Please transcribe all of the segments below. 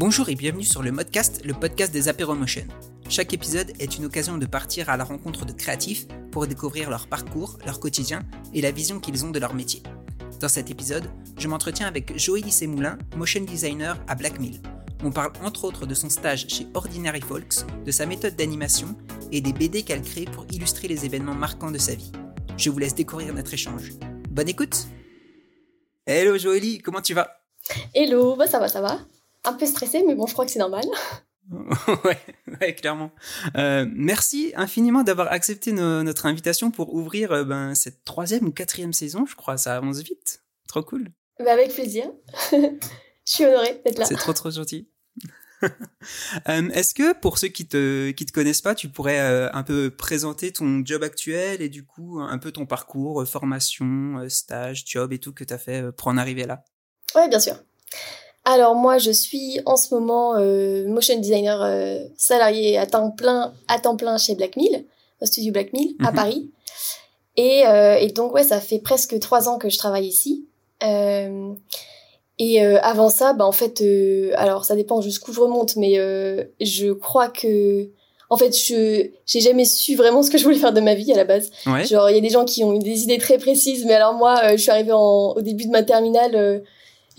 Bonjour et bienvenue sur le Modcast, le podcast des Apéromotion. Chaque épisode est une occasion de partir à la rencontre de créatifs pour découvrir leur parcours, leur quotidien et la vision qu'ils ont de leur métier. Dans cet épisode, je m'entretiens avec Joélie Semoulin, motion designer à Blackmill. On parle entre autres de son stage chez Ordinary Folks, de sa méthode d'animation et des BD qu'elle crée pour illustrer les événements marquants de sa vie. Je vous laisse découvrir notre échange. Bonne écoute Hello Joélie, comment tu vas? Hello, bah ça va, ça va un peu stressée, mais bon, je crois que c'est normal. ouais, clairement. Euh, merci infiniment d'avoir accepté notre invitation pour ouvrir euh, ben, cette troisième ou quatrième saison, je crois. Ça avance vite. Trop cool. Bah, avec plaisir. je suis honorée d'être là. C'est trop, trop gentil. Euh, est-ce que pour ceux qui te qui te connaissent pas, tu pourrais un peu présenter ton job actuel et du coup un peu ton parcours, formation, stage, job et tout que tu as fait pour en arriver là? Ouais, bien sûr. Alors moi, je suis en ce moment euh, motion designer euh, salarié à temps plein, à temps plein chez Blackmill, au studio Blackmill à mhm. Paris. Et, euh, et, donc ouais, ça fait presque trois ans que je travaille ici. et avant ça, bah en fait, alors ça dépend jusqu'où je remonte, mais je crois que en fait, je j'ai jamais su vraiment ce que je voulais faire de ma vie à la base. Genre, il y a des gens qui ont des idées très précises, mais alors moi, je suis arrivée en, au début de ma terminale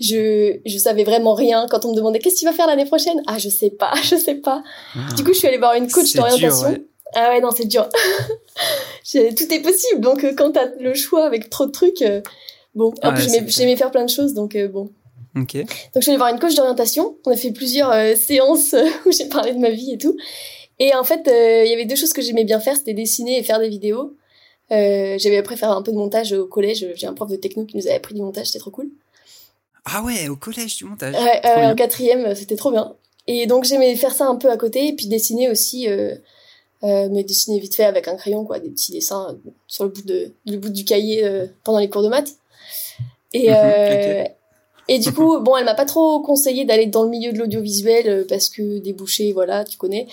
je je savais vraiment rien quand on me demandait qu'est-ce que tu vas faire l'année prochaine? Ah je sais pas je sais pas. Ah. du coup je suis allée voir une coach d'orientation. ah ouais non c'est dur. Tout est possible. Donc euh, quand t'as le choix avec trop de trucs euh, bon en plus j'aimais faire plein de choses donc euh, bon. Ok. Donc je suis allée voir une coach d'orientation. On a fait plusieurs séances où j'ai parlé de ma vie et tout. Et en fait il y avait deux choses que j'aimais bien faire c'était dessiner et faire des vidéos. J'avais après faire un peu de montage au collège. J'ai un prof de techno qui nous avait appris du montage c'était trop cool ah ouais, au collège du montage. Ouais, euh, en quatrième, c'était trop bien. Et donc j'aimais faire ça un peu à côté et puis dessiner aussi, euh, euh, mais dessiner vite fait avec un crayon, quoi, des petits dessins sur le bout de le bout du cahier euh, pendant les cours de maths. Et mhm, euh, et du coup, bon, elle m'a pas trop conseillé d'aller dans le milieu de l'audiovisuel parce que débouché, voilà, tu connais.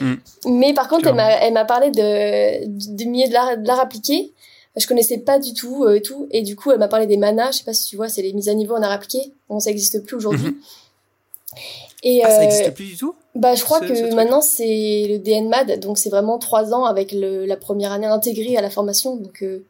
Mm. Mais par contre, elle m'a elle m'a parlé de du milieu de l'art de l'art appliqué je connaissais pas du tout euh, et tout. Et du coup elle m'a parlé des manas. Je sais pas si tu vois c'est les mises à niveau en art appliqué. Bon ça existe plus aujourd'hui. Mhm. et ah, ça existe euh, plus du tout? bah je crois que maintenant c'est le DNMAD donc c'est vraiment trois ans avec le, la première année intégrée à la formation. Donc euh,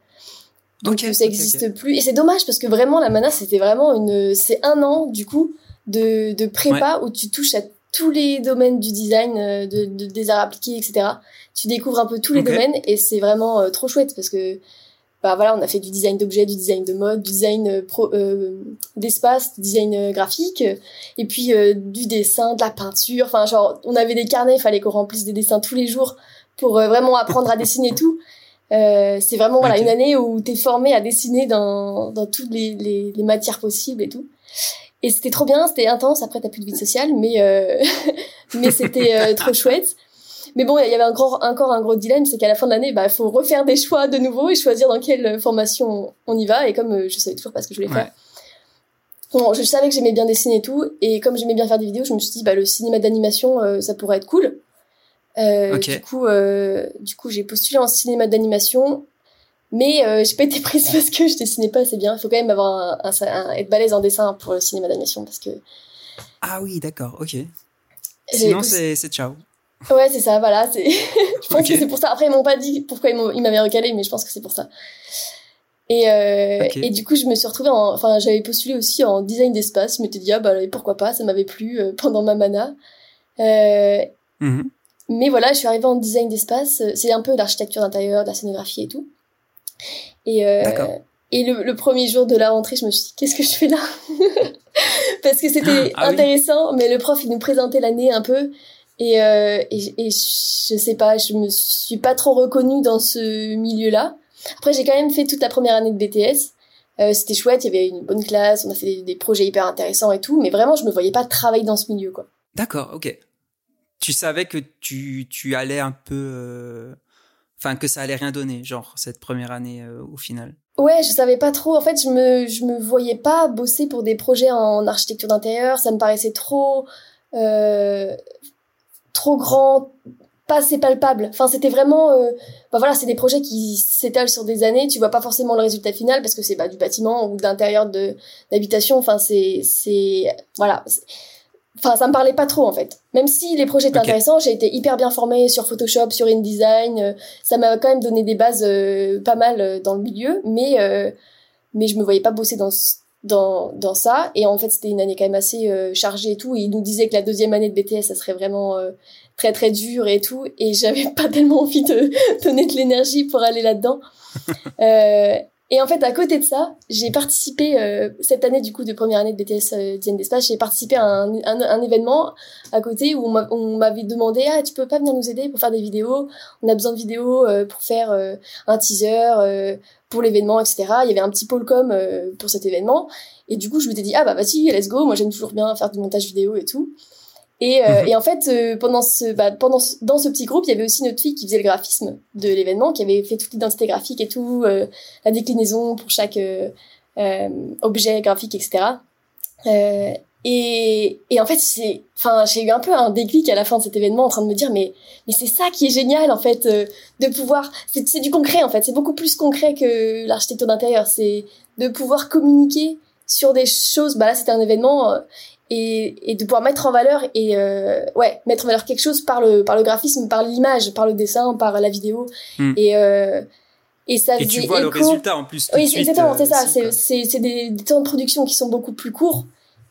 donc ça existe plus. Et c'est dommage parce que vraiment la mana c'était vraiment une c'est un an du coup de, de prépa où tu touches à tous les domaines du design, de, de, des arts appliqués, etc. Tu découvres un peu tous les domaines et c'est vraiment trop chouette parce que bah voilà, on a fait du design d'objets, du design de mode, du design euh, pro, euh, d'espace, du design euh, graphique, et puis du dessin, de la peinture. Enfin, genre, on avait des carnets, il fallait qu'on remplisse des dessins tous les jours pour vraiment apprendre à dessiner tout. c'est vraiment voilà une année où t'es formé à dessiner dans dans toutes les, les, les matières possibles et tout. Et c'était trop bien, c'était intense. Après, t'as plus de vie sociale, mais mais c'était trop chouette. Mais bon, il y avait encore, encore un gros dilemme, c'est qu'à la fin de l'année, bah, faut refaire des choix de nouveau et choisir dans quelle formation on y va. Et comme euh, je savais toujours pas ce que je voulais faire, bon, je savais que j'aimais bien dessiner et tout. Et comme j'aimais bien faire des vidéos, je me suis dit, bah, le cinéma d'animation, euh, ça pourrait être cool. Euh, Du coup, euh, du coup, j'ai postulé en cinéma d'animation, mais euh, j'ai pas été prise parce que je dessinais pas assez bien. Il faut quand même avoir un, un, être balèze en dessin pour le cinéma d'animation parce que. Ah oui, d'accord, ok. Sinon, c'est ciao. Ouais, c'est ça, voilà. C'est... je pense que c'est pour ça. Après, ils m'ont pas dit pourquoi ils, m'avaient recalé, mais je pense que c'est pour ça. Et, euh, et du coup, je me suis retrouvée en... Enfin, j'avais postulé aussi en design d'espace. Je m'étais dit, ah bah pourquoi pas, ça m'avait plu euh, pendant ma mana. Euh, mhm. Mais voilà, je suis arrivée en design d'espace. C'est un peu l'architecture d'intérieur, de la scénographie et tout. Et, euh, et le, le, premier jour de la rentrée, je me suis dit, qu'est-ce que je fais là? Parce que c'était ah intéressant, mais le prof, il nous présentait l'année un peu. Et, euh, et, et, je sais pas, je me suis pas trop reconnue dans ce milieu-là. Après, j'ai quand même fait toute la première année de BTS. Euh, c'était chouette, il y avait une bonne classe, on a fait des, projets hyper intéressants et tout, mais vraiment, je me voyais pas travailler dans ce milieu, quoi. D'accord, ok. Tu savais que tu, tu allais un peu... Euh, enfin, que ça allait rien donner, genre, cette première année euh, au final Ouais, je savais pas trop. En fait, je me, je me voyais pas bosser pour des projets en architecture d'intérieur. Ça me paraissait trop, euh, trop grand, pas assez palpable. Enfin, c'était vraiment, euh, bah voilà, c'est des projets qui s'étalent sur des années. Tu vois pas forcément le résultat final parce que c'est bah, du bâtiment ou d'intérieur de d'habitation. Enfin, c'est, c'est, voilà. enfin ça me parlait pas trop en fait même si les projets étaient intéressants j'ai été hyper bien formée sur Photoshop sur InDesign euh, ça m'a quand même donné des bases euh, pas mal euh, dans le milieu mais mais je me voyais pas bosser dans dans dans ça. Et en fait c'était une année quand même assez chargée et tout. Et il nous disait que la deuxième année de BTS ça serait vraiment très très dur et tout. Et j'avais pas tellement envie de donner de l'énergie pour aller là-dedans. Et en fait, à côté de ça, j'ai participé euh, cette année du coup de première année de BTS euh, Diane d'espace, j'ai participé à un, un, un, événement à côté où on m'avait demandé ah tu peux pas venir nous aider pour faire des vidéos, on a besoin de vidéos euh, pour faire euh, un teaser pour l'événement etc. Il y avait un petit pôle com pour cet événement et du coup je m'étais dit ah bah vas-y let's go, moi j'aime toujours bien faire du montage vidéo et tout. Et, euh, mhm. et en fait, euh, pendant ce, bah, pendant dans ce petit groupe, il y avait aussi notre fille qui faisait le graphisme de l'événement, qui avait fait toute l'identité graphique et tout, euh, la déclinaison pour chaque objet graphique, etc. et, et en fait, c'est, enfin, j'ai eu un peu un déclic à la fin de cet événement, en train de me dire, mais, mais c'est ça qui est génial, en fait, de pouvoir, c'est, c'est du concret, en fait, c'est beaucoup plus concret que l'architecture d'intérieur, c'est de pouvoir communiquer sur des choses. Bah là, c'était un événement et, et de pouvoir mettre en valeur et euh, ouais mettre en valeur quelque chose par le par le graphisme par l'image par le dessin par la vidéo. Hmm. et euh, et ça et tu vois le résultat en plus oui exactement c'est ça. euh, c'est c'est des, des temps de production qui sont beaucoup plus courts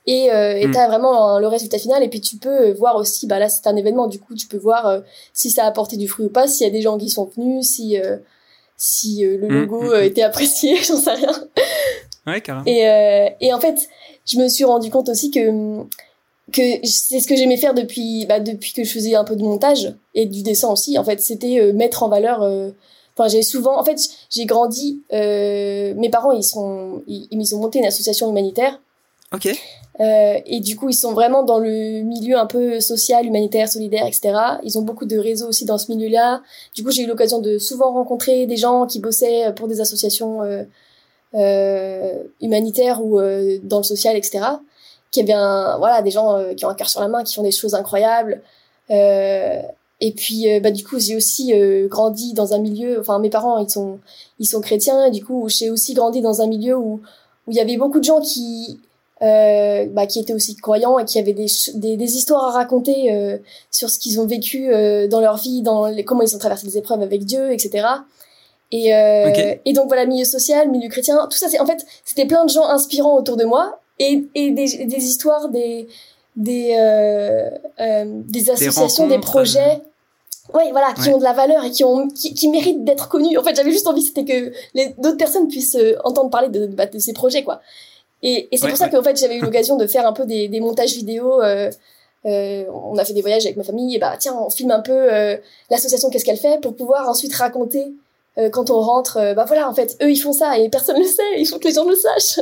et euh, et hmm. t'as vraiment le résultat final. Et puis tu peux voir aussi bah là c'est un événement. Du coup tu peux voir euh, si ça a apporté du fruit ou pas s'il y a des gens qui sont venus si euh, si le hmm, logo était apprécié j'en sais rien. Ouais carrément. Et et en fait je me suis rendu compte aussi que que c'est ce que j'aimais faire depuis bah, depuis que je faisais un peu de montage et du dessin aussi. En fait c'était euh, mettre en valeur euh, enfin j'ai souvent en fait j'ai grandi euh, mes parents ils sont ils, ils ont monté une association humanitaire ok euh, et du coup ils sont vraiment dans le milieu un peu social humanitaire solidaire etc ils ont beaucoup de réseaux aussi dans ce milieu là du coup j'ai eu l'occasion de souvent rencontrer des gens qui bossaient pour des associations euh, humanitaire ou euh, dans le social, etc. Qui avait un, voilà, des gens euh, qui ont un cœur sur la main, qui font des choses incroyables. et puis, bah, du coup, j'ai aussi grandi dans un milieu. Enfin, mes parents, ils sont, ils sont chrétiens. Du coup, j'ai aussi grandi dans un milieu où où il y avait beaucoup de gens qui euh, bah, qui étaient aussi croyants et qui avaient des, des, des histoires à raconter euh, sur ce qu'ils ont vécu euh, dans leur vie, dans les, comment ils ont traversé des épreuves avec Dieu, etc. Et, euh, et donc voilà, milieu social, milieu chrétien, tout ça, c'est en fait, c'était plein de gens inspirants autour de moi et, et des, des histoires, des des euh, euh, des associations, des, projets. Oui, voilà, qui ont de la valeur et qui ont qui, qui méritent d'être connus. En fait, j'avais juste envie, c'était que les d'autres personnes puissent euh, entendre parler de, bah, de ces projets, quoi. Et, et c'est pour ça qu'en fait, j'avais eu l'occasion de faire un peu des, des montages vidéo. Euh, euh, on a fait des voyages avec ma famille et bah tiens on filme un peu euh, l'association qu'est-ce qu'elle fait pour pouvoir ensuite raconter euh, quand on rentre, euh, bah voilà, en fait, eux ils font ça et personne le sait, il faut que les gens le sachent.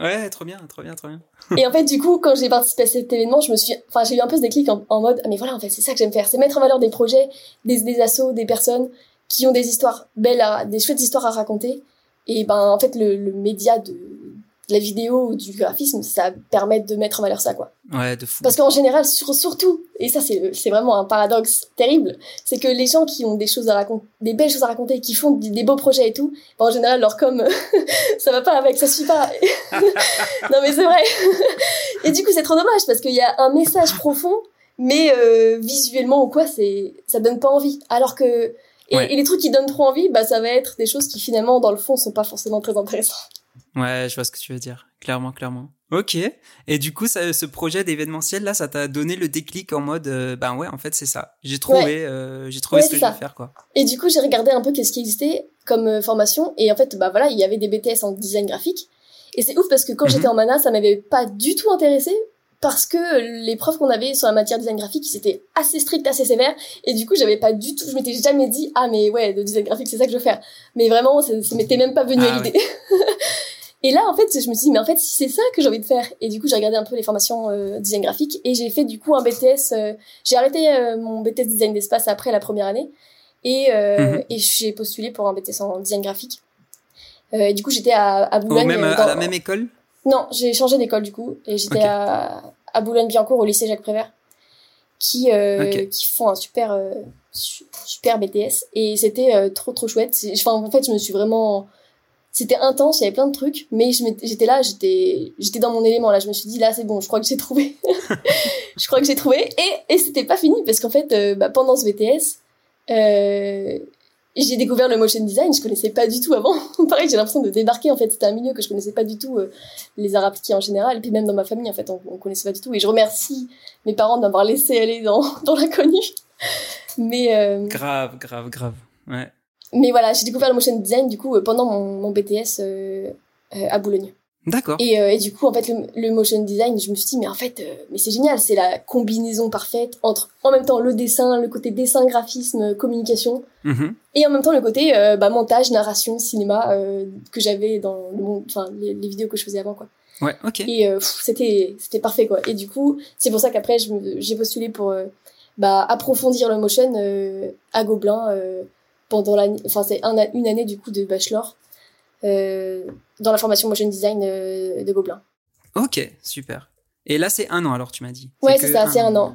Ouais, trop bien, trop bien, trop bien. et en fait, du coup, quand j'ai participé à cet événement, je me suis, enfin, j'ai eu un peu ce déclic en, en mode, ah, mais voilà, en fait, c'est ça que j'aime faire, c'est mettre en valeur des projets, des, des assos, des personnes qui ont des histoires belles, à, des chouettes histoires à raconter. Et ben, en fait, le, le média de, la vidéo ou du graphisme, ça permet de mettre en valeur ça, quoi. Ouais, de fou. Parce qu'en général, sur, surtout, et ça c'est, c'est vraiment un paradoxe terrible, c'est que les gens qui ont des choses à raconter, des belles choses à raconter, qui font des, beaux projets et tout, ben, en général, leur com, ça va pas avec, ça suit pas. non mais c'est vrai. et du coup, c'est trop dommage parce qu'il y a un message profond, mais euh, visuellement ou quoi, c'est, ça donne pas envie. Alors que, et, et, les trucs qui donnent trop envie, bah ça va être des choses qui finalement, dans le fond, sont pas forcément très intéressantes. Ouais, je vois ce que tu veux dire. Clairement, clairement. Ok. Et du coup, ça, ce projet d'événementiel là, ça t'a donné le déclic en mode, euh, ben ouais, en fait, c'est ça. J'ai trouvé, euh, j'ai trouvé ce que je veux faire, quoi. Et du coup, j'ai regardé un peu qu'est-ce qui existait comme euh, formation. Et en fait, bah voilà, il y avait des BTS en design graphique. Et c'est ouf parce que quand j'étais mhm. en mana, ça m'avait pas du tout intéressé parce que les profs qu'on avait sur la matière design graphique, c'était assez strict, assez sévère, et du coup, j'avais pas du tout, je m'étais jamais dit, ah, mais ouais, le design graphique, c'est ça que je veux faire. Mais vraiment, ça, ça m'était même pas venu à ah l'idée. Et là, en fait, je me suis dit, mais en fait, si c'est ça que j'ai envie de faire. Et du coup, j'ai regardé un peu les formations euh, design graphique et j'ai fait du coup un BTS. Euh, j'ai arrêté euh, mon BTS design d'espace après la première année et, mhm. et j'ai postulé pour un BTS en design graphique. et du coup, j'étais à, à Boulogne. même, à la même école? Non, j'ai changé d'école du coup et j'étais à, à Boulogne-Billancourt au lycée Jacques Prévert qui qui font un super super BTS et c'était trop trop chouette. Enfin, en fait, je me suis vraiment c'était intense, il y avait plein de trucs, mais j'étais là, j'étais, j'étais dans mon élément là. Je me suis dit là, c'est bon, je crois que j'ai trouvé. je crois que j'ai trouvé. Et, et c'était pas fini parce qu'en fait, euh, bah, pendant ce BTS, euh, j'ai découvert le motion design. Je connaissais pas du tout avant. Pareil, j'ai l'impression de débarquer. En fait, c'était un milieu que je connaissais pas du tout, euh, les arts appliqués en général. Et puis même dans ma famille, en fait, on, on connaissait pas du tout. Et je remercie mes parents d'avoir laissé aller dans dans l'inconnu. Mais euh, grave, grave, grave. Ouais mais voilà, j'ai découvert le motion design du coup euh, pendant mon, mon BTS euh, euh, à Boulogne. D'accord. Et, et, du coup, en fait, le, motion design, je me suis dit, mais en fait, mais c'est génial, c'est la combinaison parfaite entre en même temps le dessin, le côté dessin, graphisme, communication, mm-hmm. et en même temps le côté bah, montage, narration, cinéma que j'avais dans le monde, enfin les, les, vidéos que je faisais avant, quoi. Ouais, ok. Et c'était c'était parfait, quoi. Et du coup, c'est pour ça qu'après, j'ai postulé pour bah, approfondir le motion à Gobelin pendant la, enfin c'est un, une année du coup de bachelor euh, dans la formation motion design euh, de Gobelin. Ok, super. Et là c'est un an alors tu m'as dit. Ouais c'est ça, c'est un an.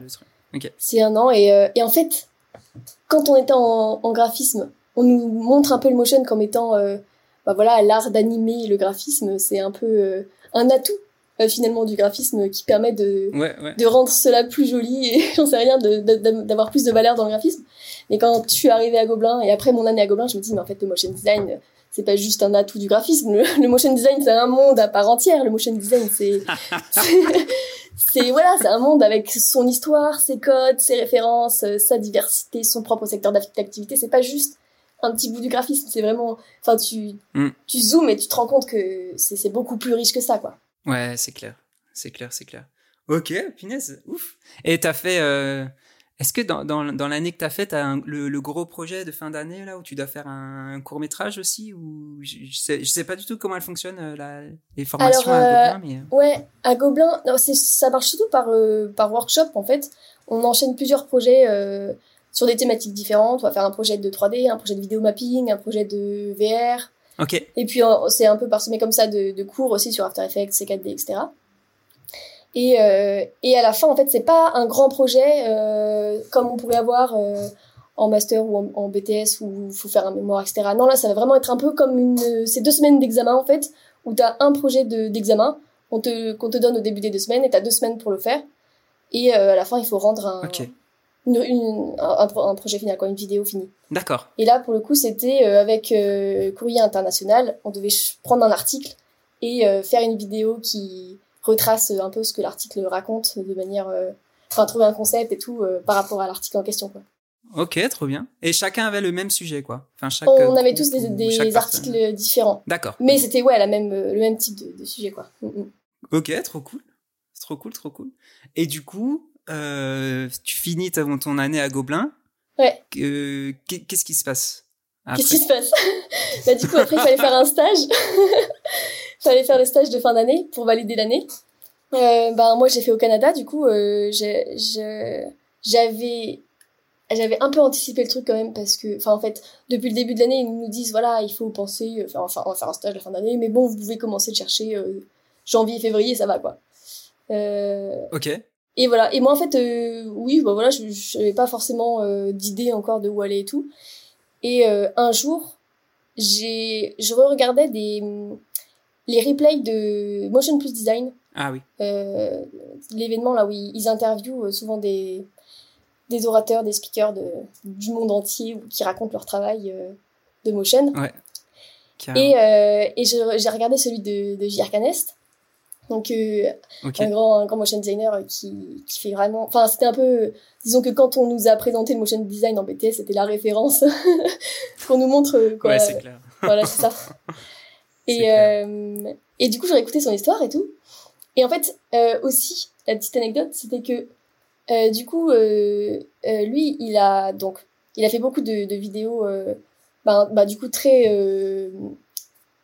C'est un an et, euh, et, en fait quand on était en, en, graphisme, on nous montre un peu le motion comme étant bah voilà l'art d'animer le graphisme, c'est un peu un atout finalement du graphisme qui permet de de rendre cela plus joli et j'en sais rien d'avoir plus de valeur dans le graphisme mais quand je suis arrivée à Gobelin et après mon année à Gobelin je me dis mais en fait le motion design c'est pas juste un atout du graphisme le, motion design c'est un monde à part entière le motion design c'est c'est voilà c'est un monde avec son histoire ses codes ses références sa diversité son propre secteur d'activité c'est pas juste un petit bout du graphisme c'est vraiment enfin tu mm. tu zoomes et tu te rends compte que c'est beaucoup plus riche que ça quoi Ouais, c'est clair. C'est clair, c'est clair. Ok, punaise, ouf. Et t'as fait. Euh... Est-ce que dans, dans, dans l'année que t'as fait, t'as le, le, gros projet de fin d'année, là, où tu dois faire un, court métrage aussi ou je, je, sais, je sais pas du tout comment elle fonctionne, euh, la, les formations à euh, Gobelin. Mais... Euh. Ouais, à Gobelin, non, ça marche surtout par, par workshop, en fait. On enchaîne plusieurs projets sur des thématiques différentes. On va faire un projet de 3D, un projet de vidéo mapping, un projet de VR. Et puis c'est un peu parsemé comme ça de, de, cours aussi sur After Effects, C4D, etc. Et, euh, et à la fin, en fait, c'est pas un grand projet euh, comme on pourrait avoir euh, en master ou en, BTS où il faut faire un mémoire, etc. Non, là, ça va vraiment être un peu comme une, ces deux semaines d'examen en fait, où tu as un projet d'examen qu'on te, qu'on te donne au début des deux semaines et tu as deux semaines pour le faire. Et euh, à la fin, il faut rendre un, une, un, projet final, quoi, une vidéo finie. D'accord. Et là, pour le coup, c'était euh, avec euh, Courrier International. On devait prendre un article et euh, faire une vidéo qui retrace un peu ce que l'article raconte de manière. Enfin, trouver un concept et tout par rapport à l'article en question, quoi. Ok, trop bien. Et chacun avait le même sujet, quoi. Enfin, chaque, on avait tous des, des articles différents. D'accord. Mais c'était ouais la même le même type de, de sujet, quoi. Mm, mm. Ok, trop cool. Trop cool, trop cool. Et du coup, euh, tu finis ton, ton année à Gobelin. Ouais. Qu'est-ce qui se passe Qu'est-ce qui se passe? Bah du coup après il fallait faire un stage. fallait faire le stage de fin d'année pour valider l'année. Euh, bah moi j'ai fait au Canada du coup euh, j'avais j'avais un peu anticipé le truc quand même parce que enfin en fait depuis le début de l'année ils nous disent voilà il faut penser euh, enfin on va faire un stage de fin d'année mais bon vous pouvez commencer de chercher euh, janvier février ça va quoi. Euh, ok. Et voilà. Et moi, en fait, euh, oui, bah voilà, je n'avais pas forcément euh, d'idée encore de où aller et tout. Et euh, un jour, j'ai, je re-regardais des les replays de Motion Plus Design. Ah oui. L'événement là où ils, interviewent souvent des des orateurs, des speakers de, du monde entier qui racontent leur travail de motion. Ouais. Et, et j'ai regardé celui de, de J.R. Canest. Donc euh, un grand un grand motion designer euh, qui qui fait vraiment enfin c'était un peu disons que quand on nous a présenté le motion design en BTS c'était la référence qu'on nous montre euh, quoi. Ouais, c'est clair. Voilà, c'est ça. et euh, et du coup, j'ai écouté son histoire et tout. Et en fait, euh, aussi la petite anecdote, c'était que euh, du coup lui, il a donc il a fait beaucoup de, de vidéos bah, bah, du coup très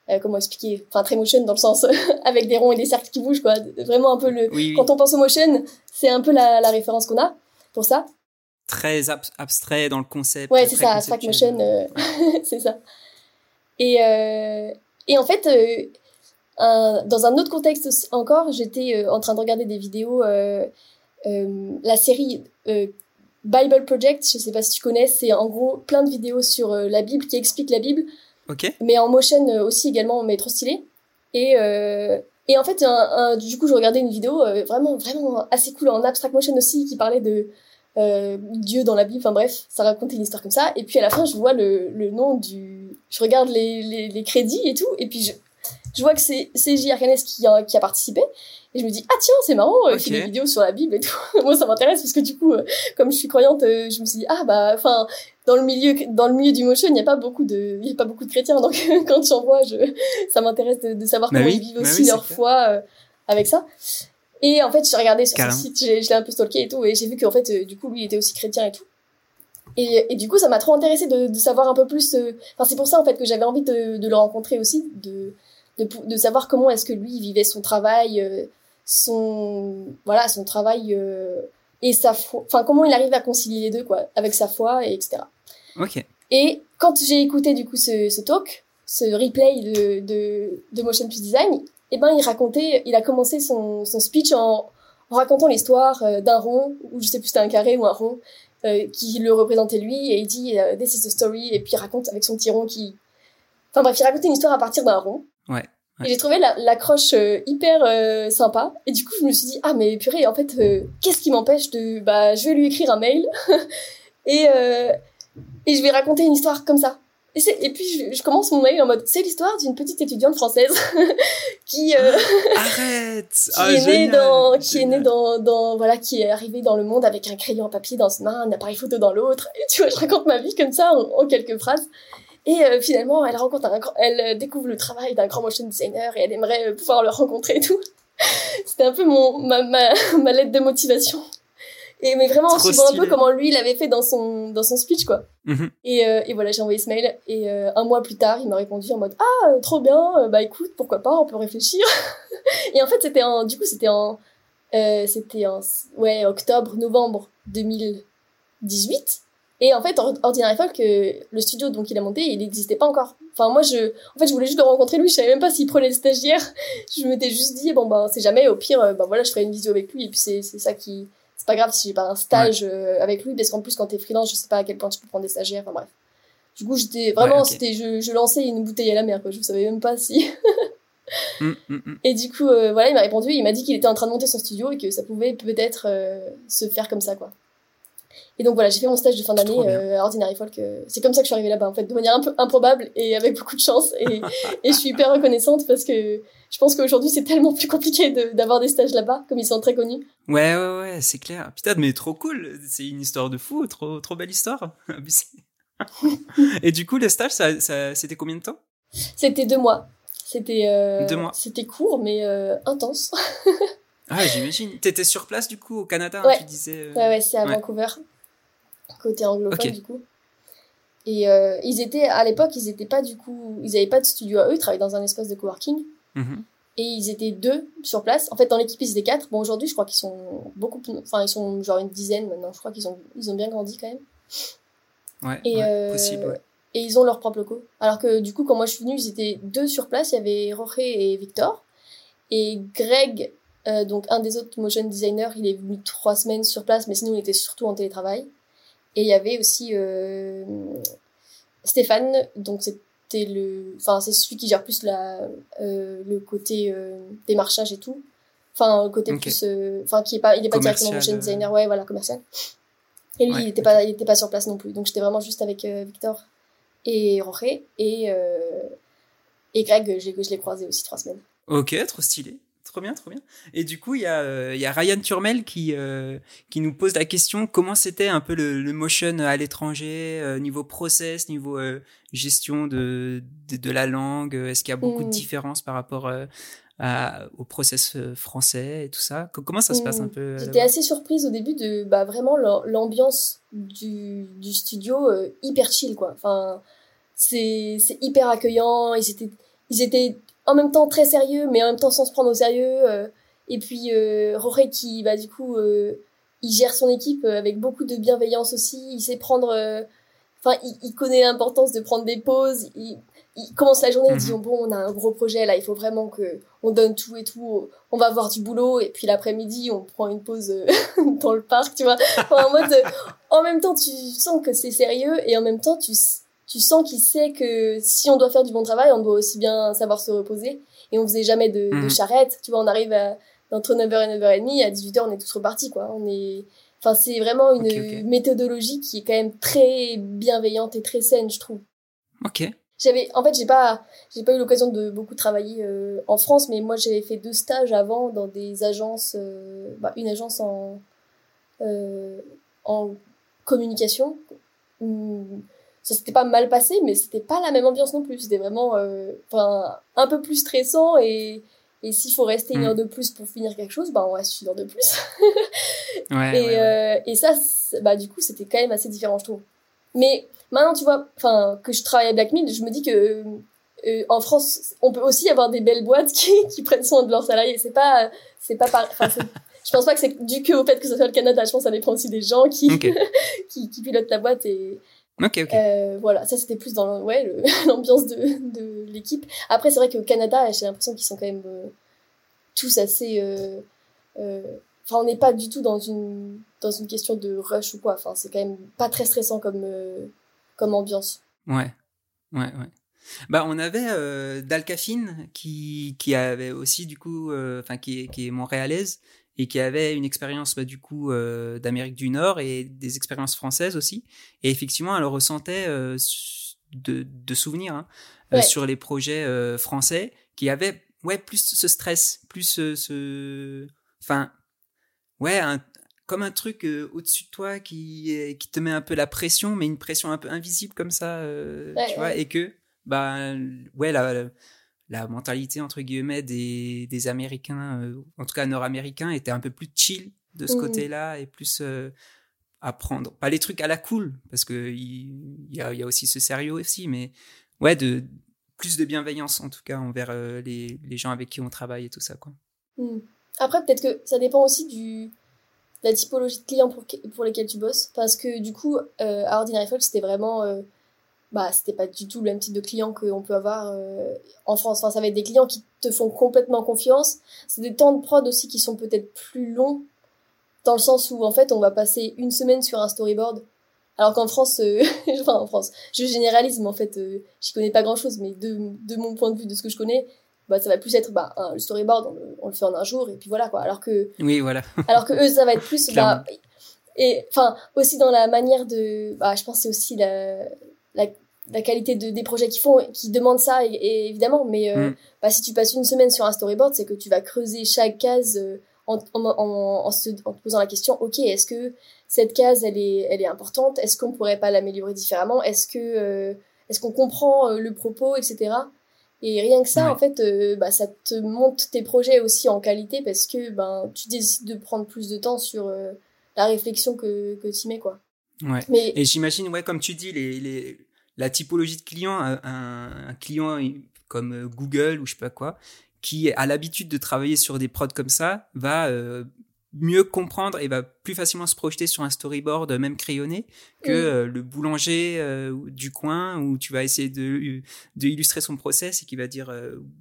euh, comment expliquer enfin très motion dans le sens avec des ronds et des cercles qui bougent quoi. Vraiment un peu le quand on pense au motion c'est un peu la, la référence qu'on a pour ça. Très abstrait dans le concept ouais c'est ça abstract motion euh, c'est ça. Et euh, et en fait euh, un, dans un autre contexte encore j'étais en train de regarder des vidéos la série Bible Project je sais pas si tu connais c'est en gros plein de vidéos sur la Bible qui expliquent la Bible Ok. Mais en motion aussi également, mais trop stylé. Et, euh, et en fait, un, du coup, je regardais une vidéo euh, vraiment, vraiment assez cool en abstract motion aussi qui parlait de euh, Dieu dans la Bible. Enfin bref, ça racontait une histoire comme ça. Et puis à la fin, je vois le, le nom du. Je regarde les, les, les crédits et tout. Et puis je, je vois que c'est J. Arcanes qui a, qui a participé. Et je me dis, ah tiens, c'est marrant, euh, il fait des vidéos sur la Bible et tout. Moi, ça m'intéresse parce que du coup, euh, comme je suis croyante, euh, je me suis dit, ah bah, enfin, dans le milieu, dans le milieu du motion, il n'y a pas beaucoup de, il y a pas beaucoup de chrétiens. Donc, quand j'en vois, je, ça m'intéresse de, de, savoir bah comment ils vivent bah aussi leur foi avec ça. Et en fait, j'ai regardé sur son site, je l'ai un peu stalké et tout, et j'ai vu qu'en fait, du coup, lui, il était aussi chrétien et tout. Et, et, du coup, ça m'a trop intéressé de, de, savoir un peu plus. Enfin, c'est pour ça en fait que j'avais envie de, de, le rencontrer aussi, de, de, de savoir comment est-ce que lui vivait son travail, son voilà son travail euh, et sa foi enfin comment il arrive à concilier les deux quoi avec sa foi et etc ok et quand j'ai écouté du coup ce, ce talk ce replay de, de, de motion plus design eh ben il racontait il a commencé son, son speech en, en racontant l'histoire euh, d'un rond ou je sais plus c'était un carré ou un rond euh, qui le représentait lui et il dit this is the story et puis il raconte avec son petit rond qui enfin bref il racontait une histoire à partir d'un rond ouais et j'ai trouvé l'accroche euh, hyper euh, sympa. Et du coup, je me suis dit, ah, mais purée, en fait, euh, qu'est-ce qui m'empêche de. Bah, je vais lui écrire un mail et, et je vais raconter une histoire comme ça. Et, et puis, je, je, commence mon mail en mode, c'est l'histoire d'une petite étudiante française qui. Arrête Qui ah, est née dans. Qui est née dans, dans. Voilà, qui est arrivée dans le monde avec un crayon en papier dans une main, un appareil photo dans l'autre. Et tu vois, je raconte ma vie comme ça en quelques phrases. Et euh, finalement, elle rencontre un, elle euh, découvre le travail d'un grand motion designer et elle aimerait euh, pouvoir le rencontrer et tout. C'était un peu mon ma, ma, ma, lettre de motivation. Et mais vraiment en suivant un peu comment lui il avait fait dans son dans son speech quoi. Mhm. Et, et voilà, j'ai envoyé ce mail et un mois plus tard, il m'a répondu en mode ah trop bien, bah écoute pourquoi pas, on peut réfléchir. et en fait c'était en du coup c'était en c'était en ouais octobre novembre 2018 et en fait, Ordinary Folk, le studio donc il a monté, il n'existait pas encore. Enfin, moi, je, en fait, je voulais juste le rencontrer lui. Je savais même pas s'il prenait des stagiaires. Je m'étais juste dit, bon, ben, c'est jamais. Au pire, ben voilà, je ferai une vidéo avec lui. Et puis, c'est, c'est ça qui, c'est pas grave si j'ai pas un stage euh, avec lui. Parce qu'en plus, quand t'es freelance, je sais pas à quel point tu peux prendre des stagiaires. Enfin, bref. Du coup, j'étais vraiment, c'était, je, je lançais une bouteille à la mer, quoi. Je savais même pas si. Mm, mm, mm. Et du coup, euh, voilà, il m'a répondu. Il m'a dit qu'il était en train de monter son studio et que ça pouvait peut-être euh, se faire comme ça, quoi. Et donc voilà, j'ai fait mon stage de fin d'année euh, à Ordinary Folk. Euh, c'est comme ça que je suis arrivée là-bas, en fait, de manière un peu improbable et avec beaucoup de chance. Et, et je suis hyper reconnaissante parce que je pense qu'aujourd'hui, c'est tellement plus compliqué d'avoir des stages là-bas, comme ils sont très connus. Ouais, ouais, ouais, c'est clair. Putain, mais trop cool. C'est une histoire de fou, trop, trop belle histoire. et du coup, le stage, ça, ça c'était combien de temps? C'était deux mois. C'était euh. C'était court, mais euh, intense. Ah, j'imagine. T'étais sur place, du coup, au Canada, ouais. tu disais. Ouais, ouais, c'est à Vancouver côté anglophone du coup. Et euh, ils étaient, à l'époque, ils étaient pas du coup, ils avaient pas de studio à eux, ils travaillaient dans un espace de coworking. Mm-hmm. Et ils étaient deux sur place. En fait, dans l'équipe, ils étaient quatre. Bon, aujourd'hui, je crois qu'ils sont beaucoup plus, enfin, ils sont genre une dizaine maintenant. Je crois qu'ils ont, ils ont bien grandi quand même. Ouais, et, euh, possible, Et ils ont leur propre locaux. Alors que du coup, quand moi je suis venue, ils étaient deux sur place. Il y avait Roche et Victor. Et Greg, euh, donc un des autres motion designers, il est venu trois semaines sur place, mais sinon il était surtout en télétravail. Et il y avait aussi euh, Stéphane, donc c'était le, enfin c'est celui qui gère plus la, euh, le côté euh, démarchage et tout. Enfin, le côté plus, euh, enfin qui est pas, il est pas directement motion designer, ouais, voilà, commercial. Et lui, il était pas, il était pas sur place non plus. Donc j'étais vraiment juste avec Victor et Roré et et Greg, je, je l'ai croisé aussi trois semaines. Ok, trop stylé trop bien, trop bien. Et du coup, il y a, euh, y a Ryan Turmel qui, euh, qui nous pose la question comment c'était un peu le, le motion à l'étranger, euh, niveau process, niveau gestion de, de, de, la langue. Est-ce qu'il y a beaucoup de différences par rapport à, au process français et tout ça? Comment ça se passe un peu J'étais assez surprise au début de bah, vraiment l'ambiance du, du studio hyper chill, quoi. Enfin, c'est hyper accueillant. Ils étaient, ils étaient en même temps très sérieux, mais en même temps sans se prendre au sérieux. Euh, et puis euh, Roré qui, bah, du coup, euh, il gère son équipe avec beaucoup de bienveillance aussi. Il sait prendre, enfin, il, il, connaît l'importance de prendre des pauses. Il, il commence la journée, il dit mhm. bon, on a un gros projet là, il faut vraiment que on donne tout et tout. On va avoir du boulot et puis l'après-midi, on prend une pause dans le parc, tu vois. en mode, en même temps, tu sens que c'est sérieux et en même temps, tu tu sens qu'il sait que si on doit faire du bon travail, on doit aussi bien savoir se reposer. Et on faisait jamais de, de mhm. charrette. Tu vois, on arrive à, entre 9h et 9h30, à 18h, on est tous repartis, quoi. On est, enfin, c'est vraiment une méthodologie qui est quand même très bienveillante et très saine, je trouve. Ok. J'avais, en fait, j'ai pas, j'ai pas eu l'occasion de beaucoup travailler euh, en France, mais moi, j'avais fait deux stages avant dans des agences, euh, bah, une agence en, euh, en communication. Ça s'était pas mal passé, mais c'était pas la même ambiance non plus. C'était vraiment, enfin, un peu plus stressant et, et s'il faut rester une mm. heure de plus pour finir quelque chose, bah on reste une heure de plus. ouais, et, euh, et ça, bah du coup, c'était quand même assez différent, je trouve. Mais maintenant, tu vois, enfin, que je travaille à Blackmill, je me dis que euh, en France, on peut aussi avoir des belles boîtes qui, qui prennent soin de leurs salariés. C'est pas, c'est pas Enfin, je pense pas que c'est dû que au fait que ce soit le Canada. Je pense que ça dépend aussi des gens qui, qui, qui pilotent la boîte et, Ok, ok. Euh, voilà, ça c'était plus dans ouais, l'ambiance de, de l'équipe. Après, c'est vrai qu'au Canada, j'ai l'impression qu'ils sont quand même euh, tous assez. Euh, euh, enfin, on n'est pas du tout dans une, dans une question de rush ou quoi. Enfin, c'est quand même pas très stressant comme, comme ambiance. Ouais, ouais, ouais. Bah, on avait Dalcafine qui, qui avait aussi, du coup, enfin, qui, qui est montréalaise et qui avait une expérience bah, du coup euh, d'Amérique du Nord et des expériences françaises aussi. Et effectivement, elle ressentait euh, de, de, souvenirs hein, euh, sur les projets français qui avaient ouais plus ce stress, plus ce, enfin ouais comme un truc au-dessus de toi qui qui te met un peu la pression, mais une pression un peu invisible comme ça, tu vois, et que bah ouais la la mentalité entre guillemets des, des Américains, euh, en tout cas nord-américains, était un peu plus chill de ce mmh. côté-là et plus euh, à prendre. Pas les trucs à la cool, parce que il y, a, y, a, aussi ce sérieux aussi, mais ouais, de plus de bienveillance en tout cas envers euh, les, les, gens avec qui on travaille et tout ça. Quoi. Mmh. Après, peut-être que ça dépend aussi du la typologie de clients pour, pour lesquels tu bosses, parce que du coup, à Ordinary Folk, c'était vraiment bah c'était pas du tout le même type de client qu'on peut avoir euh, en France. Enfin, ça va être des clients qui te font complètement confiance. C'est des temps de prod aussi qui sont peut-être plus longs, dans le sens où en fait on va passer une semaine sur un storyboard, alors qu'en France, euh, enfin en France, je généralise, mais en fait euh, j'y connais pas grand-chose, mais de, de mon point de vue, de ce que je connais, bah ça va plus être bah un, le storyboard, on le, on le, fait en un jour et puis voilà quoi. Alors que oui voilà. alors que eux ça va être plus bah, et enfin aussi dans la manière de bah je pense c'est aussi la la la qualité de, des projets qu'ils font, qui demandent ça, et, évidemment. Mais euh, mm. bah, si tu passes une semaine sur un storyboard, c'est que tu vas creuser chaque case euh, en, en, en, se, en te posant la question, ok, est-ce que cette case, elle est, elle est importante? Est-ce qu'on pourrait pas l'améliorer différemment? Est-ce que euh, est-ce qu'on comprend le propos, etc. Et rien que ça, en fait, bah, ça te monte tes projets aussi en qualité parce que ben, tu décides de prendre plus de temps sur la réflexion que, que tu mets, quoi. Ouais. Mais... Et j'imagine, ouais, comme tu dis, les, les, la typologie de client, un, client comme euh, Google ou je sais pas quoi, qui a l'habitude de travailler sur des prods comme ça, va euh, mieux comprendre et va plus facilement se projeter sur un storyboard même crayonné que euh, le boulanger du coin où tu vas essayer de, de illustrer son process et qui va dire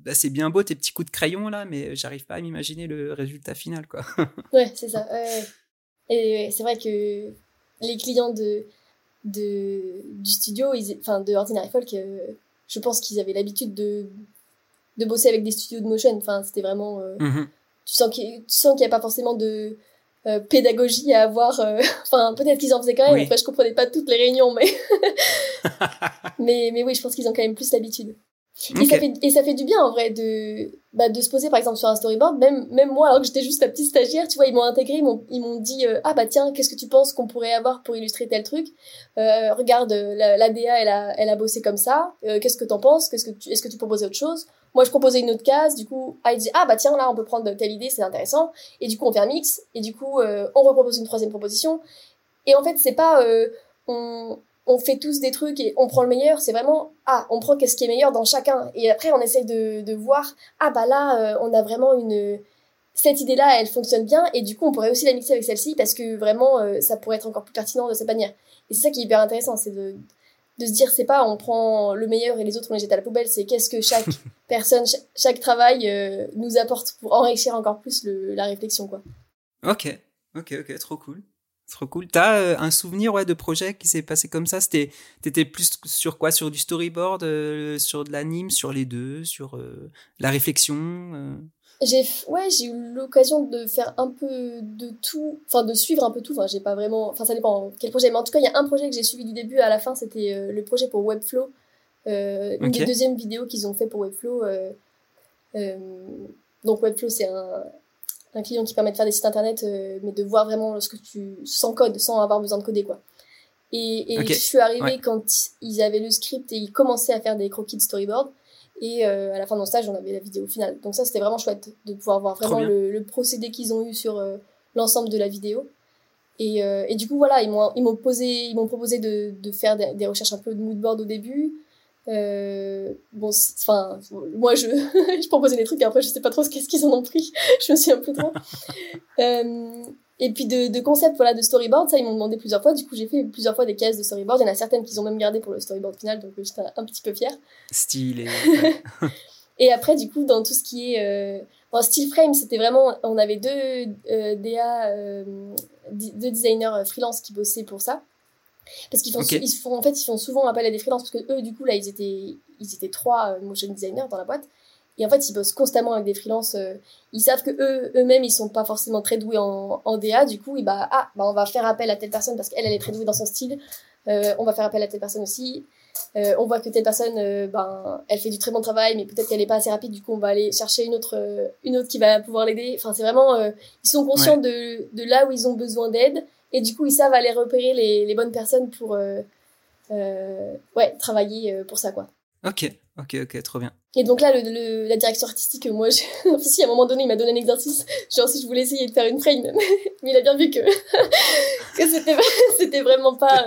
bah, c'est bien beau tes petits coups de crayon là mais j'arrive pas à m'imaginer le résultat final quoi. ouais c'est ça et c'est vrai que les clients de de, du studio, ils, enfin de Ordinary Folk, euh, je pense qu'ils avaient l'habitude de, de bosser avec des studios de motion. Enfin, c'était vraiment. Euh, mhm. Tu sens qu'il n'y a pas forcément de euh, pédagogie à avoir. Enfin, peut-être qu'ils en faisaient quand même. Oui. Enfin, je comprenais pas toutes les réunions, mais. mais, mais oui, je pense qu'ils ont quand même plus l'habitude. Et, ça fait, et ça fait du bien en vrai de, bah, de se poser par exemple sur un storyboard. Même, même moi, alors que j'étais juste la petite stagiaire, tu vois, ils m'ont intégré, ils m'ont, ils m'ont dit euh, Ah bah tiens, qu'est-ce que tu penses qu'on pourrait avoir pour illustrer tel truc? Euh, Regarde, l'ADA, elle a, elle a bossé comme ça. Euh, qu'est-ce que t'en penses? Qu'est-ce que tu, Est-ce que tu proposes autre chose? Moi, je proposais une autre case. Du coup, ah, il dit Ah bah tiens, là, on peut prendre telle idée, c'est intéressant. Et du coup, on fait un mix. Et du coup, euh, on repropose une troisième proposition. Et en fait, c'est pas. Euh, on, on fait tous des trucs et on prend le meilleur, c'est vraiment ah, on prend qu'est-ce qui est meilleur dans chacun et après on essaye de, de voir ah bah là euh, on a vraiment une cette idée là elle fonctionne bien et du coup on pourrait aussi la mixer avec celle-ci parce que vraiment euh, ça pourrait être encore plus pertinent de cette manière. Et c'est ça qui est hyper intéressant, c'est de de se dire c'est pas on prend le meilleur et les autres on les jette à la poubelle, c'est qu'est-ce que chaque personne chaque, travail euh, nous apporte pour enrichir encore plus le, la réflexion quoi. OK. OK, OK, trop cool. Trop cool. T'as euh, un souvenir ouais, de projet qui s'est passé comme ça? C'était, T'étais plus sur quoi? Sur du storyboard, euh, sur de l'anime, sur les deux, sur euh, la réflexion J'ai ouais, j'ai eu l'occasion de faire un peu de tout, enfin de suivre un peu tout. Enfin, j'ai pas vraiment, enfin ça dépend quel projet, mais en tout cas il y a un projet que j'ai suivi du début à la fin, c'était le projet pour Webflow, une des deuxièmes vidéos qu'ils ont fait pour Webflow. donc Webflow c'est un un client qui permet de faire des sites internet, euh, mais de voir vraiment ce que tu sans code, sans avoir besoin de coder quoi. Et, et je suis arrivée quand ils avaient le script et ils commençaient à faire des croquis de storyboard. Et euh, à la fin de mon stage, on avait la vidéo finale. Donc ça, c'était vraiment chouette de pouvoir voir vraiment le, le, procédé qu'ils ont eu sur euh, l'ensemble de la vidéo. Et, et du coup, voilà, ils m'ont ils m'ont posé, ils m'ont proposé de, de faire des, des, recherches un peu de moodboard au début. Euh, bon, enfin, moi je, je proposais des trucs et après je sais pas trop ce qu'est-ce qu'ils en ont pris. je me suis un peu trop. euh, et puis de, de concept, voilà, de storyboard, ça ils m'ont demandé plusieurs fois. Du coup, j'ai fait plusieurs fois des cases de storyboard. Il y en a certaines qu'ils ont même gardé pour le storyboard final, donc j'étais un, petit peu fière. Style. et après, du coup, dans tout ce qui est euh, en style frame, c'était vraiment, on avait deux euh, DA, euh, deux designers freelance qui bossaient pour ça. Parce qu'ils font, ils font, en fait, ils font souvent appel à des freelances parce que eux, du coup, là, ils étaient, ils étaient trois euh, motion designers dans la boîte. Et en fait, ils bossent constamment avec des freelances. Euh, ils savent que eux, eux-mêmes, ils sont pas forcément très doués en, en DA. Du coup, et bah, ah, bah, on va faire appel à telle personne parce qu'elle, elle est très douée dans son style. Euh, on va faire appel à telle personne aussi. Euh, on voit que telle personne, euh, ben, elle fait du très bon travail, mais peut-être qu'elle est pas assez rapide. Du coup, on va aller chercher une autre, une autre qui va pouvoir l'aider. Enfin, c'est vraiment, ils sont conscients de, de là où ils ont besoin d'aide et du coup, ils savent aller repérer les, les bonnes personnes pour euh, euh, ouais, travailler euh, pour ça, quoi. Ok, ok, ok, trop bien. Et donc là, le, la direction artistique, moi, si à un moment donné, il m'a donné un exercice, genre si je voulais essayer de faire une frame, mais il a bien vu que, que c'était, c'était vraiment pas,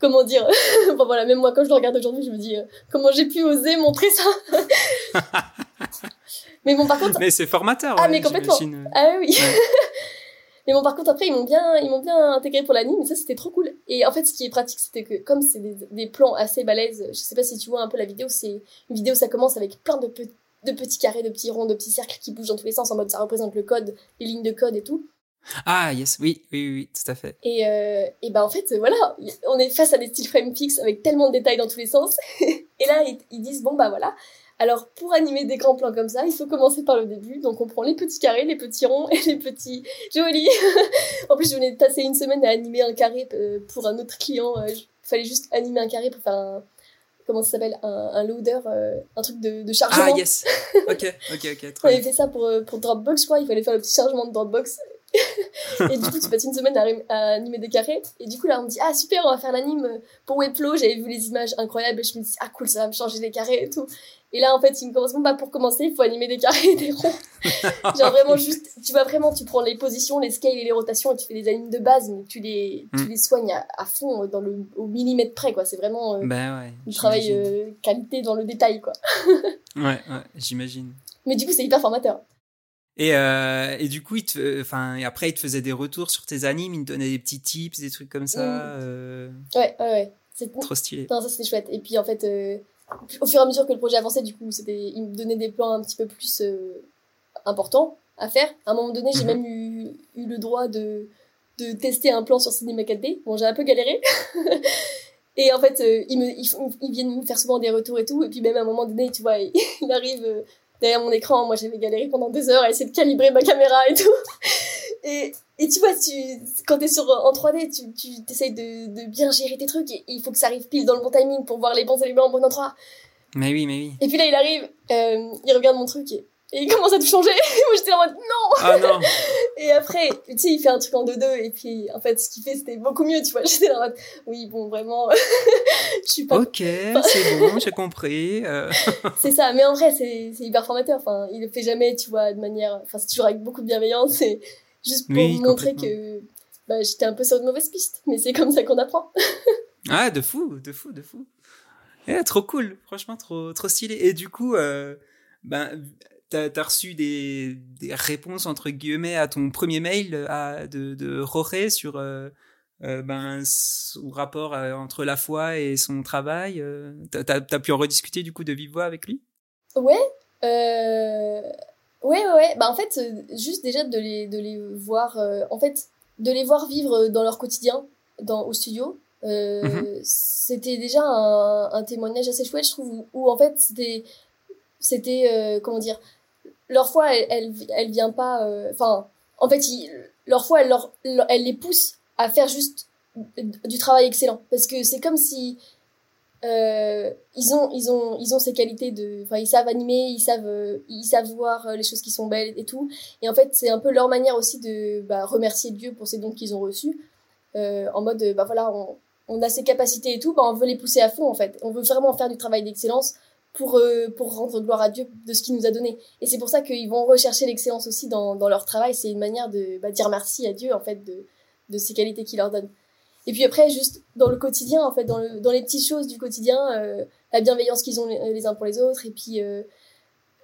comment dire, bon voilà, même moi, quand je le regarde aujourd'hui, je me dis, comment j'ai pu oser montrer ça Mais bon, par contre. Mais c'est formateur. Ah, mais complètement. Ah oui. Mais bon, par contre, après, ils m'ont bien, ils m'ont bien intégré pour l'anime, et ça, c'était trop cool. Et en fait, ce qui est pratique, c'était que, comme c'est des, des, plans assez balèzes, je sais pas si tu vois un peu la vidéo, c'est une vidéo, ça commence avec plein de, de petits carrés, de petits ronds, de petits cercles qui bougent dans tous les sens, en mode ça représente le code, les lignes de code et tout. Ah, yes, oui, oui, oui, tout à fait. Et, euh, et ben, en fait, voilà, on est face à des styles frame fixes avec tellement de détails dans tous les sens. et là, ils, ils disent, bon, bah voilà, alors, pour animer des grands plans comme ça, il faut commencer par le début. Donc, on prend les petits carrés, les petits ronds et les petits jolis. en plus, je venais de passer une semaine à animer un carré euh, pour un autre client. Il euh, fallait juste animer un carré pour faire un, comment ça s'appelle? Un, loader euh, un truc de, de, chargement ah yes ok ok ok on avait fait ça pour, pour Dropbox je crois il fallait faire le petit chargement de Dropbox et du coup, tu passes une semaine à, animer des carrés. Et du coup, là, on me dit, ah super, on va faire l'anime pour Webflow. J'avais vu les images incroyables et je me dis, ah cool, ça va me changer les carrés et tout. Et là, en fait, il me commence, bon, bah, pour commencer, il faut animer des carrés et des ronds. Genre vraiment juste, tu vas vraiment, tu prends les positions, les scales et les rotations et tu fais des animes de base, mais tu les, tu mm. les soignes à, fond, dans le, au millimètre près, quoi. C'est vraiment euh, bah ouais, du travail euh, qualité dans le détail, quoi. ouais, ouais, j'imagine. Mais du coup, c'est hyper formateur. Et, euh, et du coup, il te, enfin, et après, il te faisait des retours sur tes animes, il te donnait des petits tips, des trucs comme ça. Mm. Euh... Ouais, ouais, ouais. C'est trop stylé. Non, ça c'était chouette. Et puis en fait, euh, au fur et à mesure que le projet avançait, du coup, c'était, il me donnait des plans un petit peu plus euh, importants à faire. À un moment donné, j'ai mhm. même eu, eu le droit de, de tester un plan sur Cinema 4D. Bon, j'ai un peu galéré. et en fait, euh, ils, me, ils, viennent me faire souvent des retours et tout. Et puis même à un moment donné, tu vois, il, il arrive euh, derrière mon écran. Moi, j'avais galéré pendant deux heures à essayer de calibrer ma caméra et tout. et, et tu vois, tu, quand t'es sur, en 3D, tu, tu essayes de, de bien gérer tes trucs et, il faut que ça arrive pile dans le bon timing pour voir les bons éléments en bon endroit. Mais oui, mais oui. Et puis là, il arrive, euh, il regarde mon truc et, et il commence à tout changer. Moi, j'étais en mode non! Ah non! et après, tu sais, il fait un truc en 2-2 et puis, en fait, ce qu'il fait, c'était beaucoup mieux, tu vois. J'étais en mode, oui, bon, vraiment, je suis pas. Ok, c'est bon, j'ai compris. Euh. c'est ça, mais en vrai, c'est hyper formateur. Enfin, il le fait jamais, tu vois, de manière, enfin, c'est toujours avec beaucoup de bienveillance et, juste pour montrer que bah, j'étais un peu sur une mauvaise piste. Mais c'est comme ça qu'on apprend. ah, de fou, de fou, de fou. Eh, trop cool, franchement, trop, trop stylé. Et du coup, euh, ben, t'as as reçu des, des, réponses, entre guillemets, à ton premier mail à, de, de Roré sur euh, euh, ben, son rapport entre la foi et son travail. T'as as, pu en rediscuter, du coup, de vive voix avec lui? Ouais. Euh, Ouais, ouais, ouais. Bah, en fait, euh, juste déjà de les, de les voir. Euh, en fait, de les voir vivre dans leur quotidien dans, au studio, euh, mhm. c'était déjà un, un, témoignage assez chouette, je trouve, où, en fait, c'était, c'était euh, comment dire, leur foi, elle, elle, vient pas, euh, enfin, en fait, leur foi, elle, leur, elle les pousse à faire juste du travail excellent, parce que c'est comme si euh, ils ont ils ont ils ont ces qualités de enfin ils savent animer ils savent ils savent voir les choses qui sont belles et tout et en fait c'est un peu leur manière aussi de bah, remercier Dieu pour ces dons qu'ils ont reçus euh, en mode bah voilà on, on a ces capacités et tout, bah, on veut les pousser à fond en fait. On veut vraiment faire du travail d'excellence pour, euh, pour rendre gloire à Dieu de ce qu'il nous a donné. Et c'est pour ça qu'ils vont rechercher l'excellence aussi dans, dans leur travail. C'est une manière de bah, dire merci à Dieu en fait de, de ces qualités qu'il leur donne. Et puis après, juste dans le quotidien, en fait, dans, le, dans les petites choses du quotidien, euh, la bienveillance qu'ils ont les, uns pour les autres. Et puis, euh,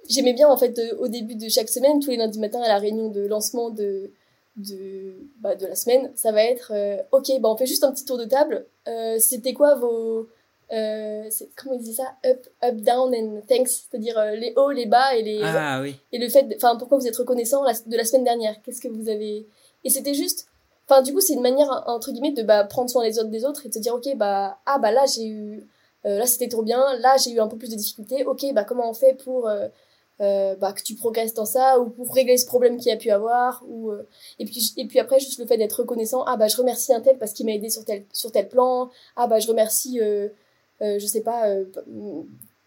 j'aimais bien, en fait, au début de chaque semaine, tous les lundis matins à la réunion de lancement de, de, bah, de la semaine, ça va être euh, ok, bah, on fait juste un petit tour de table. Euh, C'était quoi vos. Euh, comment ils disent ça? Up, up, down and thanks. C'est-à-dire euh, les hauts, les bas et les. Ah, oui. Et le fait. Enfin, pourquoi vous êtes reconnaissant de la semaine dernière? Qu'est-ce que vous avez? Et c'était juste. Enfin, du coup, c'est une manière, entre guillemets, de bah, prendre soin les autres des autres et de se dire ok, bah, ah, bah là, j'ai eu. là, c'était trop bien. Là, j'ai eu un peu plus de difficultés. Ok, bah, comment on fait pour euh, bah, que tu progresses dans ça ou pour régler ce problème qu'il a pu avoir ou euh, et puis et puis après juste le fait d'être reconnaissant ah bah je remercie un tel parce qu'il m'a aidé sur tel sur tel plan ah bah je remercie euh, euh je sais pas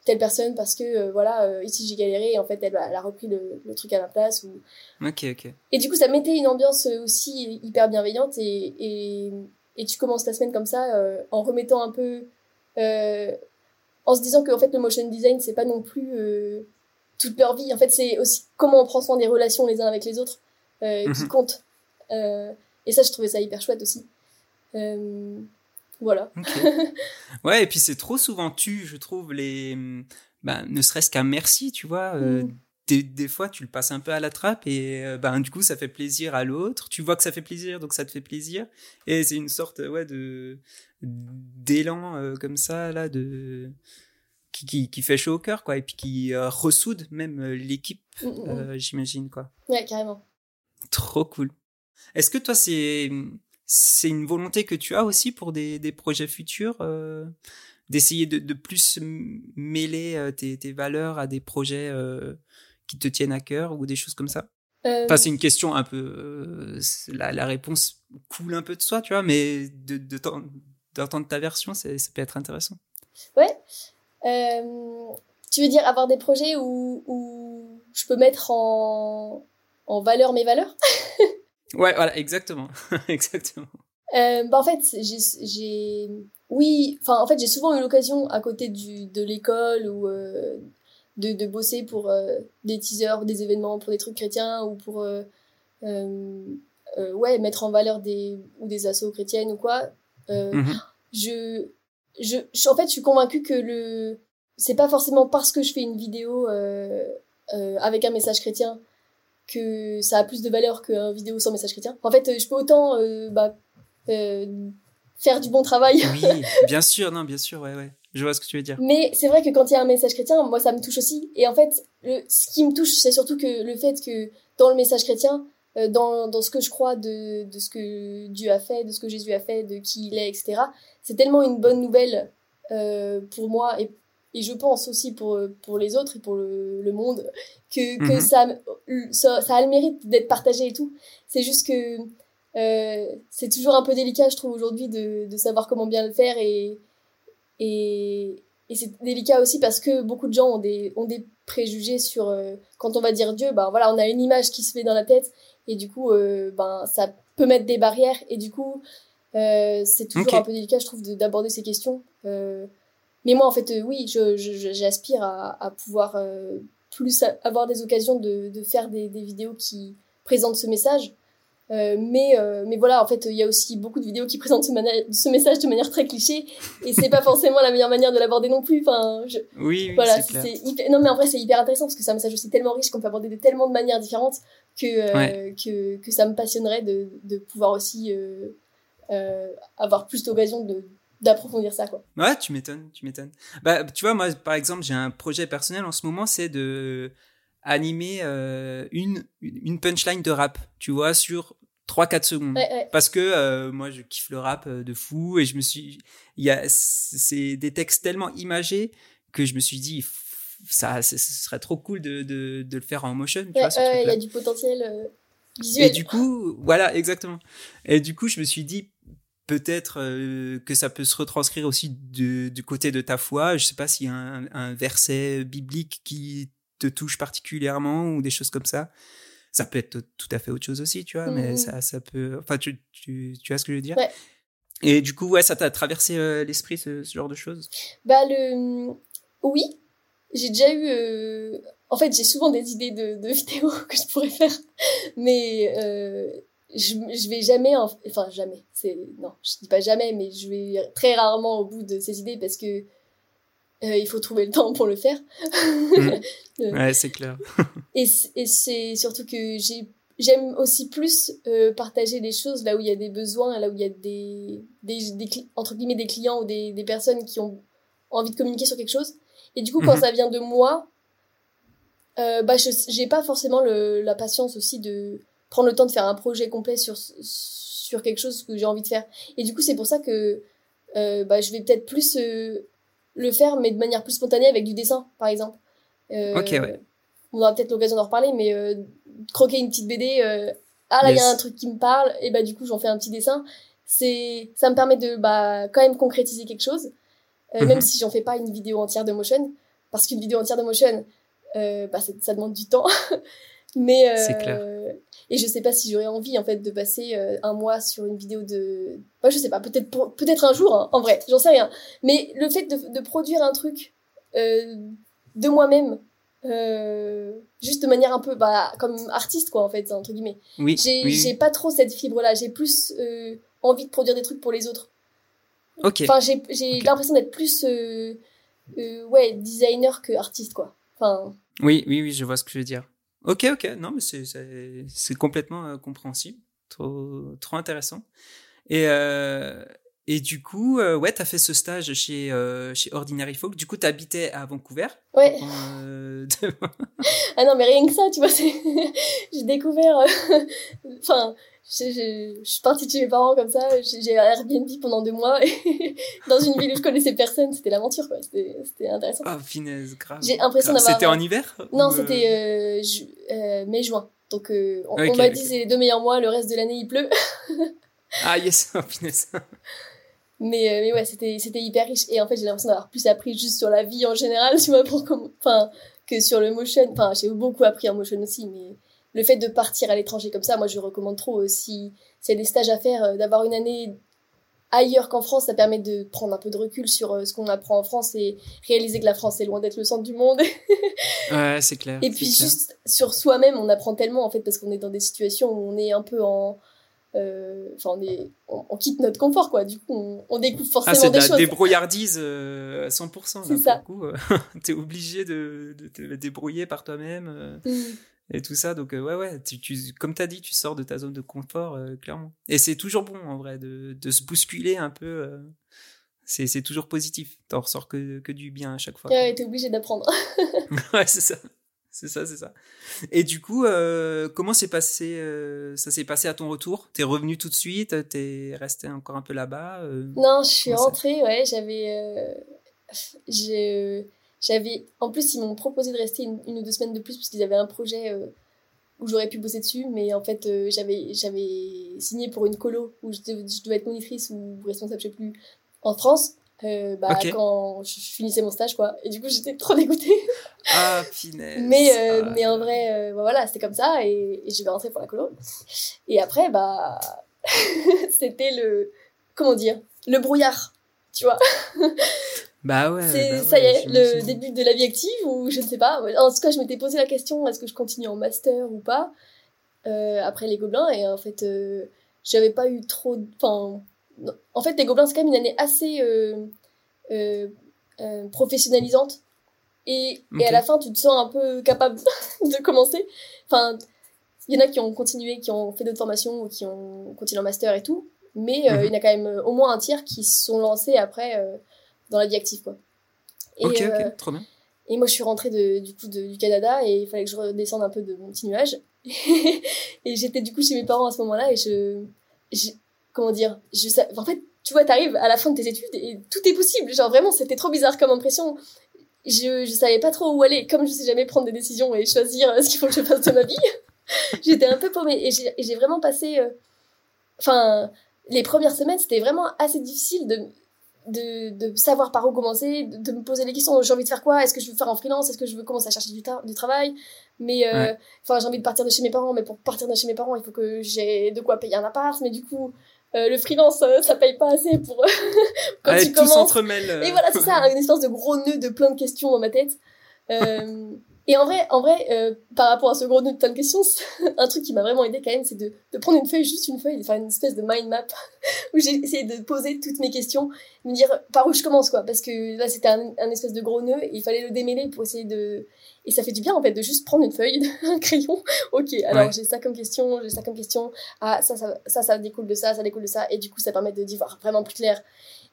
telle personne parce que voilà ici j'ai galéré et en fait elle, elle a repris le, le, truc à ma place ou ok ok et du coup ça mettait une ambiance aussi hyper bienveillante et et, et tu commences ta semaine comme ça en remettant un peu en se disant que en fait le motion design c'est pas non plus toute leur vie. En fait, c'est aussi comment on prend soin des relations les uns avec les autres euh, qui mhm. compte. Euh, et ça, je trouvais ça hyper chouette aussi. Euh, voilà. ouais, et puis c'est trop souvent tu, je trouve, les. Ben, ne serait-ce qu'un merci, tu vois. Euh, mm. des, des, fois, tu le passes un peu à la trappe et ben, du coup, ça fait plaisir à l'autre. Tu vois que ça fait plaisir, donc ça te fait plaisir. Et c'est une sorte ouais, de d'élan comme ça, là, de qui, qui, fait chaud au cœur, quoi, et puis qui euh, ressoude même euh, l'équipe, mm, mm. Euh, j'imagine, quoi. Ouais, carrément. Trop cool. Est-ce que toi, c'est c'est une volonté que tu as aussi pour des, des projets futurs, d'essayer de, de, plus mêler tes, tes, valeurs à des projets qui te tiennent à cœur ou des choses comme ça? Enfin, c'est une question un peu. la, la, réponse coule un peu de soi, tu vois, mais de, d'entendre ta version, ça peut être intéressant. Ouais. Euh, tu veux dire avoir des projets où, où je peux mettre en, en valeur mes valeurs? Ouais, voilà, exactement. exactement. Euh, bah en fait, j'ai. Oui, enfin, en fait, j'ai souvent eu l'occasion, à côté du, de l'école ou euh, de, de bosser pour euh, des teasers, des événements, pour des trucs chrétiens ou pour. Euh, ouais, mettre en valeur des. ou des assos chrétiennes ou quoi. Mm-hmm. Je je, en fait, je suis convaincue que le, c'est pas forcément parce que je fais une vidéo euh, euh, avec un message chrétien que ça a plus de valeur qu'une vidéo sans message chrétien. En fait, je peux autant euh, bah, euh, faire du bon travail. oui, bien sûr, non, bien sûr, ouais, ouais. Je vois ce que tu veux dire. Mais c'est vrai que quand il y a un message chrétien, moi, ça me touche aussi. Et en fait, le, ce qui me touche, c'est surtout que le fait que dans le message chrétien, euh, dans, dans ce que je crois de, de ce que Dieu a fait, de ce que Jésus a fait, de qui il est, etc. C'est tellement une bonne nouvelle euh, pour moi et, et je pense aussi pour, pour les autres et pour le, le monde que, que mhm. ça, ça, a le mérite d'être partagé et tout. C'est juste que euh, c'est toujours un peu délicat, je trouve, aujourd'hui de, de savoir comment bien le faire et, et, et c'est délicat aussi parce que beaucoup de gens ont des, ont des préjugés sur euh, quand on va dire Dieu, ben voilà, on a une image qui se fait dans la tête et du coup euh, ben ça peut mettre des barrières et du coup euh, c'est toujours un peu délicat je trouve d'aborder ces questions euh, mais moi en fait oui je j'aspire à, à pouvoir plus avoir des occasions de, de faire des, des vidéos qui présentent ce message. Euh, mais euh, mais voilà en fait il y a aussi beaucoup de vidéos qui présentent ce, ce message de manière très cliché. Et c'est pas forcément la meilleure manière de l'aborder non plus. Enfin je... oui, oui voilà c'est hyper... non mais en vrai c'est hyper intéressant parce que c'est un message aussi tellement riche qu'on peut aborder de tellement de manières différentes que euh, que que ça me passionnerait de de pouvoir aussi avoir plus d'occasion de d'approfondir ça quoi ouais tu m'étonnes tu m'étonnes bah tu vois moi par exemple j'ai un projet personnel en ce moment c'est de animer une une punchline de rap tu vois sur 3-4 secondes. Parce que moi, je kiffe le rap de fou et je me suis. Il y a, c'est des textes tellement imagés que je me suis dit, ça, ce serait trop cool de, de, de le faire en motion. il y a du potentiel visuel. Et du coup, voilà, exactement. Et du coup, je me suis dit, peut-être euh, que ça peut se retranscrire aussi du, du côté de ta foi. Je sais pas s'il y a un, un, verset biblique qui te touche particulièrement ou des choses comme ça. Ça peut être tout à fait autre chose aussi, tu vois, mais mmh. ça, ça peut. Enfin, tu, tu, tu vois ce que je veux dire? Ouais. Et du coup, ouais, ça t'a traversé euh, l'esprit, ce, ce, genre de choses? Bah, le. Oui. J'ai déjà eu. Euh... En fait, j'ai souvent des idées de, de vidéos que je pourrais faire, mais je, je vais jamais, enfin jamais, c'est non, je dis pas jamais, mais je vais très rarement au bout de ces idées parce que euh, il faut trouver le temps pour le faire. Mmh. Euh, ouais, c'est clair. et c'est surtout que j'ai j'aime aussi plus euh, partager des choses là où il y a des besoins, là où il y a des, des, des entre guillemets des clients ou des, des personnes qui ont envie de communiquer sur quelque chose. Et du coup, quand mmh. ça vient de moi, euh, bah, je j'ai pas forcément le, la patience aussi de prendre le temps de faire un projet complet sur, sur quelque chose que j'ai envie de faire. Et du coup, c'est pour ça que euh, bah, je vais peut-être plus euh, le faire, mais de manière plus spontanée avec du dessin, par exemple. Euh, ok, ouais. On aura peut-être l'occasion d'en reparler, mais euh, croquer une petite BD, euh, ah là, il y a un truc qui me parle, et bah du coup, j'en fais un petit dessin. C'est, ça me permet de bah, quand même concrétiser quelque chose, mhm. même si j'en fais pas une vidéo entière de motion, parce qu'une vidéo entière de motion, bah, ça demande du temps. mais clair. et je sais pas si j'aurais envie en fait de passer euh, un mois sur une vidéo de bah, je sais pas peut-être peut-être un jour hein, en vrai j'en sais rien. Mais le fait de, de produire un truc euh, de moi-même euh, juste de manière un peu bah comme artiste quoi en fait entre guillemets. Oui j'ai oui, j'ai pas trop cette fibre là j'ai plus euh, envie de produire des trucs pour les autres. Ok. Enfin j'ai j'ai okay. l'impression d'être plus euh, ouais designer que artiste quoi. Enfin oui oui oui je vois ce que je veux dire Ok, ok, non, mais c'est complètement euh, compréhensible, trop, trop intéressant. Et, euh, et du coup, euh, ouais, t'as fait ce stage chez, euh, chez Ordinary Folk. Du coup, t'habitais à Vancouver. Ouais. Euh, ah non, mais rien que ça, tu vois, j'ai découvert. Enfin, je, je, je, suis partie de chez mes parents comme ça. J'ai Airbnb pendant deux mois et dans une ville où je connaissais personne. C'était l'aventure, quoi. C'était intéressant. Ah, finesse, grave. J'ai l'impression d'avoir. C'était en hiver Non, c'était mai-juin. Donc, on, okay, on m'a dit c'est les deux meilleurs mois. Le reste de l'année, il pleut. ah, yes, oh, finesse. mais euh, mais ouais c'était c'était hyper riche et en fait j'ai l'impression d'avoir plus appris juste sur la vie en général tu vois pour comme enfin que sur le motion enfin j'ai beaucoup appris en motion aussi mais le fait de partir à l'étranger comme ça moi je recommande trop si s'il y a des stages à faire euh, d'avoir une année ailleurs qu'en France ça permet de prendre un peu de recul sur euh, ce qu'on apprend en France et réaliser que la France est loin d'être le centre du monde. Ouais c'est clair et puis clair. juste sur soi-même on apprend tellement en fait parce qu'on est dans des situations où on est un peu en euh, enfin on est on, on, quitte notre confort quoi. Du coup on, on découvre forcément ah, des de choses. débrouillardise euh, à 100% c'est ça. coup. Euh, t'es obligé de, de, te débrouiller par toi-même euh, mm. Et tout ça. Donc euh, ouais ouais tu, tu comme t'as dit tu sors de ta zone de confort euh, clairement. Et c'est toujours bon en vrai de, de se bousculer un peu c'est c'est toujours positif. T'en ressors que, que du bien à chaque fois ouais t'es obligé d'apprendre. Ouais c'est ça. C'est ça, c'est ça. Et du coup, euh, comment s'est passé euh, Ça s'est passé à ton retour? T'es revenu tout de suite? T'es resté encore un peu là-bas euh, Non, je suis rentrée. Ouais, j'avais, euh, j'ai, j'avais. En plus, ils m'ont proposé de rester une, une, ou deux semaines de plus parce qu'ils avaient un projet euh, où j'aurais pu bosser dessus, mais en fait, euh, j'avais, j'avais signé pour une colo où je devais, je devais être monitrice ou responsable, je sais plus, en France euh, bah, okay. quand je finissais mon stage quoi et du coup j'étais trop dégoûtée ah finesse mais euh, ah. mais en vrai euh, bah, voilà c'était comme ça et, et je vais rentrer pour la colo et après bah c'était le comment dire le brouillard tu vois bah ouais c'est bah ça ouais, y est le début de la vie active ou je ne sais pas en tout cas je m'étais posé la question est-ce que je continue en master ou pas euh, après les gobelins et en fait euh, j'avais pas eu trop enfin en fait, les Gobelins, c'est quand même une année assez euh, euh, euh, professionnalisante. Et, okay. et à la fin, tu te sens un peu capable de commencer. Enfin, il y en a qui ont continué, qui ont fait d'autres formations, ou qui ont continué en master et tout. Mais euh, -hmm. il y en a quand même au moins un tiers qui se sont lancés après euh, dans la vie active, quoi. Et, ok, ok, trop bien. Et moi, je suis rentrée de, du coup de, du Canada et il fallait que je redescende un peu de mon petit nuage. et j'étais du coup chez mes parents à ce moment-là et je, comment dire, je en fait, tu vois, t'arrives à la fin de tes études et tout est possible. Genre vraiment, c'était trop bizarre comme impression. Je, je savais pas trop où aller. Comme je sais jamais prendre des décisions et choisir euh, ce qu'il faut que je fasse de ma vie, j'étais un peu paumée. Et j'ai vraiment passé, euh, enfin, les premières semaines, c'était vraiment assez difficile de, de, de, savoir par où commencer, de, me poser les questions. J'ai envie de faire quoi? Est-ce que je veux faire en freelance? Est-ce que je veux commencer à chercher du, du travail? Mais euh, enfin, j'ai envie de partir de chez mes parents, mais pour partir de chez mes parents, il faut que j'ai de quoi payer un appart. Mais du coup, euh, le freelance, euh, ça paye pas assez pour quand tu commences. Et voilà, c'est ça, une espèce de gros nœud de plein de questions dans ma tête. Et en vrai, en vrai, euh, par rapport à ce gros nœud de plein de questions, un truc qui m'a vraiment aidé quand même, c'est de, de prendre une feuille, juste une feuille, de faire une espèce de mind map où j'ai essayé de poser toutes mes questions, me dire par où je commence quoi, parce que là c'était un, un, espèce de gros nœud et il fallait le démêler pour essayer de et ça fait du bien en fait de juste prendre une feuille, un crayon. Ok, alors j'ai ça comme question, j'ai ça comme question. Ah ça, ça ça ça découle de ça, ça découle de ça et du coup ça permet de d'y voir vraiment plus clair.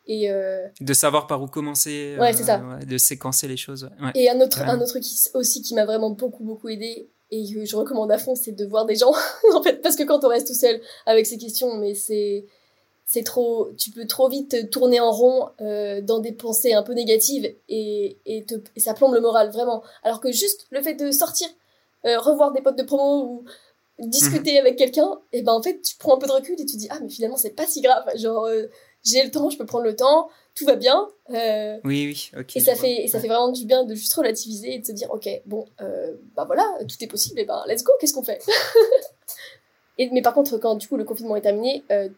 Et euh, de savoir par où commencer, ouais, c'est ça. Euh, de séquencer les choses. Et un autre, un autre qui, aussi qui m'a vraiment beaucoup, beaucoup aidé et que je recommande à fond, c'est de voir des gens. en fait, parce que quand on reste tout seul avec ces questions, mais c'est, c'est trop, tu peux trop vite tourner en rond euh, dans des pensées un peu négatives et, et, te, et ça plombe le moral, vraiment. Alors que juste le fait de sortir, revoir des potes de promo ou discuter mhm. avec quelqu'un, et ben en fait, tu prends un peu de recul et tu dis, ah, mais finalement, c'est pas si grave. Genre, j'ai le temps, je peux prendre le temps, tout va bien. Euh, oui, oui, ok. Et ça, fait, et ça fait vraiment du bien de juste relativiser et de se dire, ok, bon, euh, bah voilà, tout est possible, et ben let's go, qu'est-ce qu'on fait? Et, Mais par contre, quand du coup le confinement est terminé, euh,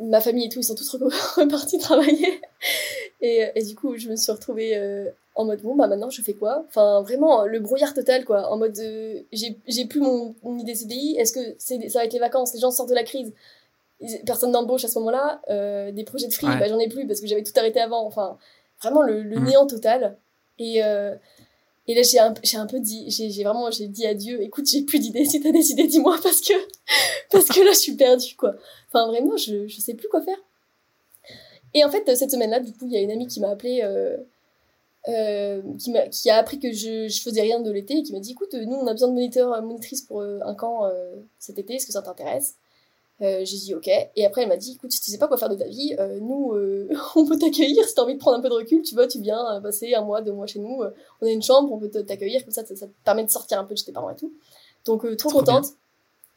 ma famille et tout, ils sont tous repartis travailler. et, et, du coup, je me suis retrouvée en mode, bon, bah maintenant, je fais quoi? Enfin, vraiment, le brouillard total, quoi. En mode, j'ai plus mon, mon idée CDI, est-ce que c'est ça va être les vacances, les gens sortent de la crise? Personne d'embauche à ce moment-là, euh, des projets de free, bah, j'en ai plus parce que j'avais tout arrêté avant. Enfin, vraiment le, mm. néant total. Et, euh, et là, j'ai un, j'ai un peu dit, j'ai vraiment j'ai dit à Dieu, écoute, j'ai plus d'idées, si t'as décidé, dis-moi parce que, parce que là, je suis perdue, quoi. Enfin, vraiment, je, je sais plus quoi faire. Et en fait, cette semaine-là, du coup, il y a une amie qui m'a appelé. Euh, euh, qui, m'a, qui a appris que je, je faisais rien de l'été et qui m'a dit écoute nous on a besoin de moniteurs monitrices pour un camp cet été est-ce que ça t'intéresse? Euh, j'ai dit ok. Et après, elle m'a dit écoute, si tu sais pas quoi faire de ta vie, euh, nous, euh, on peut t'accueillir. Si t'as envie de prendre un peu de recul, tu vois, tu viens passer un mois, deux mois chez nous. on a une chambre, on peut t'accueillir. Comme ça, ça, te permet de sortir un peu de chez tes parents et tout. Donc, trop, contente.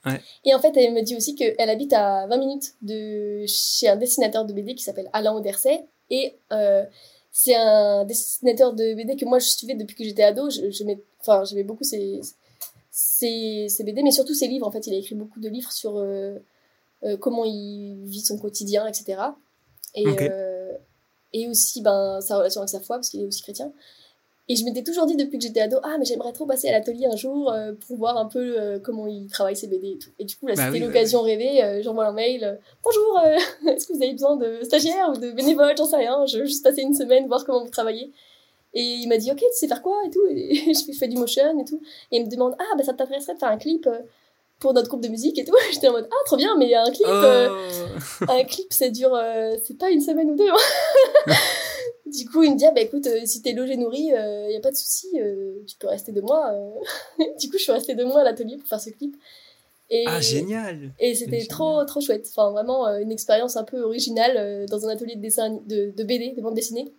Ouais. Et en fait, elle me dit aussi qu'elle habite à 20 minutes de chez un dessinateur de BD qui s'appelle Alain Auderset. Et c'est un dessinateur de BD que moi je suivais depuis que j'étais ado. Je, enfin, j'aimais beaucoup ses, ses, ses, BD, mais surtout ses livres. En fait, il a écrit beaucoup de livres sur euh, comment il vit son quotidien, etc. Et, euh, et aussi ben, sa relation avec sa foi, parce qu'il est aussi chrétien. Et je m'étais toujours dit depuis que j'étais ado, ah mais j'aimerais trop passer à l'atelier un jour euh, pour voir un peu comment il travaille ses BD et tout. Et du coup là bah c'était bah l'occasion rêvée, j'envoie un mail, bonjour, est-ce que vous avez besoin de stagiaires ou de bénévoles, j'en sais rien, je veux juste passer une semaine voir comment vous travaillez. Et il m'a dit ok tu sais faire quoi et tout, et je fais du motion et tout. Et il me demande ah bah ça t'intéresserait de faire un clip pour notre groupe de musique et tout. J'étais en mode ah trop bien, mais un clip, euh, oh. un clip ça dure, euh, c'est pas une semaine ou deux. Hein. du coup il me dit ah bah écoute euh, si t'es logé nourri, il y a pas de souci, tu peux rester deux mois. du coup je suis restée deux mois à l'atelier pour faire ce clip. Et, ah génial. Et c'était trop trop chouette. Enfin vraiment une expérience un peu originale dans un atelier de dessin de, de BD, de bande dessinée.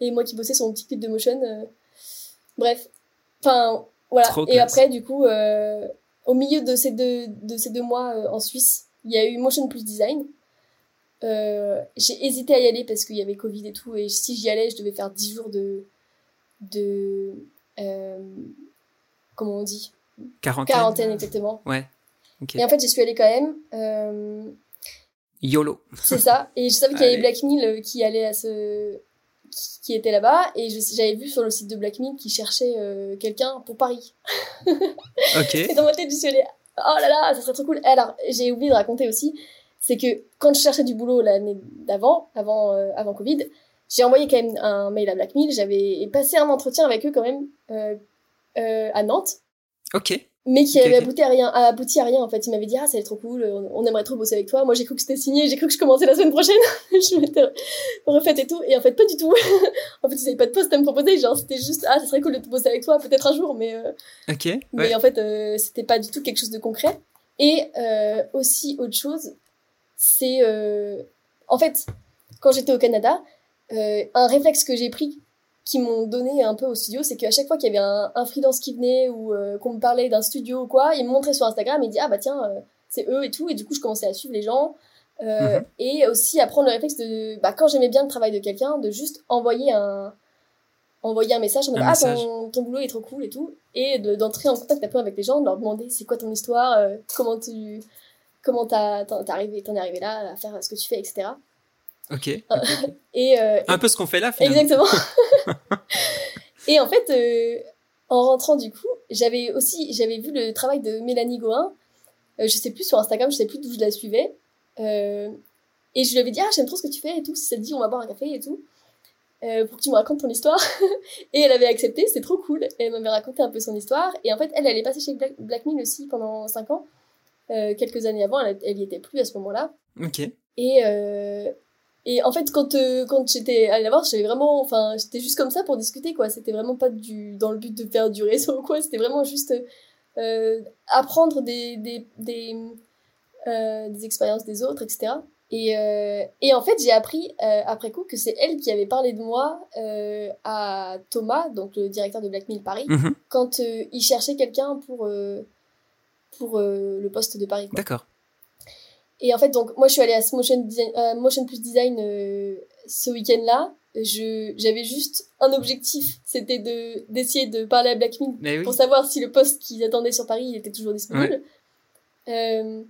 Et moi qui bossais sur mon petit clip de motion. bref, enfin voilà. et après du coup au milieu de ces deux, de ces deux mois euh, en Suisse, il y a eu Motion Plus Design. Euh, j'ai hésité à y aller parce qu'il y avait Covid et tout, et si j'y allais, je devais faire 10 jours de. de euh, comment on dit? Quarantaine. Quarantaine, exactement. Ouais. Et en fait, j'y suis allée quand même. YOLO. C'est ça. Et je savais qu'il y avait Black Mill qui allait à ce, qui était là-bas et j'avais vu sur le site de Black Mint qui cherchait euh, quelqu'un pour Paris. ok. et dans ma tête, je suis allée, oh là là, ça serait trop cool. Alors, j'ai oublié de raconter aussi, c'est que quand je cherchais du boulot l'année d'avant, avant, euh, avant Covid, j'ai envoyé quand même un mail à Black j'avais passé un entretien avec eux quand même euh, à Nantes. Ok. Mais qui avait abouti à rien, abouti à rien en fait. Il m'avait dit ah ça va être trop cool, on, aimerait trop bosser avec toi. Moi j'ai cru que c'était signé, j'ai cru que je commençais la semaine prochaine. je m'étais refaite et tout, et en fait pas du tout. en fait ils avaient pas de poste à me proposer, genre c'était juste ah ça serait cool de bosser avec toi peut-être un jour, mais euh, ok. Mais en fait euh, c'était pas du tout quelque chose de concret. Et euh, aussi autre chose, c'est en fait quand j'étais au Canada, un réflexe que j'ai pris qui m'ont donné un peu au studio, c'est qu'à chaque fois qu'il y avait un, un, freelance qui venait ou euh, qu'on me parlait d'un studio ou quoi, ils me montraient sur Instagram et disaient ah bah tiens euh, c'est eux et tout et du coup je commençais à suivre les gens euh, mhm. et aussi à prendre le réflexe de bah quand j'aimais bien le travail de quelqu'un de juste envoyer un envoyer un message en mode ah ton, ton, boulot est trop cool et tout et d'entrer en contact un peu avec les gens de leur demander c'est quoi ton histoire comment tu comment t'en es arrivé là à faire ce que tu fais etc Ok. et, euh, un peu ce qu'on fait là, finalement. Exactement. et en fait, euh, en rentrant du coup, j'avais aussi j'avais vu le travail de Mélanie Goin. Euh, je sais plus sur Instagram, je sais plus d'où je la suivais. Euh, et je lui avais dit ah j'aime trop ce que tu fais et tout. Si ça te dit on va boire un café et tout. Euh, pour que tu me racontes ton histoire. et elle avait accepté, c'est trop cool. Elle m'avait raconté un peu son histoire. Et en fait, elle, elle est passée chez Black, Black aussi pendant 5 ans. Quelques années avant, elle, elle y était plus à ce moment-là. Ok. Et, euh, et en fait, quand, euh, quand j'étais allée la voir, j'avais vraiment, enfin, j'étais juste comme ça pour discuter, quoi. C'était vraiment pas du, dans le but de faire du réseau quoi. C'était vraiment juste euh, apprendre des, des, des, euh, des expériences des autres, etc. Et, euh, et en fait, j'ai appris euh, après coup que c'est elle qui avait parlé de moi à Thomas, donc le directeur de Black Mill Paris, mhm. quand il cherchait quelqu'un pour, pour le poste de Paris. D'accord. Et en fait, donc, moi, je suis allée à ce Motion, design, euh, Motion Plus Design euh, ce week-end-là. Je, j'avais juste un objectif, c'était de, d'essayer de parler à Blackmin pour savoir si le poste qu'ils attendaient sur Paris il était toujours disponible. Euh,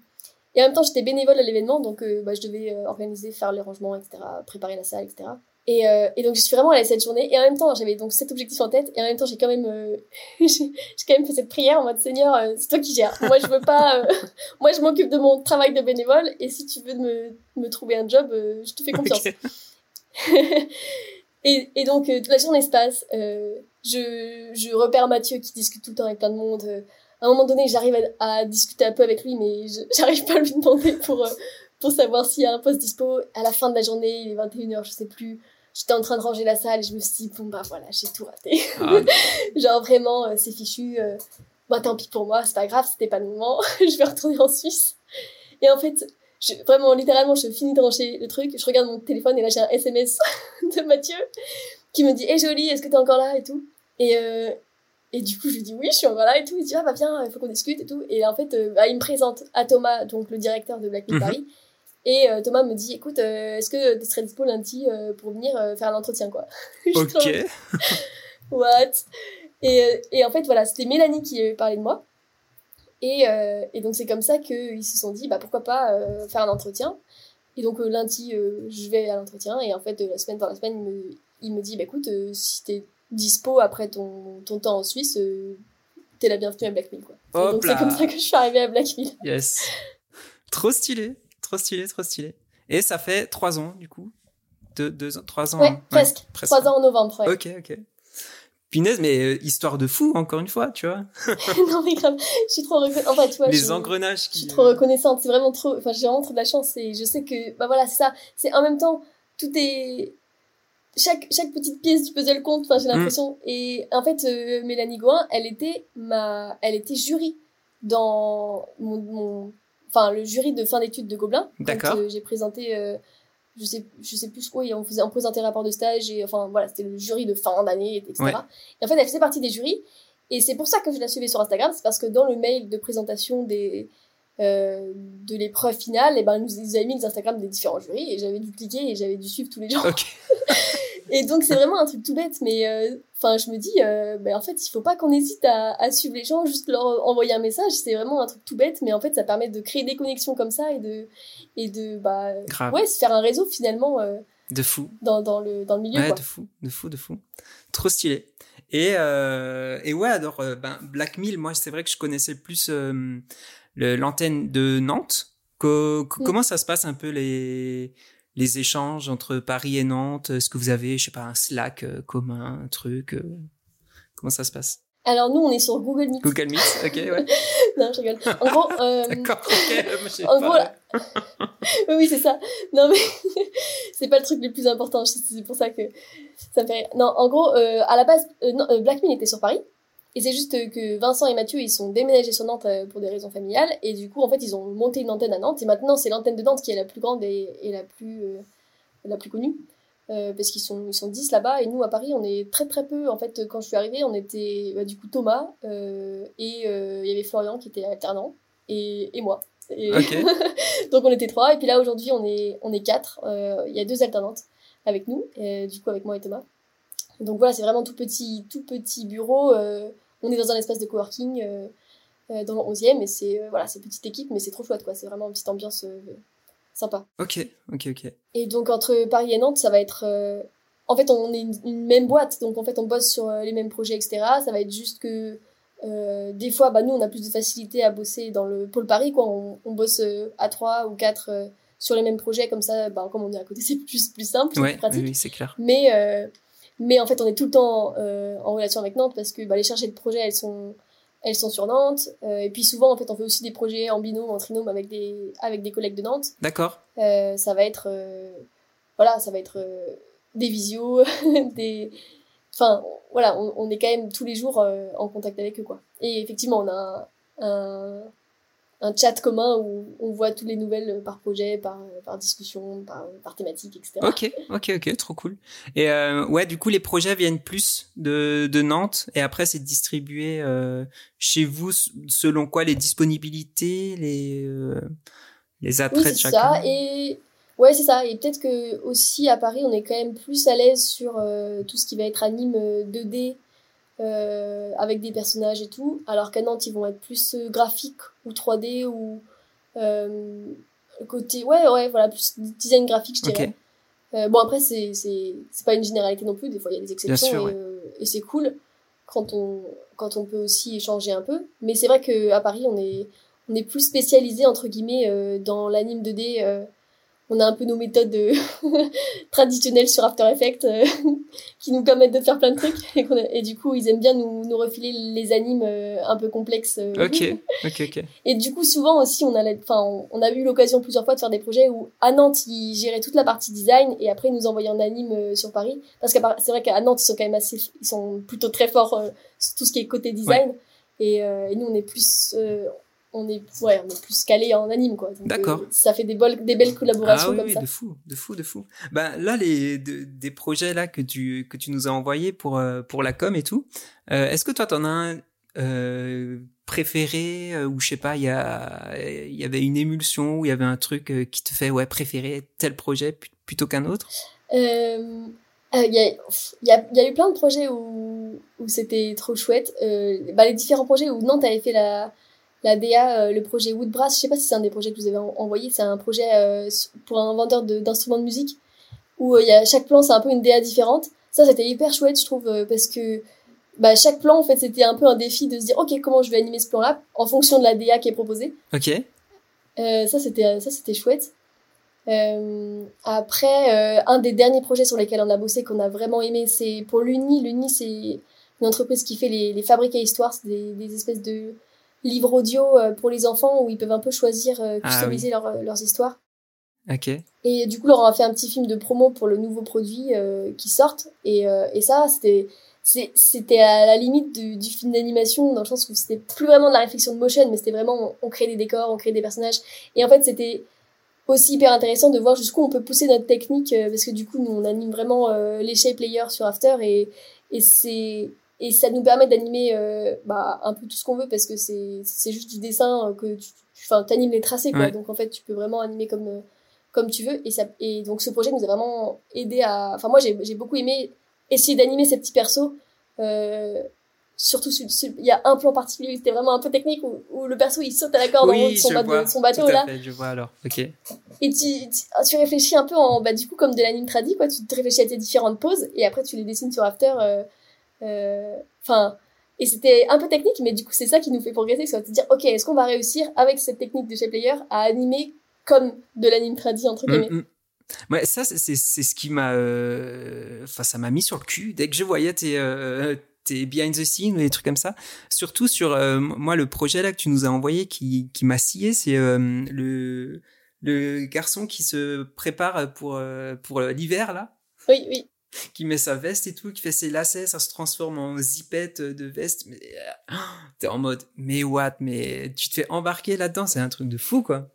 et en même temps, j'étais bénévole à l'événement, donc euh, bah, je devais organiser, faire les rangements, etc., préparer la salle, etc. Et, euh, et donc je suis vraiment allée cette journée. Et en même temps j'avais donc cet objectif en tête. Et en même temps j'ai quand même euh, j'ai quand même fait cette prière en mode Seigneur euh, c'est toi qui gères. Moi je veux pas euh, moi je m'occupe de mon travail de bénévole. Et si tu veux me, me trouver un job je te fais confiance. Et, et donc toute la journée se passe. Je, je repère Mathieu qui discute tout le temps avec plein de monde. À un moment donné j'arrive à, à, discuter un peu avec lui mais j'arrive pas à lui demander pour pour savoir s'il y a un poste dispo. À la fin de la journée il est 21h je sais plus j'étais en train de ranger la salle et je me suis dit, bon bah voilà, j'ai tout raté. Ah. Genre vraiment, euh, c'est fichu. Euh, bah tant pis pour moi, c'est pas grave, c'était pas le moment. je vais retourner en Suisse. Et en fait, je, vraiment, littéralement, je finis de ranger le truc, je regarde mon téléphone et là j'ai un SMS de Mathieu qui me dit, hé hey, jolie, est-ce que t'es encore là et tout. Et, euh, et du coup, je lui dis oui, je suis encore là et tout. Il dit, ah bah viens, il faut qu'on discute et tout. Et en fait, euh, bah, il me présente à Thomas, donc le directeur de Black mm Paris. Et euh, Thomas me dit, écoute, euh, est-ce que tu serais dispo lundi euh, pour venir faire l'entretien, quoi? Ok. What? Et, et, en fait, voilà, c'était Mélanie qui avait parlé de moi. Et, et donc, c'est comme ça qu'ils se sont dit, bah, pourquoi pas faire un entretien. Et donc, lundi, je vais à l'entretien. Et en fait, la semaine dans la semaine, il me, il me dit, bah, écoute, si t'es dispo après ton, ton temps en Suisse, t'es la bienvenue à Blackmill, quoi. donc, c'est comme ça que je suis arrivée à Blackmill. Yes. Trop stylé. Trop stylé, trop stylé. Et ça fait trois ans, du coup. Deux, deux trois ans. Ouais, hein. presque. Trois ans en novembre, ouais. Ok, ok. Pinaise, mais euh, histoire de fou, encore une fois, tu vois. non, mais grave, je suis trop reconnaissante. En fait, tu vois, Les engrenages qui. Je suis trop reconnaissante, c'est vraiment trop. Enfin, j'ai vraiment trop de la chance et je sais que, bah voilà, c'est ça. C'est en même temps, tout est. Chaque, chaque petite pièce du puzzle compte, enfin, j'ai mm. l'impression. Et en fait, euh, Mélanie Gouin, elle était ma. Elle était jury dans mon, mon enfin le jury de fin d'études de Gobelin. D'accord. Euh, j'ai présenté, euh, je sais, je sais plus quoi, on faisait, on présentait un rapport de stage et enfin voilà, c'était le jury de fin d'année, etc. Et en fait, elle faisait partie des jurys. Et c'est pour ça que je la suivais sur Instagram, c'est parce que dans le mail de présentation des euh, de l'épreuve finale, et eh ben, nous, ils avaient mis les Instagram des différents jurys et j'avais dû cliquer et j'avais dû suivre tous les gens. et donc c'est vraiment un truc tout bête, mais euh, enfin je me dis, euh, ben, en fait il faut pas qu'on hésite à, à, suivre les gens, juste leur envoyer un message. C'est vraiment un truc tout bête, mais en fait ça permet de créer des connexions comme ça et de et de bah ouais se faire un réseau finalement. Euh, de fou. Dans, dans le dans le milieu. Ouais, de fou, de fou, de fou. Trop stylé. Et et ouais alors ben Black Mill, moi c'est vrai que je connaissais plus l'antenne de Nantes. Mm. Comment ça se passe un peu les, les échanges entre Paris et Nantes Est-ce que vous avez, je sais pas, un Slack euh, commun, un truc euh, Comment ça se passe? Alors nous, on est sur Google Meet. Google Meet, ok, ouais. non, je rigole. En gros, euh, d'accord, ok. En gros, là... oui, c'est ça. Non mais c'est pas le truc le plus important. C'est pour ça que ça me fait rire. Non, en gros, euh, à la base, euh, euh Blackmin était sur Paris. Et c'est juste que Vincent et Mathieu, ils sont déménagés sur Nantes pour des raisons familiales. Et du coup, en fait, ils ont monté une antenne à Nantes. Et maintenant, c'est l'antenne de Nantes qui est la plus grande et, et la plus la plus connue. Euh, parce qu'ils sont, ils sont 10 là-bas, et nous à Paris on est très très peu. En fait, quand je suis arrivée, on était bah, du coup Thomas, euh, et euh, il y avait Florian qui était alternant, et, et moi. Donc on était trois, et puis là aujourd'hui on est, on est quatre. Il y a deux alternantes avec nous, du coup avec moi et Thomas. Donc voilà, c'est vraiment tout petit, tout petit bureau. On est dans un espace de coworking dans le 11e, et c'est voilà, c'est petite équipe, mais c'est trop chouette quoi. C'est vraiment une petite ambiance sympa. Ok, ok, ok. Et donc entre Paris et Nantes, ça va être... Euh, en fait, on est une, même boîte, donc en fait, on bosse sur euh, les mêmes projets, etc. Ça va être juste que euh, des fois, bah, nous, on a plus de facilité à bosser dans le pôle Paris, quoi. On, on bosse à trois ou quatre sur les mêmes projets, comme ça, bah, comme on est à côté, c'est plus, plus simple, ouais, plus pratique. Oui, c'est clair. Mais, mais en fait, on est tout le temps en relation avec Nantes parce que bah, les chargées de projet, elles sont elles sont sur Nantes. Euh, et puis souvent, en fait, on fait aussi des projets en binôme, en trinôme avec des, avec des collègues de Nantes. D'accord. Euh, ça va être, euh, voilà, ça va être des visios, des, enfin, voilà, on, on, est quand même tous les jours en contact avec eux, quoi. Et effectivement, on a un, un chat commun où on voit toutes les nouvelles par projet, par, par discussion, par, par thématique, etc. Ok, ok, ok, trop cool. Et euh, ouais, du coup, les projets viennent plus de, de Nantes et après, c'est distribué euh, chez vous selon quoi les disponibilités, les, euh, les attraits oui, de chacun. Ça, et ouais, c'est ça. Et peut-être que aussi à Paris, on est quand même plus à l'aise sur euh, tout ce qui va être anime 2D euh, avec des personnages et tout, alors qu'à Nantes, ils vont être plus euh, graphiques ou 3D ou euh, côté. Ouais, ouais, voilà, plus design graphique, je dirais. Euh, bon, après, c'est, c'est, c'est pas une généralité non plus, des fois il y a des exceptions et, euh, et c'est cool quand on, quand on peut aussi échanger un peu. Mais c'est vrai qu'à Paris, on est, on est plus spécialisé, entre guillemets, dans l'anime 2D on a un peu nos méthodes euh, traditionnelles sur After Effects euh, qui nous permettent de faire plein de trucs. Et, du coup ils aiment bien nous, nous refiler les animes euh, un peu complexes ok ok ok. Et du coup souvent aussi on a enfin on, a eu l'occasion plusieurs fois de faire des projets où à Nantes ils géraient toute la partie design et après ils nous envoyaient en anime sur Paris. Parce que c'est vrai qu'à Nantes ils sont quand même assez ils sont plutôt très forts sur tout ce qui est côté design. Et, et, nous on est plus on est, ouais, on est plus calé en anime, quoi. D'accord. Euh, ça fait des, des belles collaborations ah, oui, comme oui, ça. de fou, de fou, de fou. Ben, là, les, des projets là que tu, que tu nous as envoyés pour, euh, pour la com et tout, euh, est-ce que toi, t'en as un préféré ou je sais pas, il y, a, il y avait une émulsion ou il y avait un truc qui te fait, ouais, préférer tel projet plutôt qu'un autre? Il y, a, y, a, y, a, eu plein de projets où, où c'était trop chouette. bah, les différents projets où Nantes avait fait la, la DA, euh, le projet Woodbrass, je sais pas si c'est un des projets que vous avez envoyé, c'est un projet euh, pour un vendeur d'instruments de, musique où euh, il y a chaque plan c'est un peu une DA différente. Ça c'était hyper chouette je trouve parce que bah, chaque plan en fait c'était un peu un défi de se dire ok comment je vais animer ce plan là en fonction de la DA qui est proposée. Ok. ça c'était ça c'était chouette. après un des derniers projets sur lesquels on a bossé qu'on a vraiment aimé c'est pour l'Uni. L'Uni c'est une entreprise qui fait les, les fabriques à histoire, c'est des, des espèces de livre audio euh, pour les enfants où ils peuvent un peu choisir, euh, ah customiser euh, leurs histoires. Ok. Et du coup, leur a fait un petit film de promo pour le nouveau produit qui sortent. Et, et ça, c'était c'était à la limite du, du film d'animation dans le sens où c'était plus vraiment de la réflexion de motion mais c'était vraiment on, crée des décors on crée des personnages et en fait c'était aussi hyper intéressant de voir jusqu'où on peut pousser notre technique parce que du coup nous on anime vraiment les shape layers sur After et, et c'est et ça nous permet d'animer euh, bah, un peu tout ce qu'on veut parce que c'est c'est juste du dessin euh, que tu enfin t'animes les tracés quoi. Donc en fait tu peux vraiment animer comme euh, comme tu veux. Et ça et donc ce projet nous a vraiment aidé à enfin moi j'ai j'ai beaucoup aimé essayer d'animer ces petits persos euh, surtout il y a un plan particulier c'était vraiment un peu technique où, où, le perso il saute à la corde oui, en haut de son, bateau tout là. fait, je vois alors. Ok. Et tu, tu, réfléchis un peu en bah du coup comme de l'anime tradi quoi. Tu te réfléchis à tes différentes poses et après tu les dessines sur After euh, enfin, et c'était un peu technique, mais du coup, c'est ça qui nous fait progresser, c'est de dire, ok, est-ce qu'on va réussir avec cette technique de chez Player à animer comme de l'anime tradit entre mm, guillemets? Mm, Ouais, ça, c'est ce qui m'a. Euh, enfin, ça m'a mis sur le cul. Dès que je voyais tes, euh, tes behind the scenes ou des trucs comme ça. Surtout sur moi le projet là que tu nous as envoyé qui qui m'a scié, c'est le le garçon qui se prépare pour pour l'hiver là. Oui, oui qui met sa veste et tout, qui fait ses lacets, ça se transforme en zipette de veste. Mais euh, t'es en mode, mais what, mais tu te fais embarquer là-dedans, c'est un truc de fou, quoi.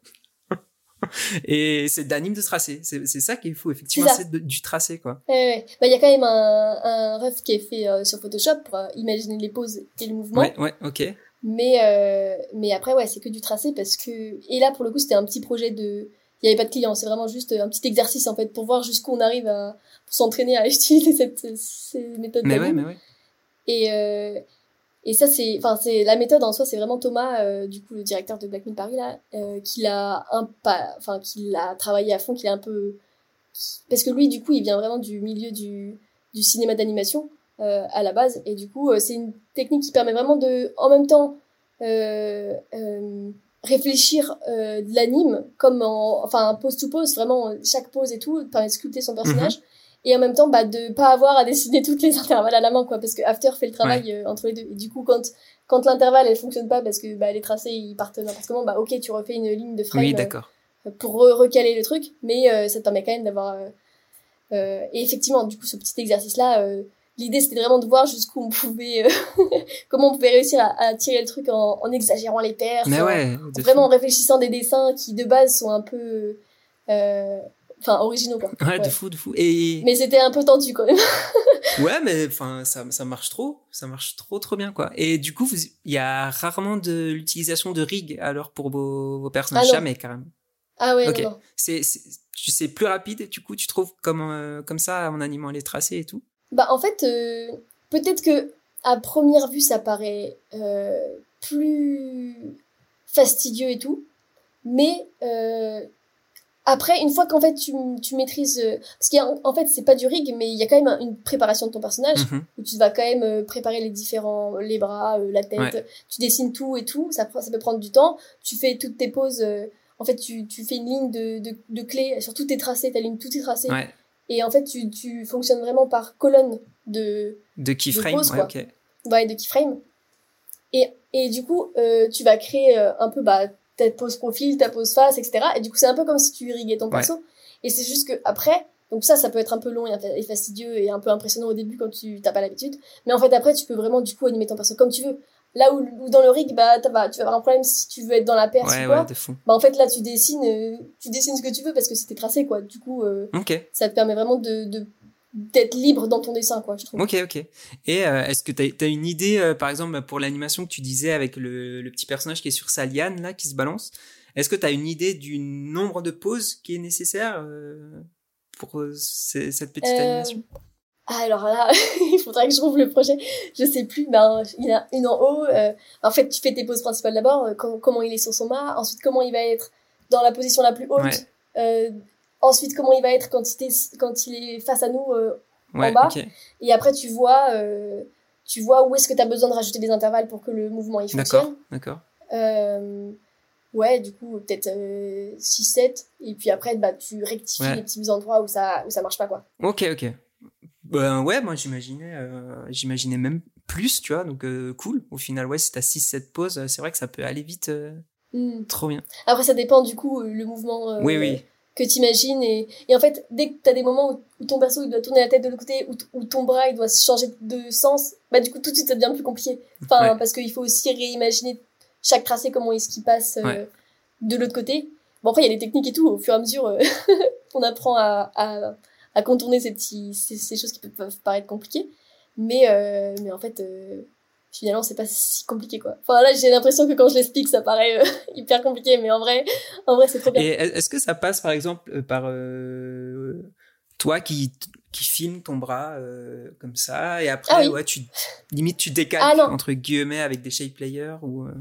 et c'est d'anime de tracé. C'est ça qui est fou, effectivement, c'est du tracé, quoi. Ouais, Bah, il y a quand même un, un ref qui est fait euh, sur Photoshop pour euh, imaginer les poses et le mouvement. Ouais, ouais, ok. Mais, mais après, ouais, c'est que du tracé parce que. Et là, pour le coup, c'était un petit projet de il n'y avait pas de client. C'est vraiment juste un petit exercice, en fait, pour voir jusqu'où on arrive à s'entraîner à utiliser cette, ces méthodes. Mais ouais, mais ouais. Et, euh, et ça, c'est, enfin, c'est, la méthode en soi, c'est vraiment Thomas, euh, du coup, le directeur de Black Paris, là, euh, qui l'a un pas, enfin, qui l'a travaillé à fond, qui est un peu, parce que lui, du coup, il vient vraiment du milieu du, du cinéma d'animation, euh, à la base. Et du coup, euh, c'est une technique qui permet vraiment de, en même temps, euh, euh, réfléchir euh, de l'anime comme en enfin pose to pose vraiment chaque pose et tout permet de sculpter son personnage mhm. et en même temps bah de pas avoir à dessiner toutes les intervalles à la main quoi parce que After fait le travail euh, entre les deux et du coup quand quand l'intervalle elle fonctionne pas parce que bah les tracés ils partent n'importe comment bah ok tu refais une ligne de frame oui, d'accord. Euh, pour recaler le truc mais euh, ça te permet quand même d'avoir et effectivement du coup ce petit exercice là l'idée c'était vraiment de voir jusqu'où on pouvait euh, comment on pouvait réussir à, à tirer le truc en, en, exagérant les pertes mais ouais, vraiment en réfléchissant des dessins qui de base sont un peu euh, enfin originaux quoi. Ouais, de fou de fou. Et mais c'était un peu tendu quand même. Ouais mais enfin ça ça marche trop ça marche trop trop bien quoi. Et du coup il y a rarement de l'utilisation de rig alors pour vos, vos personnages? Ah jamais carrément. Ah ouais ok. c'est tu sais plus rapide du coup tu trouves comme euh, comme ça en animant les tracés et tout? Bah en fait, euh, peut-être que à première vue ça paraît euh, plus fastidieux et tout, mais euh, après une fois qu'en fait tu, tu maîtrises, parce qu'en en fait c'est pas du rig, mais il y a quand même une préparation de ton personnage Mhm. où tu vas quand même préparer les différents, les bras, la tête, Ouais. tu dessines tout et tout, ça, ça peut prendre du temps. Tu fais toutes tes poses. en fait, tu, tu fais une ligne de, de, de clés sur tous tes tracés, ta ligne, tous tes tracés. ouais Et en fait, tu, tu fonctionnes vraiment par colonne de, de keyframe pose, ouais ouais, de keyframe. Et, et du coup, euh, tu vas créer euh, un peu bah, ta pose profil, ta pose face, etc. Et du coup, c'est un peu comme si tu irriguais ton perso. Et c'est juste que après, donc ça, ça peut être un peu long et, et fastidieux et un peu impressionnant au début quand tu t'as pas l'habitude. Mais en fait, après, tu peux vraiment du coup animer ton perso comme tu veux. Là où, où dans le rig, bah, tu vas avoir un problème si tu veux être dans la perse ouais ou quoi. ouais fou Bah, en fait, là, tu dessines, euh, tu dessines ce que tu veux parce que c'était tracé, quoi. Du coup, euh, ok ça te permet vraiment de, de, d'être libre dans ton dessin, quoi, je trouve. Ok, ok. Et euh, est-ce que tu as, une idée, euh, par exemple, pour l'animation que tu disais avec le, le petit personnage qui est sur sa liane, là, qui se balance Est-ce que tu as une idée du nombre de pauses qui est nécessaire euh, pour euh, cette petite Euh, animation? Ah, alors là, il faudrait que je trouve le projet. Je sais plus, ben, il y en a une en haut. euh, en fait, tu fais tes poses principales d'abord, euh, com- comment il est sur son mât, ensuite comment il va être dans la position la plus haute, Ouais. euh, ensuite comment il va être quand il, est, quand il est face à nous, euh, Ouais, bas. et après tu vois, euh, tu vois où est-ce que tu as besoin de rajouter des intervalles pour que le mouvement il D'accord, fonctionne. d'accord. Euh, ouais, du coup, peut-être 6-7, et puis après, bah, tu rectifies Ouais. les petits endroits où ça, où ça marche pas, quoi. Ok, ok. Ben ouais, moi j'imaginais, euh, j'imaginais même plus, tu vois, donc euh, cool. Au final, ouais, si t'as 6-7 pauses, euh, c'est vrai que ça peut aller vite. euh, Hmm. trop bien. Après, ça dépend du coup, euh, le mouvement euh, Oui, oui. que tu imagines. Et, et en fait, dès que tu as des moments où, où ton perso il doit tourner la tête de l'autre côté, où, t- où ton bras il doit changer de sens, bah du coup, tout de suite, ça devient plus compliqué. Enfin, Ouais. parce qu'il faut aussi réimaginer chaque tracé, comment est-ce qu'il passe Ouais. de l'autre côté. Bon, après, il y a des techniques et tout. Au fur et à mesure, on apprend à, à, à contourner ces, petits, ces, ces choses qui peuvent, paraître compliquées. Mais, euh, mais en fait, euh, finalement, c'est pas si compliqué, quoi. Enfin, là, j'ai l'impression que quand je l'explique, ça paraît euh, hyper compliqué, mais en vrai, en vrai, c'est trop bien. Et est-ce que ça passe par exemple euh, par euh, toi qui qui filme ton bras euh, comme ça et après Ah oui. ouais tu limite tu décales Ah entre guillemets avec des shape players ou euh,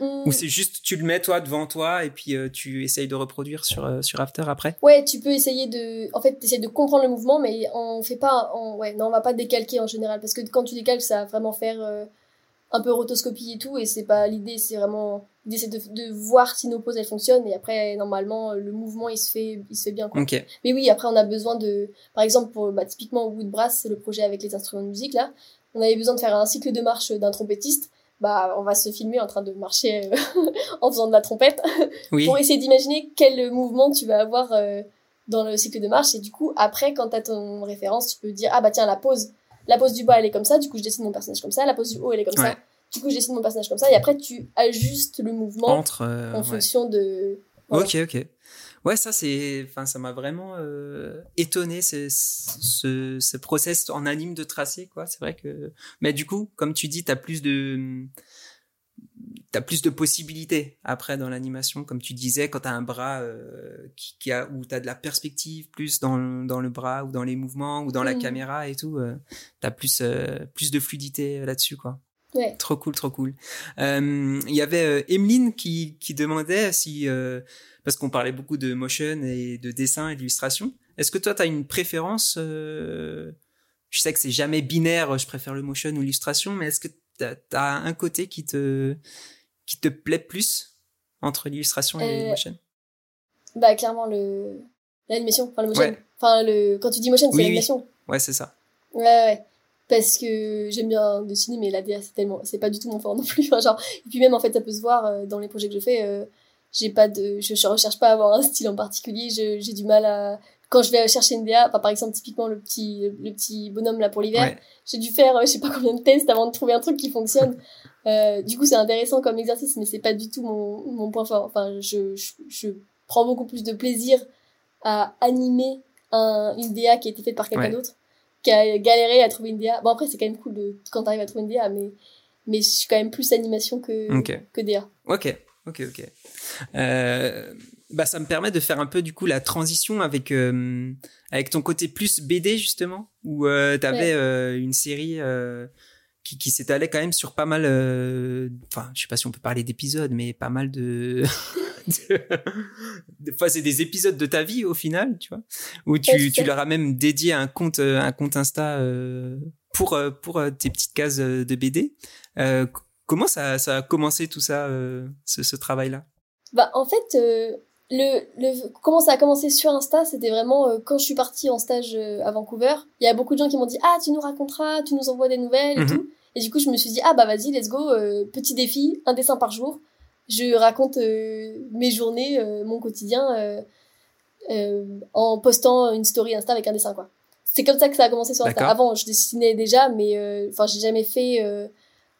Ou c'est juste tu le mets toi devant toi et puis euh, tu essayes de reproduire sur euh, sur After après? Ouais, tu peux essayer de, en fait, essayer de comprendre le mouvement, mais on fait pas, on, ouais, non, on va pas décalquer en général, parce que quand tu décalques, ça va vraiment faire euh, un peu rotoscopie et tout, et c'est pas l'idée, c'est vraiment, l'idée c'est de, de voir si nos poses elles fonctionnent, et après, normalement, le mouvement il se fait, il se fait bien, quoi. ok Mais oui, après, on a besoin de, par exemple, pour, bah, typiquement, Woodbrass, c'est le projet avec les instruments de musique, là, on avait besoin de faire un cycle de marche d'un trompettiste, bah on va se filmer en train de marcher en faisant de la trompette pour essayer d'imaginer quel mouvement tu vas avoir dans le cycle de marche. Et du coup après quand tu as ton référence tu peux dire ah bah tiens la pose la pose du bas elle est comme ça. Du coup je dessine mon personnage comme ça. La pose du haut elle est comme ça. Du coup je dessine mon personnage comme ça. Et après tu ajustes le mouvement Entre, euh, en fonction de ok ok ouais ça c'est enfin ça m'a vraiment euh, étonné ce, ce, ce process en anime de tracé quoi c'est vrai que mais du coup comme tu dis tu as plus de t'as plus de possibilités après dans l'animation, comme tu disais, quand t'as un bras euh, qui, qui, a où t'as de la perspective plus dans, dans le bras ou dans les mouvements ou dans la mm. caméra et tout, euh, t'as plus euh, plus de fluidité là-dessus quoi. Ouais. Trop cool, trop cool. Il y avait Emeline qui qui demandait si parce qu'on parlait beaucoup de motion et de dessin et d'illustration. Est-ce que toi t'as une préférence Je sais que c'est jamais binaire. Je préfère le motion ou l'illustration, mais est-ce que t'as un côté qui te qui te plaît plus entre l'illustration et le motion? Bah clairement le l'animation, enfin le motion. Enfin le quand tu dis motion, c'est l'animation. Ouais, c'est ça. Ouais ouais. Parce que j'aime bien dessiner mais la DA c'est tellement c'est pas du tout mon fort non plus genre et puis même en fait ça peut se voir euh, dans les projets que je fais euh, j'ai pas de je, je recherche pas à avoir un style en particulier, j'ai du mal à quand je vais chercher une DA, par exemple typiquement le petit le petit bonhomme là pour l'hiver, j'ai dû faire euh, je sais pas combien de tests avant de trouver un truc qui fonctionne. euh, du coup c'est intéressant comme exercice mais c'est pas du tout mon, mon point fort. Enfin je, je, je prends beaucoup plus de plaisir à animer un, une DA qui a été faite par quelqu'un d'autre qu'à galérer à trouver une DA. Bon après c'est quand même cool de quand t'arrives à trouver une DA mais mais je suis quand même plus animation que que DA. OK. OK OK. Euh bah, ça me permet de faire un peu du coup la transition avec euh, avec ton côté plus BD justement où euh, tu avais euh, une série euh, qui, qui s'étalait quand même sur pas mal enfin je sais pas si on peut parler d'épisodes mais pas mal de des fois c'est des épisodes de ta vie au final tu vois où tu, tu leur as même dédié un compte un compte Insta pour pour tes petites cases de BD comment ça ça a commencé tout ça ce, ce travail là bah en fait le, le comment ça a commencé sur Insta, c'était vraiment euh, quand je suis partie en stage euh, à Vancouver. Il y a beaucoup de gens qui m'ont dit ah tu nous raconteras, tu nous envoies des nouvelles et mhm. tout. Et du coup je me suis dit ah bah vas-y let's go, euh, petit défi, un dessin par jour. Je raconte mes journées, mon quotidien en postant une story Insta avec un dessin quoi. C'est comme ça que ça a commencé sur Insta. Avant je dessinais déjà mais enfin j'ai jamais fait,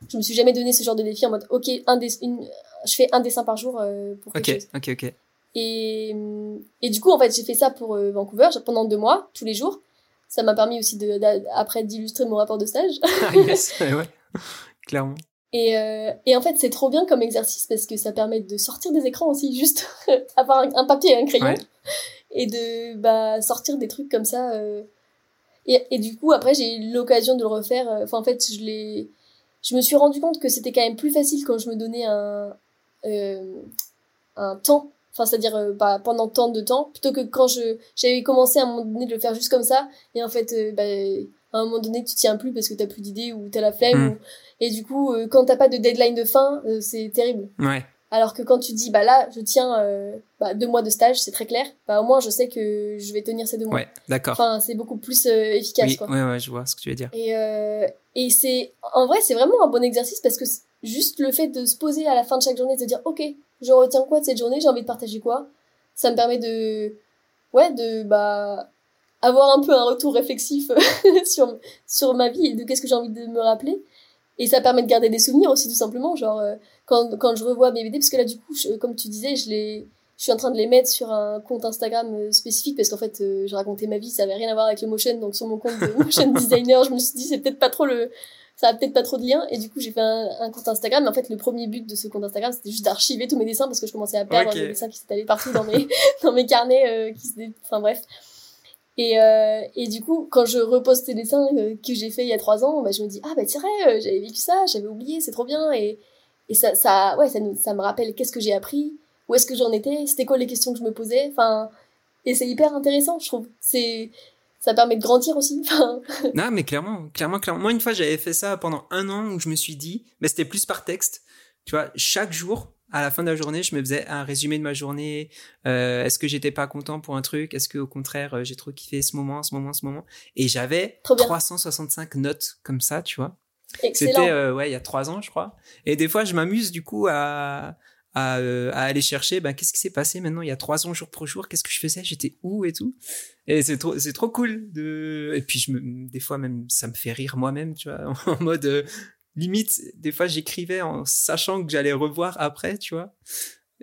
je me suis jamais donné ce genre de défi en mode ok un une, je fais un dessin par jour pour quelque chose. Ok ok ok. Et, et du coup, en fait, j'ai fait ça pour euh, Vancouver pendant deux mois, tous les jours. Ça m'a permis aussi de, après d'illustrer mon rapport de stage. ah yes, ouais, clairement. Et, euh, et en fait, c'est trop bien comme exercice parce que ça permet de sortir des écrans aussi, juste avoir un, papier et un crayon. Et de bah, sortir des trucs comme ça. Euh. Et, et du coup, après, j'ai eu l'occasion de le refaire. Euh, enfin, en fait, je l'ai. Je me suis rendu compte que c'était quand même plus facile quand je me donnais un, un temps enfin c'est-à-dire euh, bah, pendant tant de temps plutôt que quand je j'avais commencé à un moment donné de le faire juste comme ça et en fait euh, bah, à un moment donné tu tiens plus parce que t'as plus d'idées ou t'as la flemme mm. et du coup euh, quand t'as pas de deadline de fin c'est terrible. Ouais. Alors que quand tu dis bah là je tiens bah, deux mois de stage c'est très clair. Bah au moins je sais que je vais tenir ces deux mois. Ouais d'accord. Enfin c'est beaucoup plus efficace quoi. ouais ouais je vois ce que tu veux dire. Et et c'est en vrai c'est vraiment un bon exercice parce que juste le fait de se poser à la fin de chaque journée de se dire ok je retiens quoi de cette journée, j'ai envie de partager quoi? Ça me permet de, ouais, de, bah, avoir un peu un retour réflexif sur, sur ma vie et de qu'est-ce que j'ai envie de me rappeler. Et ça permet de garder des souvenirs aussi, tout simplement. Genre, euh, quand, quand je revois mes BD, parce que là, du coup, comme tu disais, je les, je suis en train de les mettre sur un compte Instagram euh, spécifique parce qu'en fait, euh, je racontais ma vie, ça avait rien à voir avec le motion. Donc, sur mon compte de motion designer, je me suis dit, c'est peut-être pas trop le, ça a peut-être pas trop de lien et du coup j'ai fait un, compte Instagram mais en fait le premier but de ce compte Instagram c'était juste d'archiver tous mes dessins parce que je commençais à perdre les dessins qui s'étalaient partout dans mes dans mes carnets euh, qui se enfin bref et euh, et du coup quand je reposte les dessins euh, que j'ai fait il y a trois ans bah je me dis ah bah c'est vrai j'avais vécu ça j'avais oublié c'est trop bien et et ça ça ouais ça ça me rappelle qu'est-ce que j'ai appris où est-ce que j'en étais c'était quoi les questions que je me posais enfin et c'est hyper intéressant je trouve c'est ça permet de grandir aussi. non, mais clairement, clairement, clairement. Moi, une fois, j'avais fait ça pendant un an où je me suis dit, mais c'était plus par texte. Tu vois, chaque jour, à la fin de la journée, je me faisais un résumé de ma journée. Euh, est-ce que j'étais pas content pour un truc? Est-ce que au contraire, euh, j'ai trop kiffé ce moment, ce moment, ce moment? Et j'avais 365 notes comme ça, tu vois. C'était ouais il y a trois ans je crois. Et des fois je m'amuse du coup à à, aller chercher ben qu'est-ce qui s'est passé maintenant? Il y a trois ans jour pour jour qu'est-ce que je faisais? J'étais où et tout? Et c'est trop c'est trop cool de et puis je me des fois même ça me fait rire moi-même tu vois en mode limite, des fois, j'écrivais en sachant que j'allais revoir après, tu vois.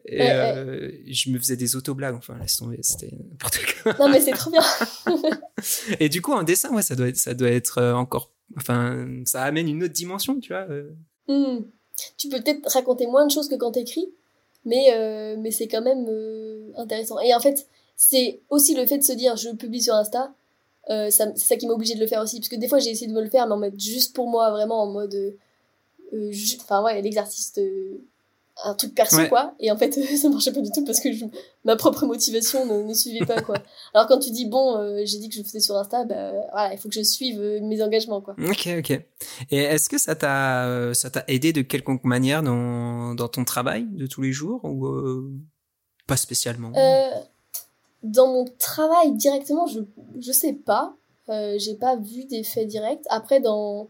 Et euh, je me faisais des auto-blagues, enfin, laisse tomber, c'était n'importe quoi. Non, mais c'est trop bien. et du coup, en dessin, ouais, ça doit être, ça doit être euh, encore, enfin, ça amène une autre dimension, tu vois. Euh. Hmm. Tu peux peut-être raconter moins de choses que quand t'écris, mais, mais c'est quand même intéressant. Et en fait, c'est aussi le fait de se dire, je publie sur Insta, c'est ça qui m'a obligé de le faire aussi, parce que des fois, j'ai essayé de me le faire, mais en mode juste pour moi, vraiment en mode euh, enfin ouais l'exercice de un truc perso quoi. Et en fait ça marchait pas du tout parce que ma propre motivation ne, suivait pas quoi. Alors quand tu dis bon euh, j'ai dit que je faisais sur Insta bah voilà il faut que je suive euh, mes engagements quoi. Ok ok. Et est-ce que ça t'a ça t'a aidé de quelconque manière dans dans ton travail de tous les jours ou pas spécialement? Dans mon travail directement je je sais pas. J'ai pas vu d'effet direct. Après dans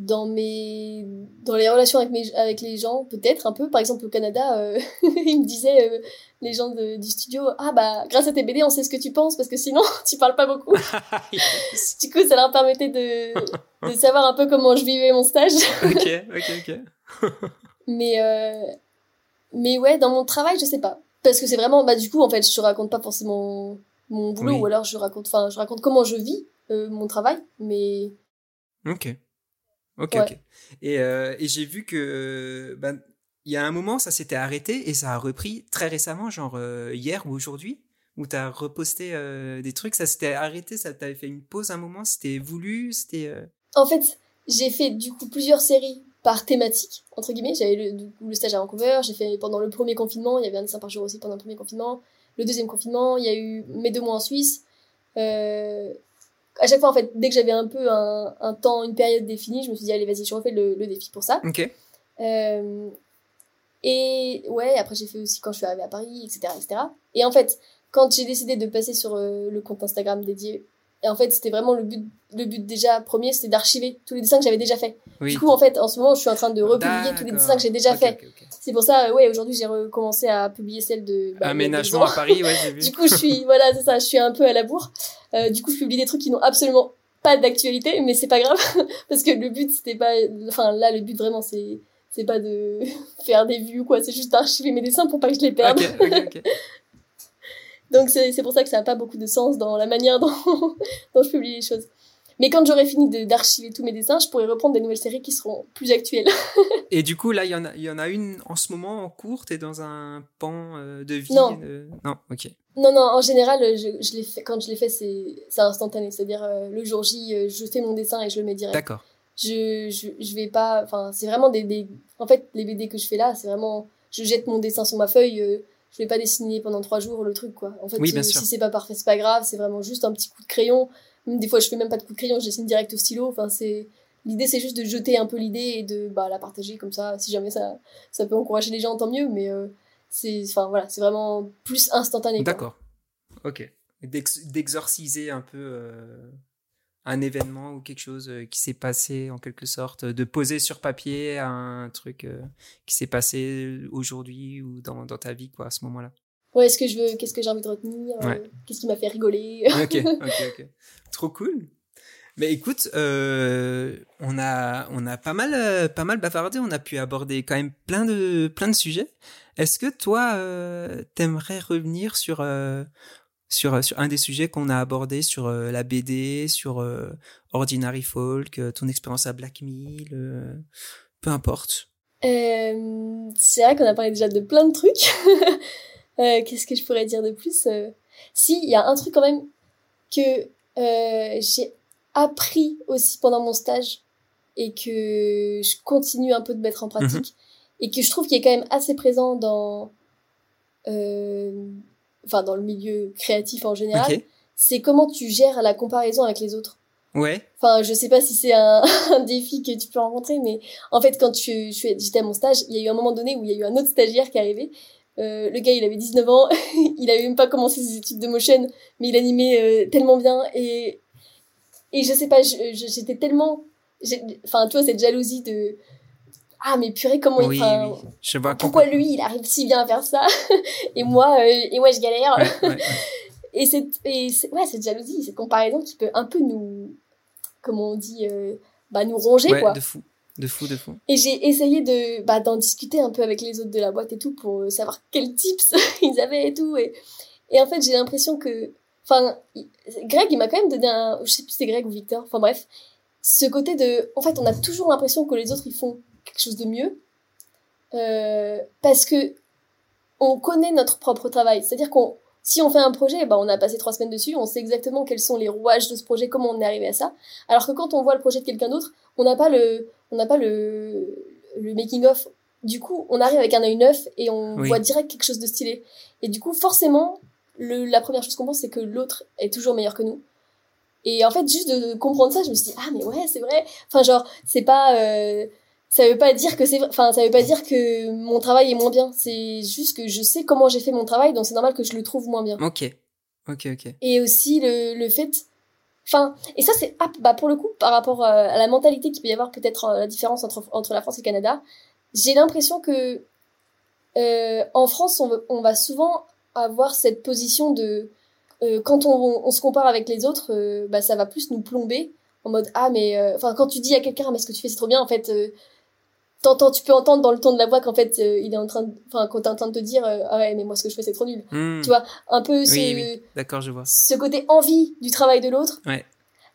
dans mes dans les relations avec mes avec les gens peut-être un peu. Par exemple au Canada euh, ils me disaient euh, les gens de, du studio ah bah grâce à tes BD on sait ce que tu penses parce que sinon tu parles pas beaucoup. Du coup ça leur permettait de de savoir un peu comment je vivais mon stage. Ok ok ok. Mais euh, mais ouais dans mon travail je sais pas. Parce que c'est vraiment bah du coup en fait je raconte pas forcément mon boulot ou alors je raconte enfin je raconte comment je vis mon travail mais ok Ok, ok. Et, euh, et j'ai vu que ben, il y a un moment, ça s'était arrêté et ça a repris très récemment, genre euh, hier ou aujourd'hui, où tu as reposté euh, des trucs. Ça s'était arrêté, ça t'avait fait une pause un moment, c'était voulu, c'était. En fait, j'ai fait du coup plusieurs séries par thématique, entre guillemets. J'avais le, le stage à Vancouver, j'ai fait pendant le premier confinement, il y avait un dessin par jour aussi pendant le premier confinement. Le deuxième confinement, il y a eu mes deux mois en Suisse. Euh, à chaque fois, en fait, dès que j'avais un peu un, un, temps, une période définie, je me suis dit, allez, vas-y, je refais le, le défi pour ça. Ok. Euh, et ouais, après, j'ai fait aussi quand je suis arrivée à Paris, etc. etc. Et en fait, quand j'ai décidé de passer sur euh, le compte Instagram dédié, et en fait, c'était vraiment le but, le but déjà premier, c'était d'archiver tous les dessins que j'avais déjà fait. Du coup, en fait, en ce moment, je suis en train de republier tous les dessins que j'ai déjà fait. C'est pour ça, ouais, aujourd'hui, j'ai recommencé à publier celle de. Bah, Aménagement à Paris, ouais, j'ai vu. du coup, je suis, voilà, c'est ça, je suis un peu à la bourre. Euh, du coup, je publie des trucs qui n'ont absolument pas d'actualité, mais c'est pas grave, parce que le but, c'était pas, enfin, là, le but vraiment, c'est, c'est pas de faire des vues, quoi, c'est juste d'archiver mes dessins pour pas que je les perde. Donc c'est pour ça que ça n'a pas beaucoup de sens dans la manière dont, dont je publie les choses. Mais quand j'aurai fini d'archiver tous mes dessins, je pourrai reprendre des nouvelles séries qui seront plus actuelles. Et du coup, là, il y, en a, y en a une en ce moment en cours T'es dans un pan euh, de vie Non. Non, ok. Non, non, en général, je, je fait, quand je l'ai fait, c'est instantané. C'est-à-dire, euh, le jour J, euh, je fais mon dessin et je le mets direct. D'accord. Je, je, je vais pas. Enfin, c'est vraiment des, des. En fait, les BD que je fais là, c'est vraiment. Je jette mon dessin sur ma feuille je vais pas dessiner pendant trois jours le truc quoi. En fait oui, si c'est pas parfait c'est pas grave c'est vraiment juste un petit coup de crayon. Des fois je fais même pas de coup de crayon je dessine direct au stylo. Enfin c'est l'idée c'est juste de jeter un peu l'idée et de bah la partager comme ça. Si jamais ça ça peut encourager les gens tant mieux mais euh, c'est enfin voilà c'est vraiment plus instantané d'accord. Ok. D'exorciser un peu euh, un événement ou quelque chose euh, qui s'est passé en quelque sorte, de poser sur papier un truc euh, qui s'est passé aujourd'hui ou dans, dans, ta vie quoi à ce moment-là? Ouais, est-ce que je veux, qu'est-ce que j'ai envie de retenir, euh, qu'est-ce qui m'a fait rigoler? ok, ok, ok. Trop cool. Mais écoute, on a on a pas mal pas mal bavardé, on a pu aborder quand même plein de plein de sujets. Est-ce que toi t'aimerais revenir sur sur, sur un des sujets qu'on a abordé sur euh, la BD, sur euh, Ordinary Folk, euh, ton expérience à Black Mill, peu importe. c'est vrai qu'on a parlé déjà de plein de trucs. Qu'est-ce que je pourrais dire de plus Si, il y a un truc quand même que j'ai appris aussi pendant mon stage et que je continue un peu de mettre en pratique mhm. et que je trouve qu'il est quand même assez présent dans enfin dans le milieu créatif en général, c'est comment tu gères la comparaison avec les autres. Ouais. Enfin, je sais pas si c'est un, un, défi que tu peux rencontrer, mais en fait, quand tu, j'étais à mon stage, il y a eu un moment donné où il y a eu un autre stagiaire qui est arrivé. Euh, le gars, il avait 19 ans, il avait même pas commencé ses études de motion, mais il animait euh, tellement bien et et je sais pas, j'étais tellement enfin, tu vois, cette jalousie de ah mais purée comment il Je vois pourquoi lui il arrive si bien à faire ça et moi euh, et moi je galère. Et cette et ouais cette jalousie cette comparaison qui peut un peu nous comment on dit euh, bah nous ronger quoi. de fou de fou de fou. Et j'ai essayé de bah d'en discuter un peu avec les autres de la boîte et tout pour euh, savoir quels tips ils avaient et tout. Et et en fait j'ai l'impression que enfin Greg il m'a quand même donné un je sais plus si c'est Greg ou Victor enfin bref ce côté de en fait on a toujours l'impression que les autres ils font quelque chose de mieux euh, parce que on connaît notre propre travail. C'est-à-dire qu'on si on fait un projet, bah, on a passé trois semaines dessus, on sait exactement quels sont les rouages de ce projet, comment on est arrivé à ça. Alors que quand on voit le projet de quelqu'un d'autre, on n'a pas le, on n'a pas le, le making of. Du coup, on arrive avec un œil neuf et on voit direct quelque chose de stylé. Et du coup, forcément, le, la première chose qu'on pense, c'est que l'autre est toujours meilleur que nous. Et en fait, juste de comprendre ça, je me suis dit, ah, mais ouais, c'est vrai. Enfin, genre, c'est pas, euh, ça veut pas dire que c'est enfin ça veut pas dire que mon travail est moins bien. C'est juste que je sais comment j'ai fait mon travail donc c'est normal que je le trouve moins bien. Ok. Ok ok. Et aussi le, le fait enfin et ça c'est ah, bah pour le coup par rapport euh, à la mentalité qu'il peut y avoir peut-être euh, la différence entre entre la France et le Canada j'ai l'impression que euh, en France on, on, va souvent avoir cette position de euh, quand on, on, se compare avec les autres euh, bah ça va plus nous plomber en mode ah mais enfin quand tu dis à quelqu'un mais ce que tu fais c'est trop bien en fait t'entends, tu peux entendre dans le ton de la voix qu'en fait, euh, il est en train de, enfin, quand t'es en train de te dire, euh, ah ouais, mais moi, ce que je fais, c'est trop nul. Hmm. Tu vois, un peu ce, d'accord, je vois. Ce côté envie du travail de l'autre. Ouais.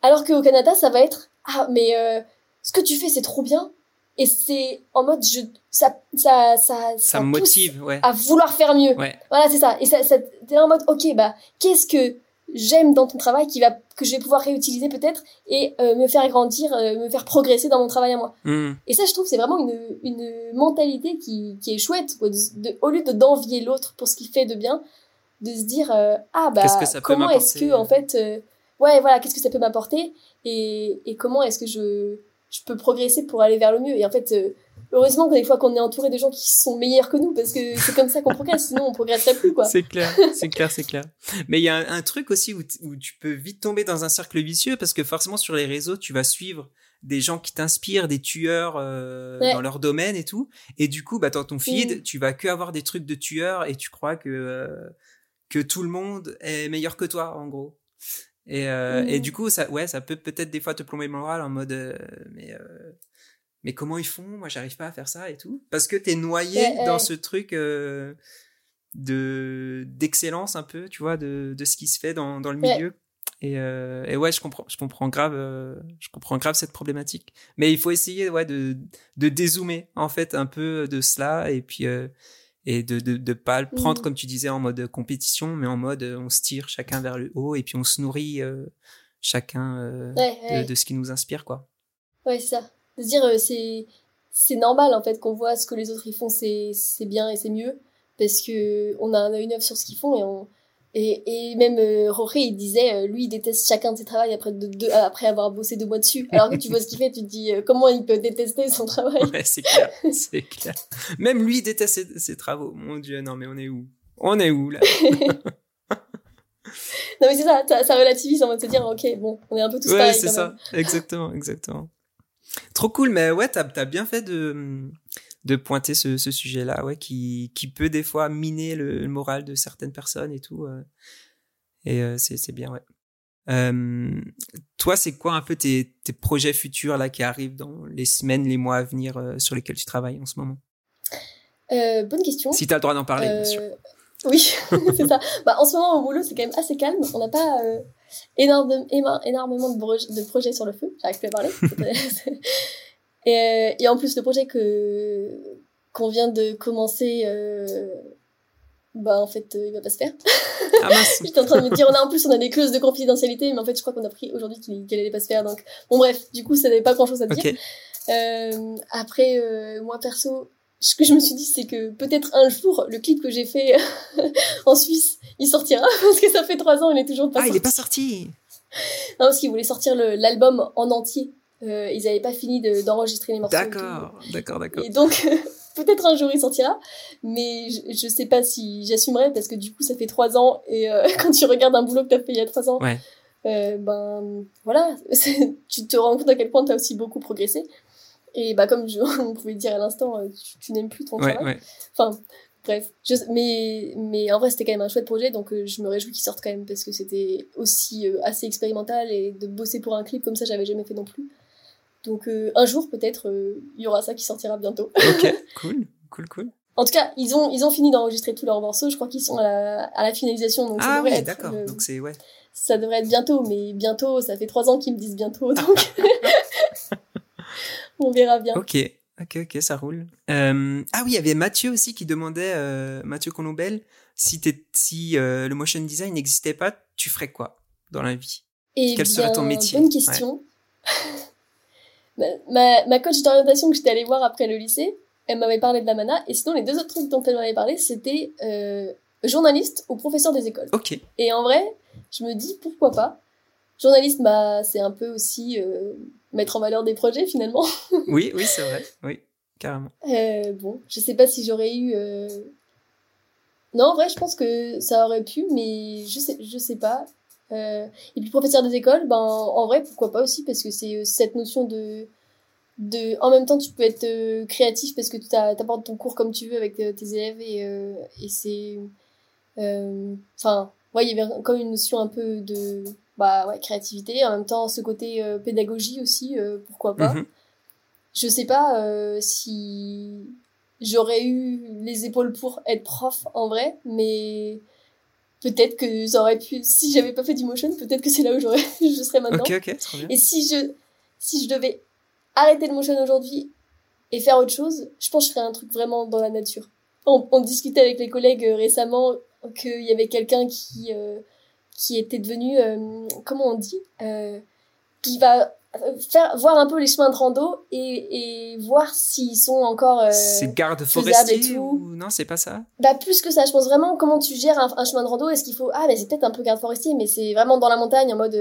Alors qu'au Canada, ça va être, ah, mais, euh, ce que tu fais, c'est trop bien. Et c'est en mode, je, ça, ça, ça, ça, me motive, ouais. À vouloir faire mieux. Ouais. Voilà, c'est ça. Et ça, ça t'es en mode, ok, bah, qu'est-ce que j'aime dans ton travail qui va que je vais pouvoir réutiliser peut-être et euh, me faire grandir euh, me faire progresser dans mon travail à moi hmm. et ça je trouve c'est vraiment une, une mentalité qui, qui est chouette de, au lieu de d'envier l'autre pour ce qu'il fait de bien de se dire euh, ah bah comment est-ce que en fait ouais voilà qu'est-ce que ça peut m'apporter et, et comment est-ce que je je peux progresser pour aller vers le mieux et en fait heureusement que des fois qu'on est entouré de gens qui sont meilleurs que nous parce que c'est comme ça qu'on progresse sinon on progresserait plus quoi. C'est clair c'est clair c'est clair. Mais il y a un, truc aussi où, où, tu peux vite tomber dans un cercle vicieux parce que forcément sur les réseaux tu vas suivre des gens qui t'inspirent des tueurs euh, dans leur domaine et tout. Et du coup bah dans ton feed mm. tu vas que avoir des trucs de tueurs et tu crois que euh, que tout le monde est meilleur que toi en gros. Et, euh, et mm. du coup ça ouais ça peut peut-être des fois te plomber le moral en mode mais mais comment ils font? Moi, j'arrive pas à faire ça et tout. Parce que tu es noyé dans ce truc euh, de d'excellence un peu, tu vois, de, de ce qui se fait dans, dans le milieu. Et, euh, et, ouais, je comprends, je comprends grave, euh, je comprends grave cette problématique. Mais il faut essayer, ouais, de, de dézoomer en fait un peu de cela et puis et de, de de pas le prendre mmh. comme tu disais en mode compétition, mais en mode on se tire chacun vers le haut et puis on se nourrit chacun de, de, ce qui nous inspire, quoi. Ouais, c'est ça de se dire euh, c'est c'est normal en fait qu'on voit ce que les autres ils font c'est c'est bien et c'est mieux. Parce que on a un œil neuf sur ce qu'ils font et on et, et même euh, il disait euh, lui il déteste chacun de ses travaux après de, après avoir bossé deux mois dessus. Alors que tu vois ce qu'il fait tu te dis euh, comment il peut détester son travail? Ouais c'est clair c'est clair. Même lui il déteste ses, travaux. Mon dieu non mais on est où? On est où là? Non mais c'est ça, ça, ça relativise en mode de se dire ok bon on est un peu tous ouais, c'est ça. exactement exactement Trop cool, mais ouais, t'as as bien fait de, de pointer ce, ce sujet-là, ouais, qui, qui peut des fois miner le, moral de certaines personnes et tout. Euh, et euh, c'est bien, ouais. Euh, toi, c'est quoi un peu tes, tes projets futurs là qui arrivent dans les semaines, les mois à venir sur lesquels tu travailles en ce moment? Bonne question. Si tu as le droit d'en parler, bien sûr. Oui, c'est ça. Bah, en ce moment, au boulot, c'est quand même assez calme. On n'a pas énorme, énormément de, de, projets sur le feu. J'arrive plus à parler. et, euh, et, en plus, le projet que qu'on vient de commencer, euh, bah en fait, il va pas se faire. Ah mince. J'étais en train de me dire, on a en plus, on a des clauses de confidentialité, mais en fait, je crois qu'on a pris aujourd'hui qu'elle allait pas se faire. Donc, bon bref, du coup, ça n'avait pas grand-chose à dire. après, moi perso, ce que je me suis dit, c'est que peut-être un jour, le clip que j'ai fait en Suisse, il sortira, parce que ça fait trois ans, il est toujours pas sorti. Ah, il est pas sorti Non, parce qu'ils voulaient sortir l'album en entier. Euh, ils n'avaient pas fini d'enregistrer les morceaux. D'accord, d'accord, d'accord. Et donc, peut-être un jour il sortira, mais je, je sais pas si j'assumerai, parce que du coup, ça fait trois ans, et euh, quand tu regardes un boulot que as fait il y a trois ans, ouais. ben voilà, tu te rends compte à quel point tu as aussi beaucoup progressé. Et bah, comme je, on pouvait dire à l'instant, tu, n'aimes plus ton travail. Enfin, bref. mais, mais en vrai, c'était quand même un chouette projet, donc je me réjouis qu'il sorte quand même parce que c'était aussi assez expérimental et de bosser pour un clip comme ça, j'avais jamais fait non plus. Donc un jour, peut-être, il y aura ça qui sortira bientôt. Ok, cool, cool, cool. En tout cas, ils ont, ils ont fini d'enregistrer tous leurs morceaux. Je crois qu'ils sont à la, à la finalisation. Donc ah oui, d'accord. donc c'est ouais. Ça devrait être bientôt, mais bientôt, ça fait trois ans qu'ils me disent bientôt, donc on verra bien. Ok, ok, ok, ça roule. Euh, ah oui, il y avait Mathieu aussi qui demandait, euh, Mathieu Colombel, si, si euh, le motion design n'existait pas, tu ferais quoi dans la vie? Et Quel serait ton métier? Bonne question. ma, ma coach d'orientation que j'étais allée voir après le lycée, elle m'avait parlé de la mana, et sinon les deux autres trucs dont elle m'avait parlé, c'était journaliste ou professeur des écoles. Ok. Et en vrai, je me dis pourquoi pas? Journaliste, bah, c'est un peu aussi mettre en valeur des projets finalement. oui, oui, c'est vrai, oui, carrément. Euh, bon, je sais pas si j'aurais eu. Euh, non, en vrai, je pense que ça aurait pu, mais je sais, je sais pas. et puis professeur des écoles, ben en vrai, pourquoi pas aussi, parce que c'est cette notion de de en même temps tu peux être euh, créatif parce que tu apportes ton cours comme tu veux avec euh, tes élèves et, euh, et c'est enfin ouais il y avait comme une notion un peu de bah ouais créativité en même temps ce côté pédagogie aussi pourquoi pas mhm. je sais pas si j'aurais eu les épaules pour être prof en vrai mais peut-être que ça aurait pu si j'avais pas fait du motion peut-être que c'est là où j'aurais je serais maintenant et si je si je devais arrêter le motion aujourd'hui et faire autre chose, je pense que je ferais un truc vraiment dans la nature. On, discutait avec les collègues euh, récemment qu'il y avait quelqu'un qui euh, qui était devenu euh, comment on dit qui va faire voir un peu les chemins de rando et, et voir s'ils sont encore c'est garde forestier ou non c'est pas ça? Bah plus que ça je pense vraiment comment tu gères un, un chemin de rando. Est-ce qu'il faut ah mais c'est peut-être un peu garde forestier mais c'est vraiment dans la montagne en mode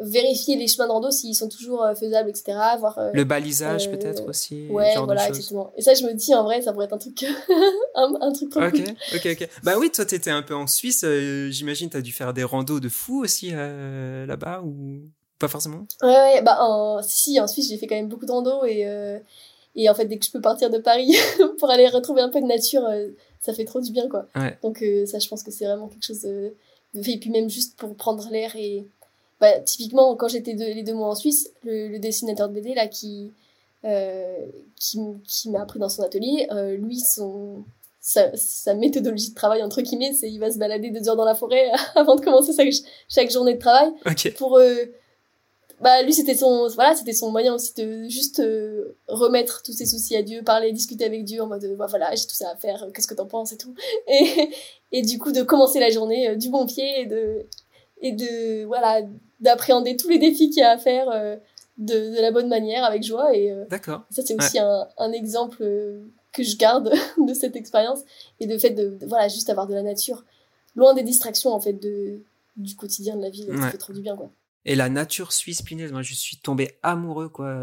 vérifier les chemins de rando s'ils sont toujours euh, faisables, etc. Voir, euh, le balisage euh, peut-être aussi. Ouais, voilà, exactement. Et ça, je me dis, en vrai, ça pourrait être un truc, un, truc trop Ok, ok, ok. Bah oui, toi, t'étais un peu en Suisse. J'imagine, t'as dû faire des randos de fou aussi là-bas ou pas forcément? Ouais, ouais. Bah en... si, en Suisse, j'ai fait quand même beaucoup de randos et et en fait, dès que je peux partir de Paris pour aller retrouver un peu de nature, ça fait trop du bien, quoi. Ouais. Donc ça, je pense que c'est vraiment quelque chose de... Et puis même juste pour prendre l'air et bah, typiquement, quand j'étais les deux mois en Suisse, le, dessinateur de BD là qui euh, qui, qui m'a appris dans son atelier, euh, lui son sa, sa, méthodologie de travail entre guillemets, c'est il va se balader deux heures dans la forêt avant de commencer sa, chaque journée de travail. Pour euh, bah lui c'était son voilà c'était son moyen aussi de juste euh, remettre tous ses soucis à Dieu parler discuter avec Dieu en mode bah, voilà j'ai tout ça à faire qu'est-ce que t'en penses et tout. Et et du coup de commencer la journée euh, du bon pied et de et de voilà d'appréhender tous les défis qu'il y a à faire euh, de, de, la bonne manière avec joie et euh, d'accord ça c'est aussi un, un, exemple euh, que je garde de cette expérience et de fait de, voilà juste avoir de la nature loin des distractions en fait de du quotidien de la vie ça fait trop du bien quoi et la nature suisse pinaise, moi je suis tombé amoureux quoi.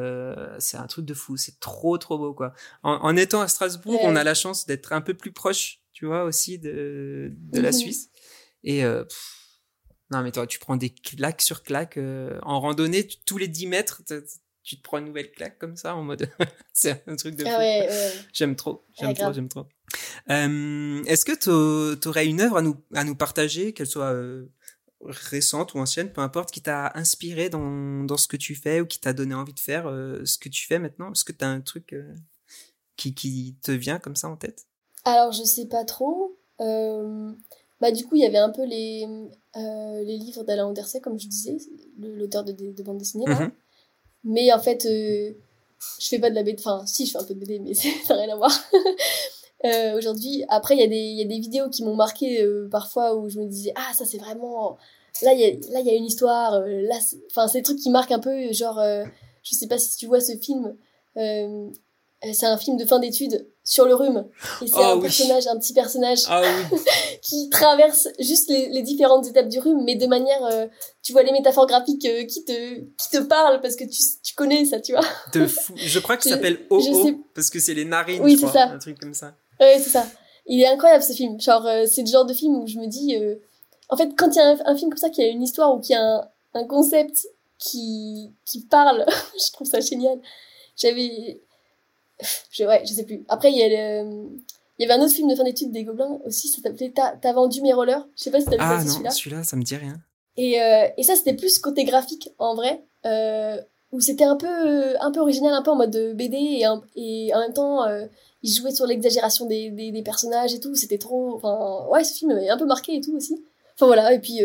c'est un truc de fou, c'est trop trop beau quoi. En, en étant à Strasbourg, on a la chance d'être un peu plus proche, tu vois aussi de de la mhm. Suisse. Et non, mais toi, tu prends des claques sur claques. Euh, en randonnée, tous les 10 mètres, tu te prends une nouvelle claque comme ça, en mode. c'est un truc de ah ouais, J'aime trop, j'aime trop, j'aime trop. Euh, Est-ce que tu aurais une œuvre à nous, à nous partager, qu'elle soit euh, récente ou ancienne, peu importe, qui t'a inspiré dans, dans ce que tu fais ou qui t'a donné envie de faire ce que tu fais maintenant? Est-ce que tu as un truc qui, qui te vient comme ça en tête? Alors, je sais pas trop. Bah, du coup, il y avait un peu les, euh, les livres d'Alain Anderset, comme je disais, l'auteur de, de, bande dessinée. Mhm. Mais en fait, euh, je fais pas de la BD. Enfin, si, je fais un peu de BD, mais ça n'a rien à voir. euh, Aujourd'hui, après, il y, a des, y a des vidéos qui m'ont marqué euh, parfois où je me disais, ah, ça c'est vraiment. Là, il y a, là, y a une histoire. Euh, là, enfin, c'est des trucs qui marquent un peu, genre, je sais pas si tu vois ce film. C'est un film de fin d'études sur le rhume. Et c'est ah un personnage, un petit personnage ah qui traverse juste les, les, différentes étapes du rhume, mais de manière, euh, tu vois les métaphores graphiques euh, qui te qui te parlent parce que tu, tu connais ça, tu vois. De fou. Je crois ça s'appelle OO parce que c'est les narines, oui, c'est ça. un truc comme ça. Oui, c'est ça. Il est incroyable ce film. Genre, euh, c'est le genre de film où je me dis, en fait, quand il y a un, film comme ça qui a une histoire ou qui a un, un concept qui, qui parle. je trouve ça génial. J'avais. Je, ouais, je sais plus. Après, il y a le. Il y avait un autre film de fin d'études des Gobelins aussi, ça s'appelait T'as vendu mes rollers. Je sais pas si t'as vu ah, celui-là. celui-là, ça me dit rien. Et, euh, et ça, c'était plus côté graphique, en vrai, euh, où c'était un peu, un peu original, un peu en mode BD, et, et en même temps, euh, il jouait sur l'exagération des, des, des, personnages et tout, c'était trop... Enfin, ouais, ce film est un peu marqué et tout aussi. Enfin voilà, et puis...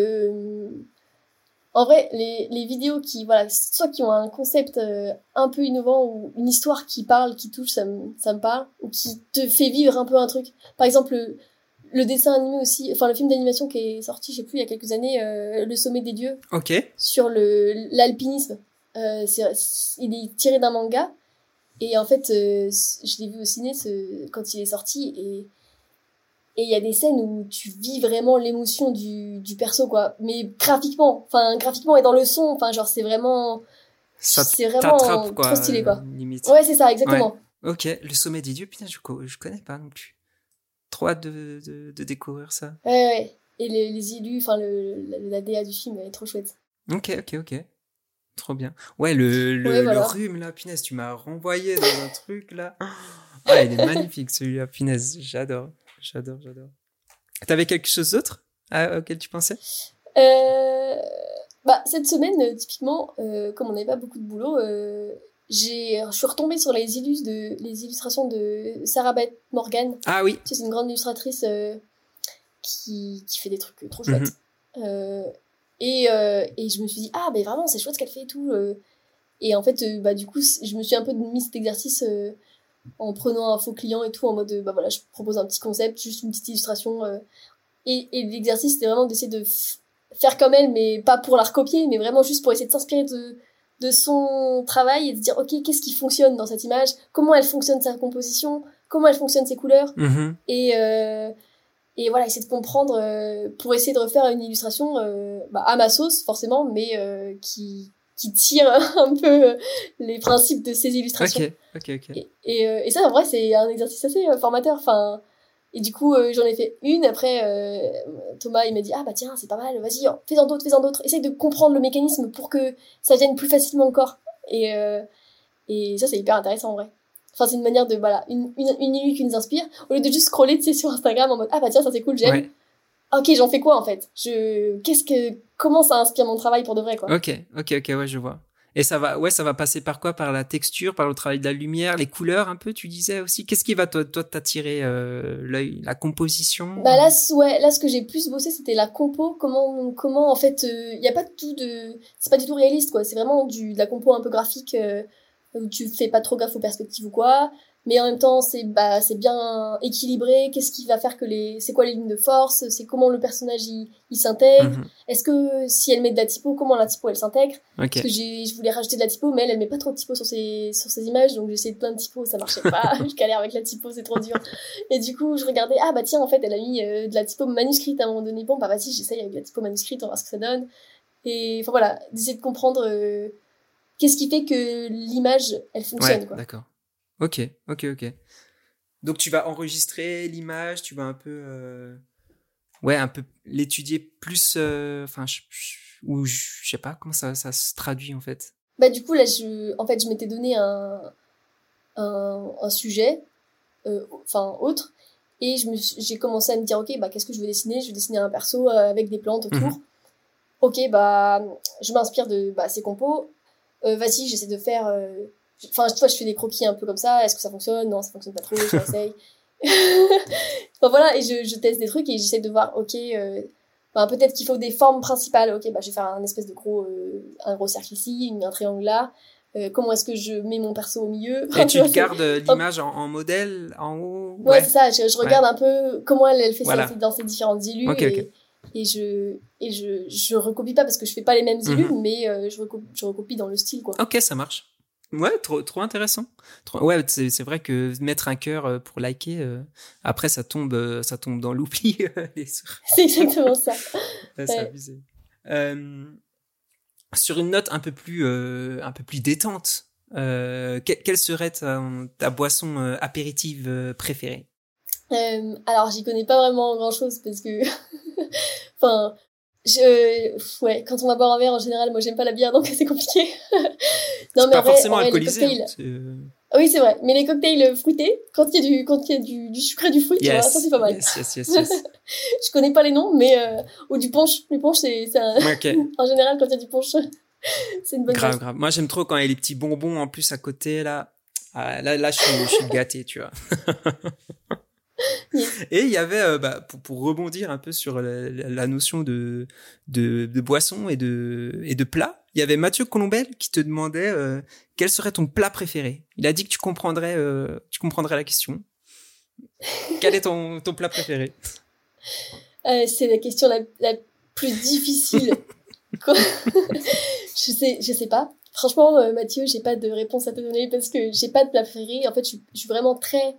En vrai, les, les vidéos qui, voilà, soit qui ont un concept euh, un peu innovant ou une histoire qui parle, qui touche, ça me, ça me parle, ou qui te fait vivre un peu un truc. Par exemple, le, dessin animé aussi, enfin le film d'animation qui est sorti, je sais plus, il y a quelques années, euh, Le Sommet des Dieux. Ok. Sur le l'alpinisme. Euh, il est tiré d'un manga. Et en fait, euh, je l'ai vu au ciné ce, quand il est sorti et et il y a des scènes où tu vis vraiment l'émotion du, du perso, quoi. Mais graphiquement, enfin, graphiquement et dans le son, enfin, genre, c'est vraiment. C'est vraiment trop stylé, quoi. Limite. Ouais, c'est ça, exactement. Ok, le sommet des dieux, putain, je, je connais pas non plus. Trop hâte de, de, de découvrir ça. Ouais, ouais. Et les, les élus, enfin, le, la, DA du film, elle est trop chouette. Ok, ok, ok. Trop bien. Ouais, le, le, le rhume, là, punaise, tu m'as renvoyé dans un truc, là. Ouais, il est magnifique, celui-là, punaise, j'adore. J'adore, j'adore. T'avais quelque chose d'autre auquel tu pensais? Euh, bah, Cette semaine, euh, typiquement, euh, comme on n'avait pas beaucoup de boulot, j'ai, je suis retombée sur les, illus de, les illustrations de Sarah Beth Morgan. Ah oui. C'est une grande illustratrice qui, qui, fait des trucs trop chouettes. Mhm. et, et je me suis dit, ah, ben vraiment, c'est chouette ce qu'elle fait et tout. et en fait, bah, du coup, je me suis un peu mis cet exercice en prenant un faux client et tout, en mode, bah voilà, je propose un petit concept, juste une petite illustration. Euh, et, et l'exercice, c'était vraiment d'essayer de faire comme elle, mais pas pour la recopier, mais vraiment juste pour essayer de s'inspirer de, de son travail et de dire, ok, qu'est-ce qui fonctionne dans cette image, comment elle fonctionne sa composition, comment elle fonctionne ses couleurs, mm-hmm. et, euh, et voilà, essayer de comprendre euh, pour essayer de refaire une illustration bah, à ma sauce, forcément, mais qui, qui tire un peu les principes de ces illustrations. Ok, ok, ok. Et, euh, et, ça, en vrai, c'est un exercice assez euh, formateur. Enfin, et du coup, euh, j'en ai fait une. Après, Thomas, il m'a dit, ah bah tiens, c'est pas mal, vas-y, fais-en d'autres, fais-en d'autres. Essaye de comprendre le mécanisme pour que ça vienne plus facilement encore. Et, et ça, c'est hyper intéressant, en vrai. Enfin, c'est une manière de, voilà, une, une, une qui nous inspire, au lieu de juste scroller, tu sais, sur Instagram en mode, ah bah tiens, ça c'est cool, j'aime. Ok, j'en fais quoi, en fait? Je, qu'est-ce que, comment ça inspire mon travail pour de vrai, quoi? Ok, ok, ok, ouais, je vois. Et ça va, ouais, ça va passer par quoi? Par la texture, par le travail de la lumière, les couleurs un peu, tu disais aussi? Qu'est-ce qui va toi, toi t'attirer euh, l'œil? La composition? Bah là, ouais, là, ce que j'ai plus bossé, c'était la compo. Comment, comment en fait, il euh, n'y a pas tout de, c'est pas du tout réaliste, quoi. C'est vraiment du, de la compo un peu graphique euh, où tu fais pas trop gaffe aux perspectives ou quoi mais en même temps c'est bah c'est bien équilibré. Qu'est-ce qui va faire que les c'est quoi les lignes de force? C'est comment le personnage il, il s'intègre? Mhm. est-ce que si elle met de la typo comment la typo elle s'intègre? Parce que j'ai je voulais rajouter de la typo mais elle elle met pas trop de typo sur ses sur ses images donc j'ai essayé plein de typos ça marchait pas. Je galère avec la typo c'est trop dur. Et du coup je regardais ah bah tiens en fait elle a mis euh, de la typo manuscrite à un moment donné. Bon bah vas-y j'essaye avec la typo manuscrite on va voir ce que ça donne. Et enfin voilà d'essayer de comprendre euh, qu'est-ce qui fait que l'image elle fonctionne ouais, d'accord Ok, ok, ok. Donc tu vas enregistrer l'image, tu vas un peu, euh, ouais, un peu l'étudier plus, euh, enfin, ou je sais pas comment ça, ça se traduit en fait? Bah du coup là, je, en fait, je m'étais donné un, un, un sujet, euh, enfin autre, et je me, j'ai commencé à me dire ok, bah qu'est-ce que je vais dessiner? Je vais dessiner un perso avec des plantes autour. Mhm. Ok, bah je m'inspire de bah, ces compos. vas-y, j'essaie de faire Enfin, tu vois, je fais des croquis un peu comme ça. Est-ce que ça fonctionne? Non, ça fonctionne pas trop. J'essaye. enfin, voilà, et je, je, teste des trucs et j'essaie de voir, ok, euh, ben, peut-être qu'il faut des formes principales. Ok, bah, je vais faire un espèce de gros, euh, un gros cercle ici, un triangle là. Euh, comment est-ce que je mets mon perso au milieu? Et tu, gardes l'image en, en, modèle en haut? Ouais, c'est ça. Je, je regarde un peu comment elle, elle fait ça dans ses différentes illus. et, et je et je je recopie pas parce que je fais pas les mêmes mhm. mais je, recopie, je recopie dans le style quoi. Ok, ça marche. Ouais, trop, trop intéressant. Ouais, c'est vrai que mettre un cœur euh, pour liker, euh, après ça tombe, euh, ça tombe dans l'oubli. c'est exactement ça. c'est abusé. sur une note un peu plus, un peu plus détente, quelle serait ta, ta boisson apéritive préférée? Alors, j'y connais pas vraiment grand chose parce que, enfin, je ouais quand on va boire un verre en général moi j'aime pas la bière donc c'est compliqué. Non mais pas forcément alcoolisé hein, oui c'est vrai mais les cocktails fruités quand il y a du quand il y a du, du sucré du fruit tu vois, ça c'est pas mal. yes, yes, yes, yes. je connais pas les noms mais euh, ou du punch. Du punch c'est un... en général quand il y a du punch c'est une bonne grave grave. Moi j'aime trop quand il y a les petits bonbons en plus à côté là. Ah, là là je suis, je suis gâté tu vois Et il y avait, euh, bah, pour, pour, rebondir un peu sur la, notion de, de, de, boisson et de, et de plat, il y avait Mathieu Colombel qui te demandait euh, quel serait ton plat préféré? Il a dit que tu comprendrais, euh, tu comprendrais la question. quel est ton, ton plat préféré? C'est la question la, la plus difficile. je sais, je sais pas. Franchement, Mathieu, j'ai pas de réponse à te donner parce que j'ai pas de plat préféré. En fait, je, je suis vraiment très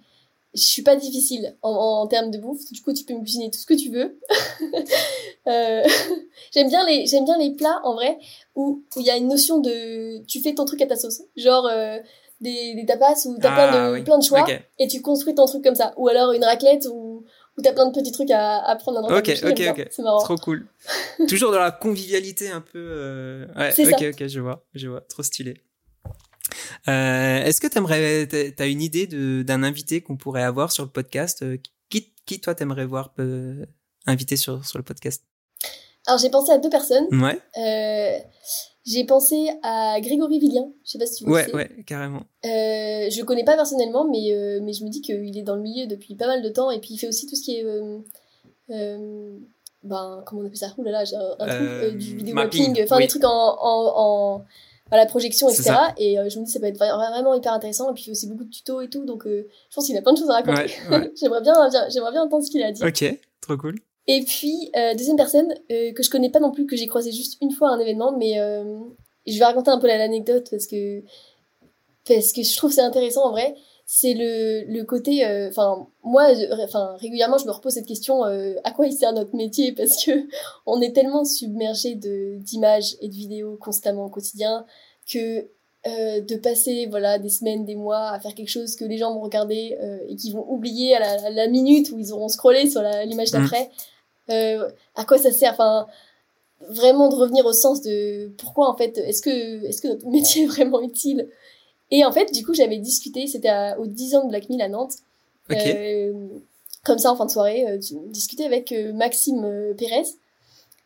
je suis pas difficile en, en, termes de bouffe. Du coup, tu peux me cuisiner tout ce que tu veux. euh, j'aime bien les j'aime bien les plats en vrai où il y a une notion de tu fais ton truc à ta sauce. Genre euh, des, des tapas où t'as as plein de ah plein de choix et tu construis ton truc comme ça. Ou alors une raclette où où t'as plein de petits trucs à, à prendre à. Ok, ok, ok. C'est marrant. Trop cool. Toujours dans la convivialité un peu. Euh... Ouais, ok, ça. ok, je vois, je vois. Trop stylé. Euh, Est-ce que t'aimerais, t'as une idée d'un invité qu'on pourrait avoir sur le podcast euh, qui, qui toi t'aimerais voir euh, inviter sur sur le podcast? Alors j'ai pensé à deux personnes. Ouais. Euh, j'ai pensé à Grégory Villien, je sais pas si tu vois. Ouais, ouais, carrément. Euh, je le connais pas personnellement, mais mais je me dis qu'il est dans le milieu depuis pas mal de temps et puis il fait aussi tout ce qui est ben comment on appelle ça? Ouh là là, j'ai un, truc du vidéo mapping, enfin des trucs en, en, en à la projection, etc. Et euh, je me dis ça peut être vraiment hyper intéressant. Et puis il fait aussi beaucoup de tutos et tout, donc euh, je pense qu'il a plein de choses à raconter. j'aimerais bien, j'aimerais bien entendre ce qu'il a dit. Ok, trop cool. Et puis euh, deuxième personne que je connais pas non plus, que j'ai croisé juste une fois à un événement, mais je vais raconter un peu l'anecdote parce que parce que je trouve c'est intéressant en vrai c'est le, le côté euh, enfin moi enfin régulièrement je me repose cette question euh, à quoi il sert notre métier? Parce que on est tellement submergé de d'images et de vidéos constamment au quotidien que euh, de passer voilà des semaines des mois à faire quelque chose que les gens vont regarder et qui vont oublier à la, la, minute où ils auront scrollé sur l'image mmh. d'après. À quoi ça sert? Enfin vraiment de revenir au sens de pourquoi en fait est-ce que est-ce que notre métier est vraiment utile? Et en fait, du coup, j'avais discuté, c'était aux 10 ans de Black Mill à Nantes. Euh, comme ça, en fin de soirée, euh, discuté avec euh, Maxime euh, Pérez,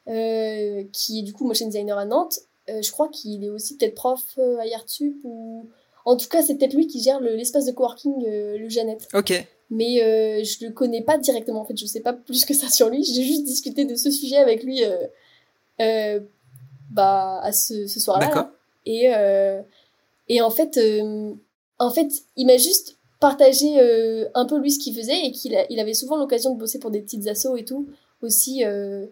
euh, qui est du coup motion designer à Nantes. je crois qu'il est aussi peut-être prof à Yartup ou... En tout cas, c'est peut-être lui qui gère l'espace de coworking, le Jeannette. Ok. Mais euh, je le connais pas directement. En fait, je sais pas plus que ça sur lui. J'ai juste discuté de ce sujet avec lui, euh, bah, à ce, ce soir-là. D'accord. Et et en fait, euh, en fait, il m'a juste partagé euh, un peu lui ce qu'il faisait et qu'il il avait souvent l'occasion de bosser pour des petites assos et tout. Aussi, euh,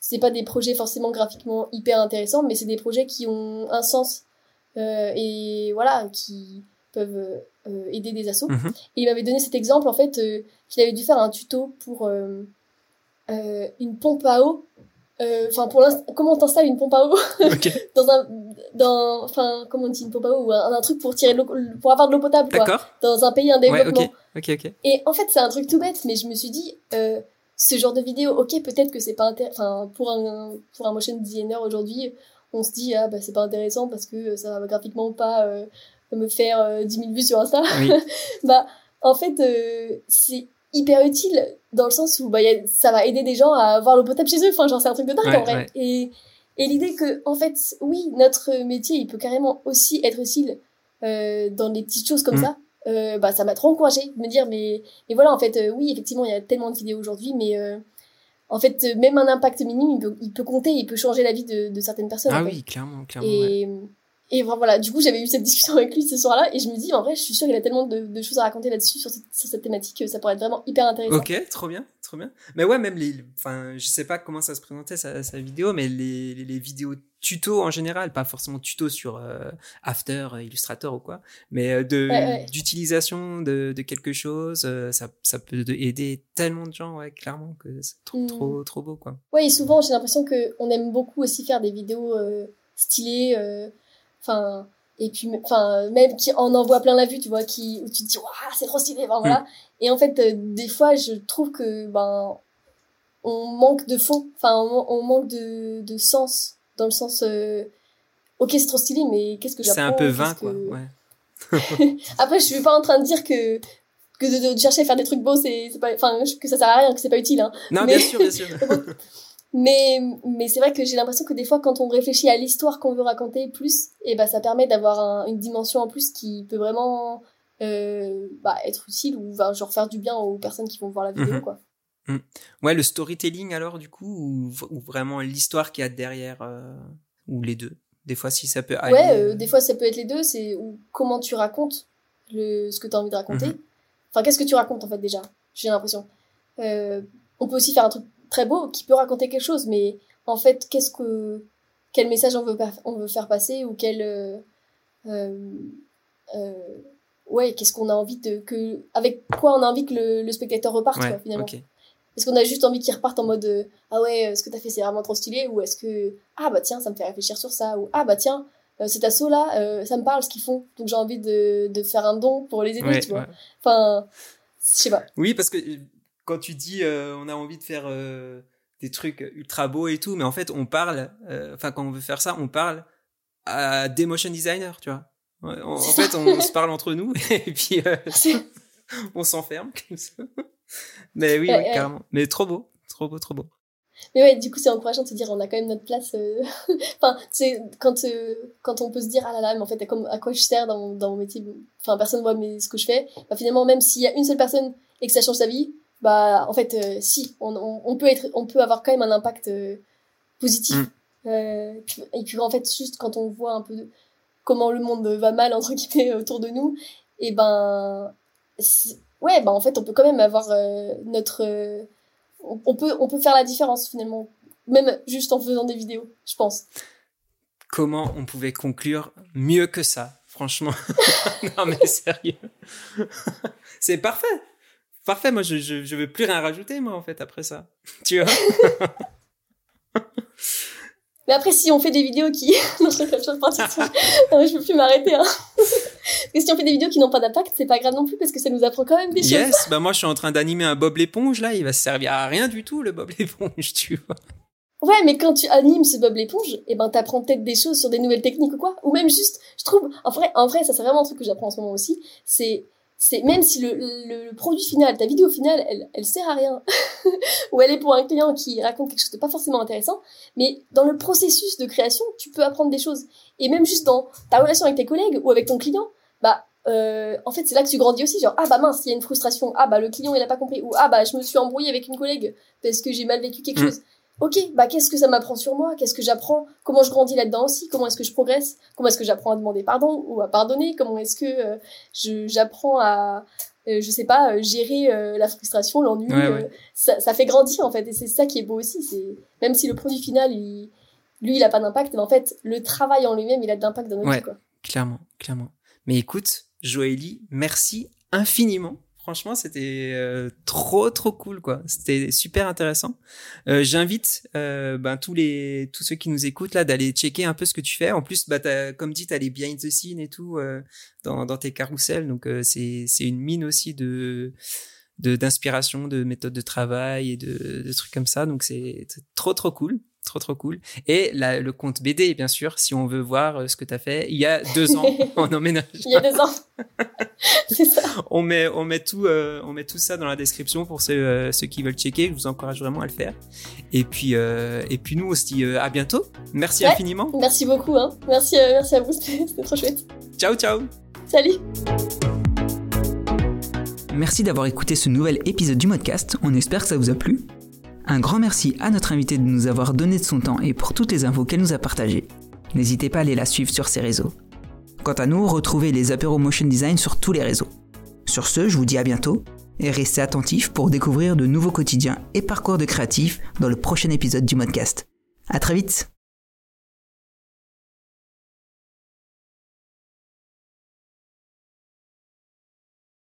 c'est pas des projets forcément graphiquement hyper intéressants, mais c'est des projets qui ont un sens euh, et voilà, qui peuvent euh, aider des assos. Mhm. Et il m'avait donné cet exemple en fait qu'il avait dû faire un tuto pour une pompe à eau euh, enfin pour l'instant comment t'installes une pompe à eau dans un dans enfin comment on dit une pompe à eau ou un, un truc pour tirer pour avoir de l'eau potable quoi. Dans un pays en développement. ouais, okay. et en fait c'est un truc tout bête mais je me suis dit euh, ce genre de vidéo ok peut-être que c'est pas enfin pour un pour un motion designer aujourd'hui on se dit ah bah c'est pas intéressant parce que ça va graphiquement pas euh, me faire 10 000 vues sur Insta. Bah en fait euh, c'est hyper utile dans le sens où bah, y a, ça va aider des gens à avoir l'eau potable chez eux. Enfin, genre, c'est un truc de dingue en vrai. Et, et l'idée que, en fait, oui, notre métier, il peut carrément aussi être utile euh, dans des petites choses comme mm. ça. Euh, bah, ça m'a trop encouragé de me dire, mais, mais voilà, en fait, euh, oui, effectivement, il y a tellement de vidéos aujourd'hui, mais en fait, même un impact minime, il peut, il peut compter, il peut changer la vie de, de certaines personnes. Ah oui, clairement, clairement. Et, et voilà, du coup, j'avais eu cette discussion avec lui ce soir-là, et je me dis, en vrai, je suis sûre qu'il a tellement de, de, choses à raconter là-dessus, sur, sur, cette thématique, que ça pourrait être vraiment hyper intéressant. Ok, trop bien, trop bien. Mais ouais, même les. Enfin, je sais pas comment ça se présentait, sa, sa vidéo, mais les, les, les, vidéos tuto en général, pas forcément tuto sur euh, After, euh, Illustrator ou quoi, mais euh, de d'utilisation de, de quelque chose, ça, ça peut aider tellement de gens, ouais, clairement, que c'est trop, mm. trop, trop beau, quoi. Ouais, et souvent, j'ai l'impression qu'on aime beaucoup aussi faire des vidéos stylées enfin et puis enfin même qui en envoie plein la vue tu vois qui où tu te dis waouh c'est trop stylé enfin, voilà mm. et en fait euh, des fois je trouve que ben on manque de fond, enfin, on, manque de, de sens, dans le sens, euh, ok, c'est trop stylé, mais qu'est-ce que j'apprends C'est un peu vain, quoi, ouais. Après, je suis pas en train de dire que que de, chercher à faire des trucs beaux, c'est pas, enfin, que ça sert à rien, que c'est pas utile, hein. Non, bien sûr, bien sûr. mais mais c'est vrai que j'ai l'impression que des fois, quand on réfléchit à l'histoire qu'on veut raconter plus, et eh ben ça permet d'avoir une dimension en plus qui peut vraiment euh, bah, être utile ou genre faire du bien aux personnes qui vont voir la vidéo, mhm. quoi. Mm. Ouais, le storytelling alors du coup ou, vraiment l'histoire qu'il y a derrière euh, ou les deux? Des fois si ça peut aller. Ouais, euh, des fois ça peut être les deux, c'est ou comment tu racontes le ce que tu as envie de raconter. Mhm. Enfin, qu'est-ce que tu racontes en fait déjà J'ai l'impression. On peut aussi faire un truc très beau qui peut raconter quelque chose, mais en fait, qu'est-ce que quel message on veut on veut faire passer ou quel ouais, qu'est-ce qu'on a envie de que avec quoi on a envie que le, spectateur reparte finalement. Est-ce qu'on a juste envie qu'il reparte en mode euh, ah ouais, ce que t'as fait c'est vraiment trop stylé ou est-ce que ah bah tiens ça me fait réfléchir sur ça ou ah bah tiens euh, cet assaut là euh, ça me parle ce qu'ils font donc j'ai envie de, de faire un don pour les aider tu vois. Enfin je sais pas. Oui parce que quand tu dis on a envie de faire des trucs ultra beaux et tout mais en fait on parle enfin quand on veut faire ça on parle à des motion designers tu vois. en, fait on se parle entre nous et puis on s'enferme comme ça. Mais oui, carrément. Mais trop beau, trop beau, trop beau. Mais ouais, du coup, c'est encourageant de se dire, on a quand même notre place. Euh, enfin, tu sais, quand, euh, quand on peut se dire, ah là là, mais en fait, à, quoi je sers dans, dans mon métier? Enfin, personne voit mais, ce que je fais. Bah, finalement, même s'il y a une seule personne et que ça change sa vie, bah, en fait, euh, si, on, on, peut être, on peut avoir quand même un impact positif. Mm. et puis, en fait, juste quand on voit un peu comment le monde va mal, entre guillemets, autour de nous, et ben, ouais, bah en fait, on peut quand même avoir euh, notre. Euh, on, peut, on peut faire la différence finalement, même juste en faisant des vidéos, je pense. Comment on pouvait conclure mieux que ça, franchement? Non, mais sérieux. C'est parfait. Parfait, moi je, je, je veux plus rien rajouter, moi, en fait, après ça. Tu vois? Mais après, si on fait des vidéos qui... non, je, je, je peux plus m'arrêter. Hein. Mais si on fait des vidéos qui n'ont pas d'impact, c'est pas grave non plus parce que ça nous apprend quand même des choses. Yes, bah moi je suis en train d'animer un Bob l'éponge là, il va servir à rien du tout le Bob l'éponge, tu vois. Ouais, mais quand tu animes ce Bob l'éponge, et eh ben t'apprends peut-être des choses sur des nouvelles techniques ou quoi, ou même juste, je trouve, en vrai, en vrai, ça c'est vraiment un truc que j'apprends en ce moment aussi, c'est c'est même si le, le, produit final, ta vidéo finale, elle, elle sert à rien, ou elle est pour un client qui raconte quelque chose de pas forcément intéressant, mais dans le processus de création, tu peux apprendre des choses. Et même juste dans ta relation avec tes collègues ou avec ton client, bah, euh, en fait, c'est là que tu grandis aussi, genre, ah bah mince, il y a une frustration, ah bah le client il a pas compris, ou ah bah je me suis embrouillé avec une collègue parce que j'ai mal vécu quelque mm. chose ok, bah qu'est-ce que ça m'apprend sur moi? Qu'est-ce que j'apprends? Comment je grandis là-dedans aussi? Comment est-ce que je progresse? Comment est-ce que j'apprends à demander pardon ou à pardonner? Comment est-ce que euh, je j'apprends à euh, je sais pas euh, gérer la frustration, l'ennui ça, ça fait grandir en fait et c'est ça qui est beau aussi, c'est même si le produit final il lui il a pas d'impact, mais en fait le travail en lui-même il a de l'impact dans notre vie quoi. Clairement, clairement. Mais écoute, Joélie, merci infiniment Franchement, c'était euh, trop trop cool quoi. C'était super intéressant. Euh, J'invite euh, ben, tous les tous ceux qui nous écoutent là d'aller checker un peu ce que tu fais. En plus, bah comme dit, t'as les behind the scenes et tout dans dans tes carousels, donc c'est c'est une mine aussi de de d'inspiration, de méthodes de travail et de, de trucs comme ça. Donc c'est trop trop cool trop trop cool. Et le compte BD, bien sûr, si on veut voir euh, ce que tu as fait il y a deux ans en emménage. il y a deux ans. c'est ça. On met, on, met tout, euh, on met tout ça dans la description pour ceux, euh, ceux qui veulent checker. Je vous encourage vraiment à le faire. Et puis, et puis nous, on se dit à bientôt. Merci infiniment. Merci beaucoup. Hein. Merci, merci à vous. C'était trop chouette. Ciao, ciao. Salut. Merci d'avoir écouté ce nouvel épisode du podcast. On espère que ça vous a plu. Un grand merci à notre invité de nous avoir donné de son temps et pour toutes les infos qu'elle nous a partagées. N'hésitez pas à aller la suivre sur ses réseaux. Quant à nous, retrouvez les apéros motion design sur tous les réseaux. Sur ce, je vous dis à bientôt et restez attentifs pour découvrir de nouveaux quotidiens et parcours de créatifs dans le prochain épisode du podcast. À très vite!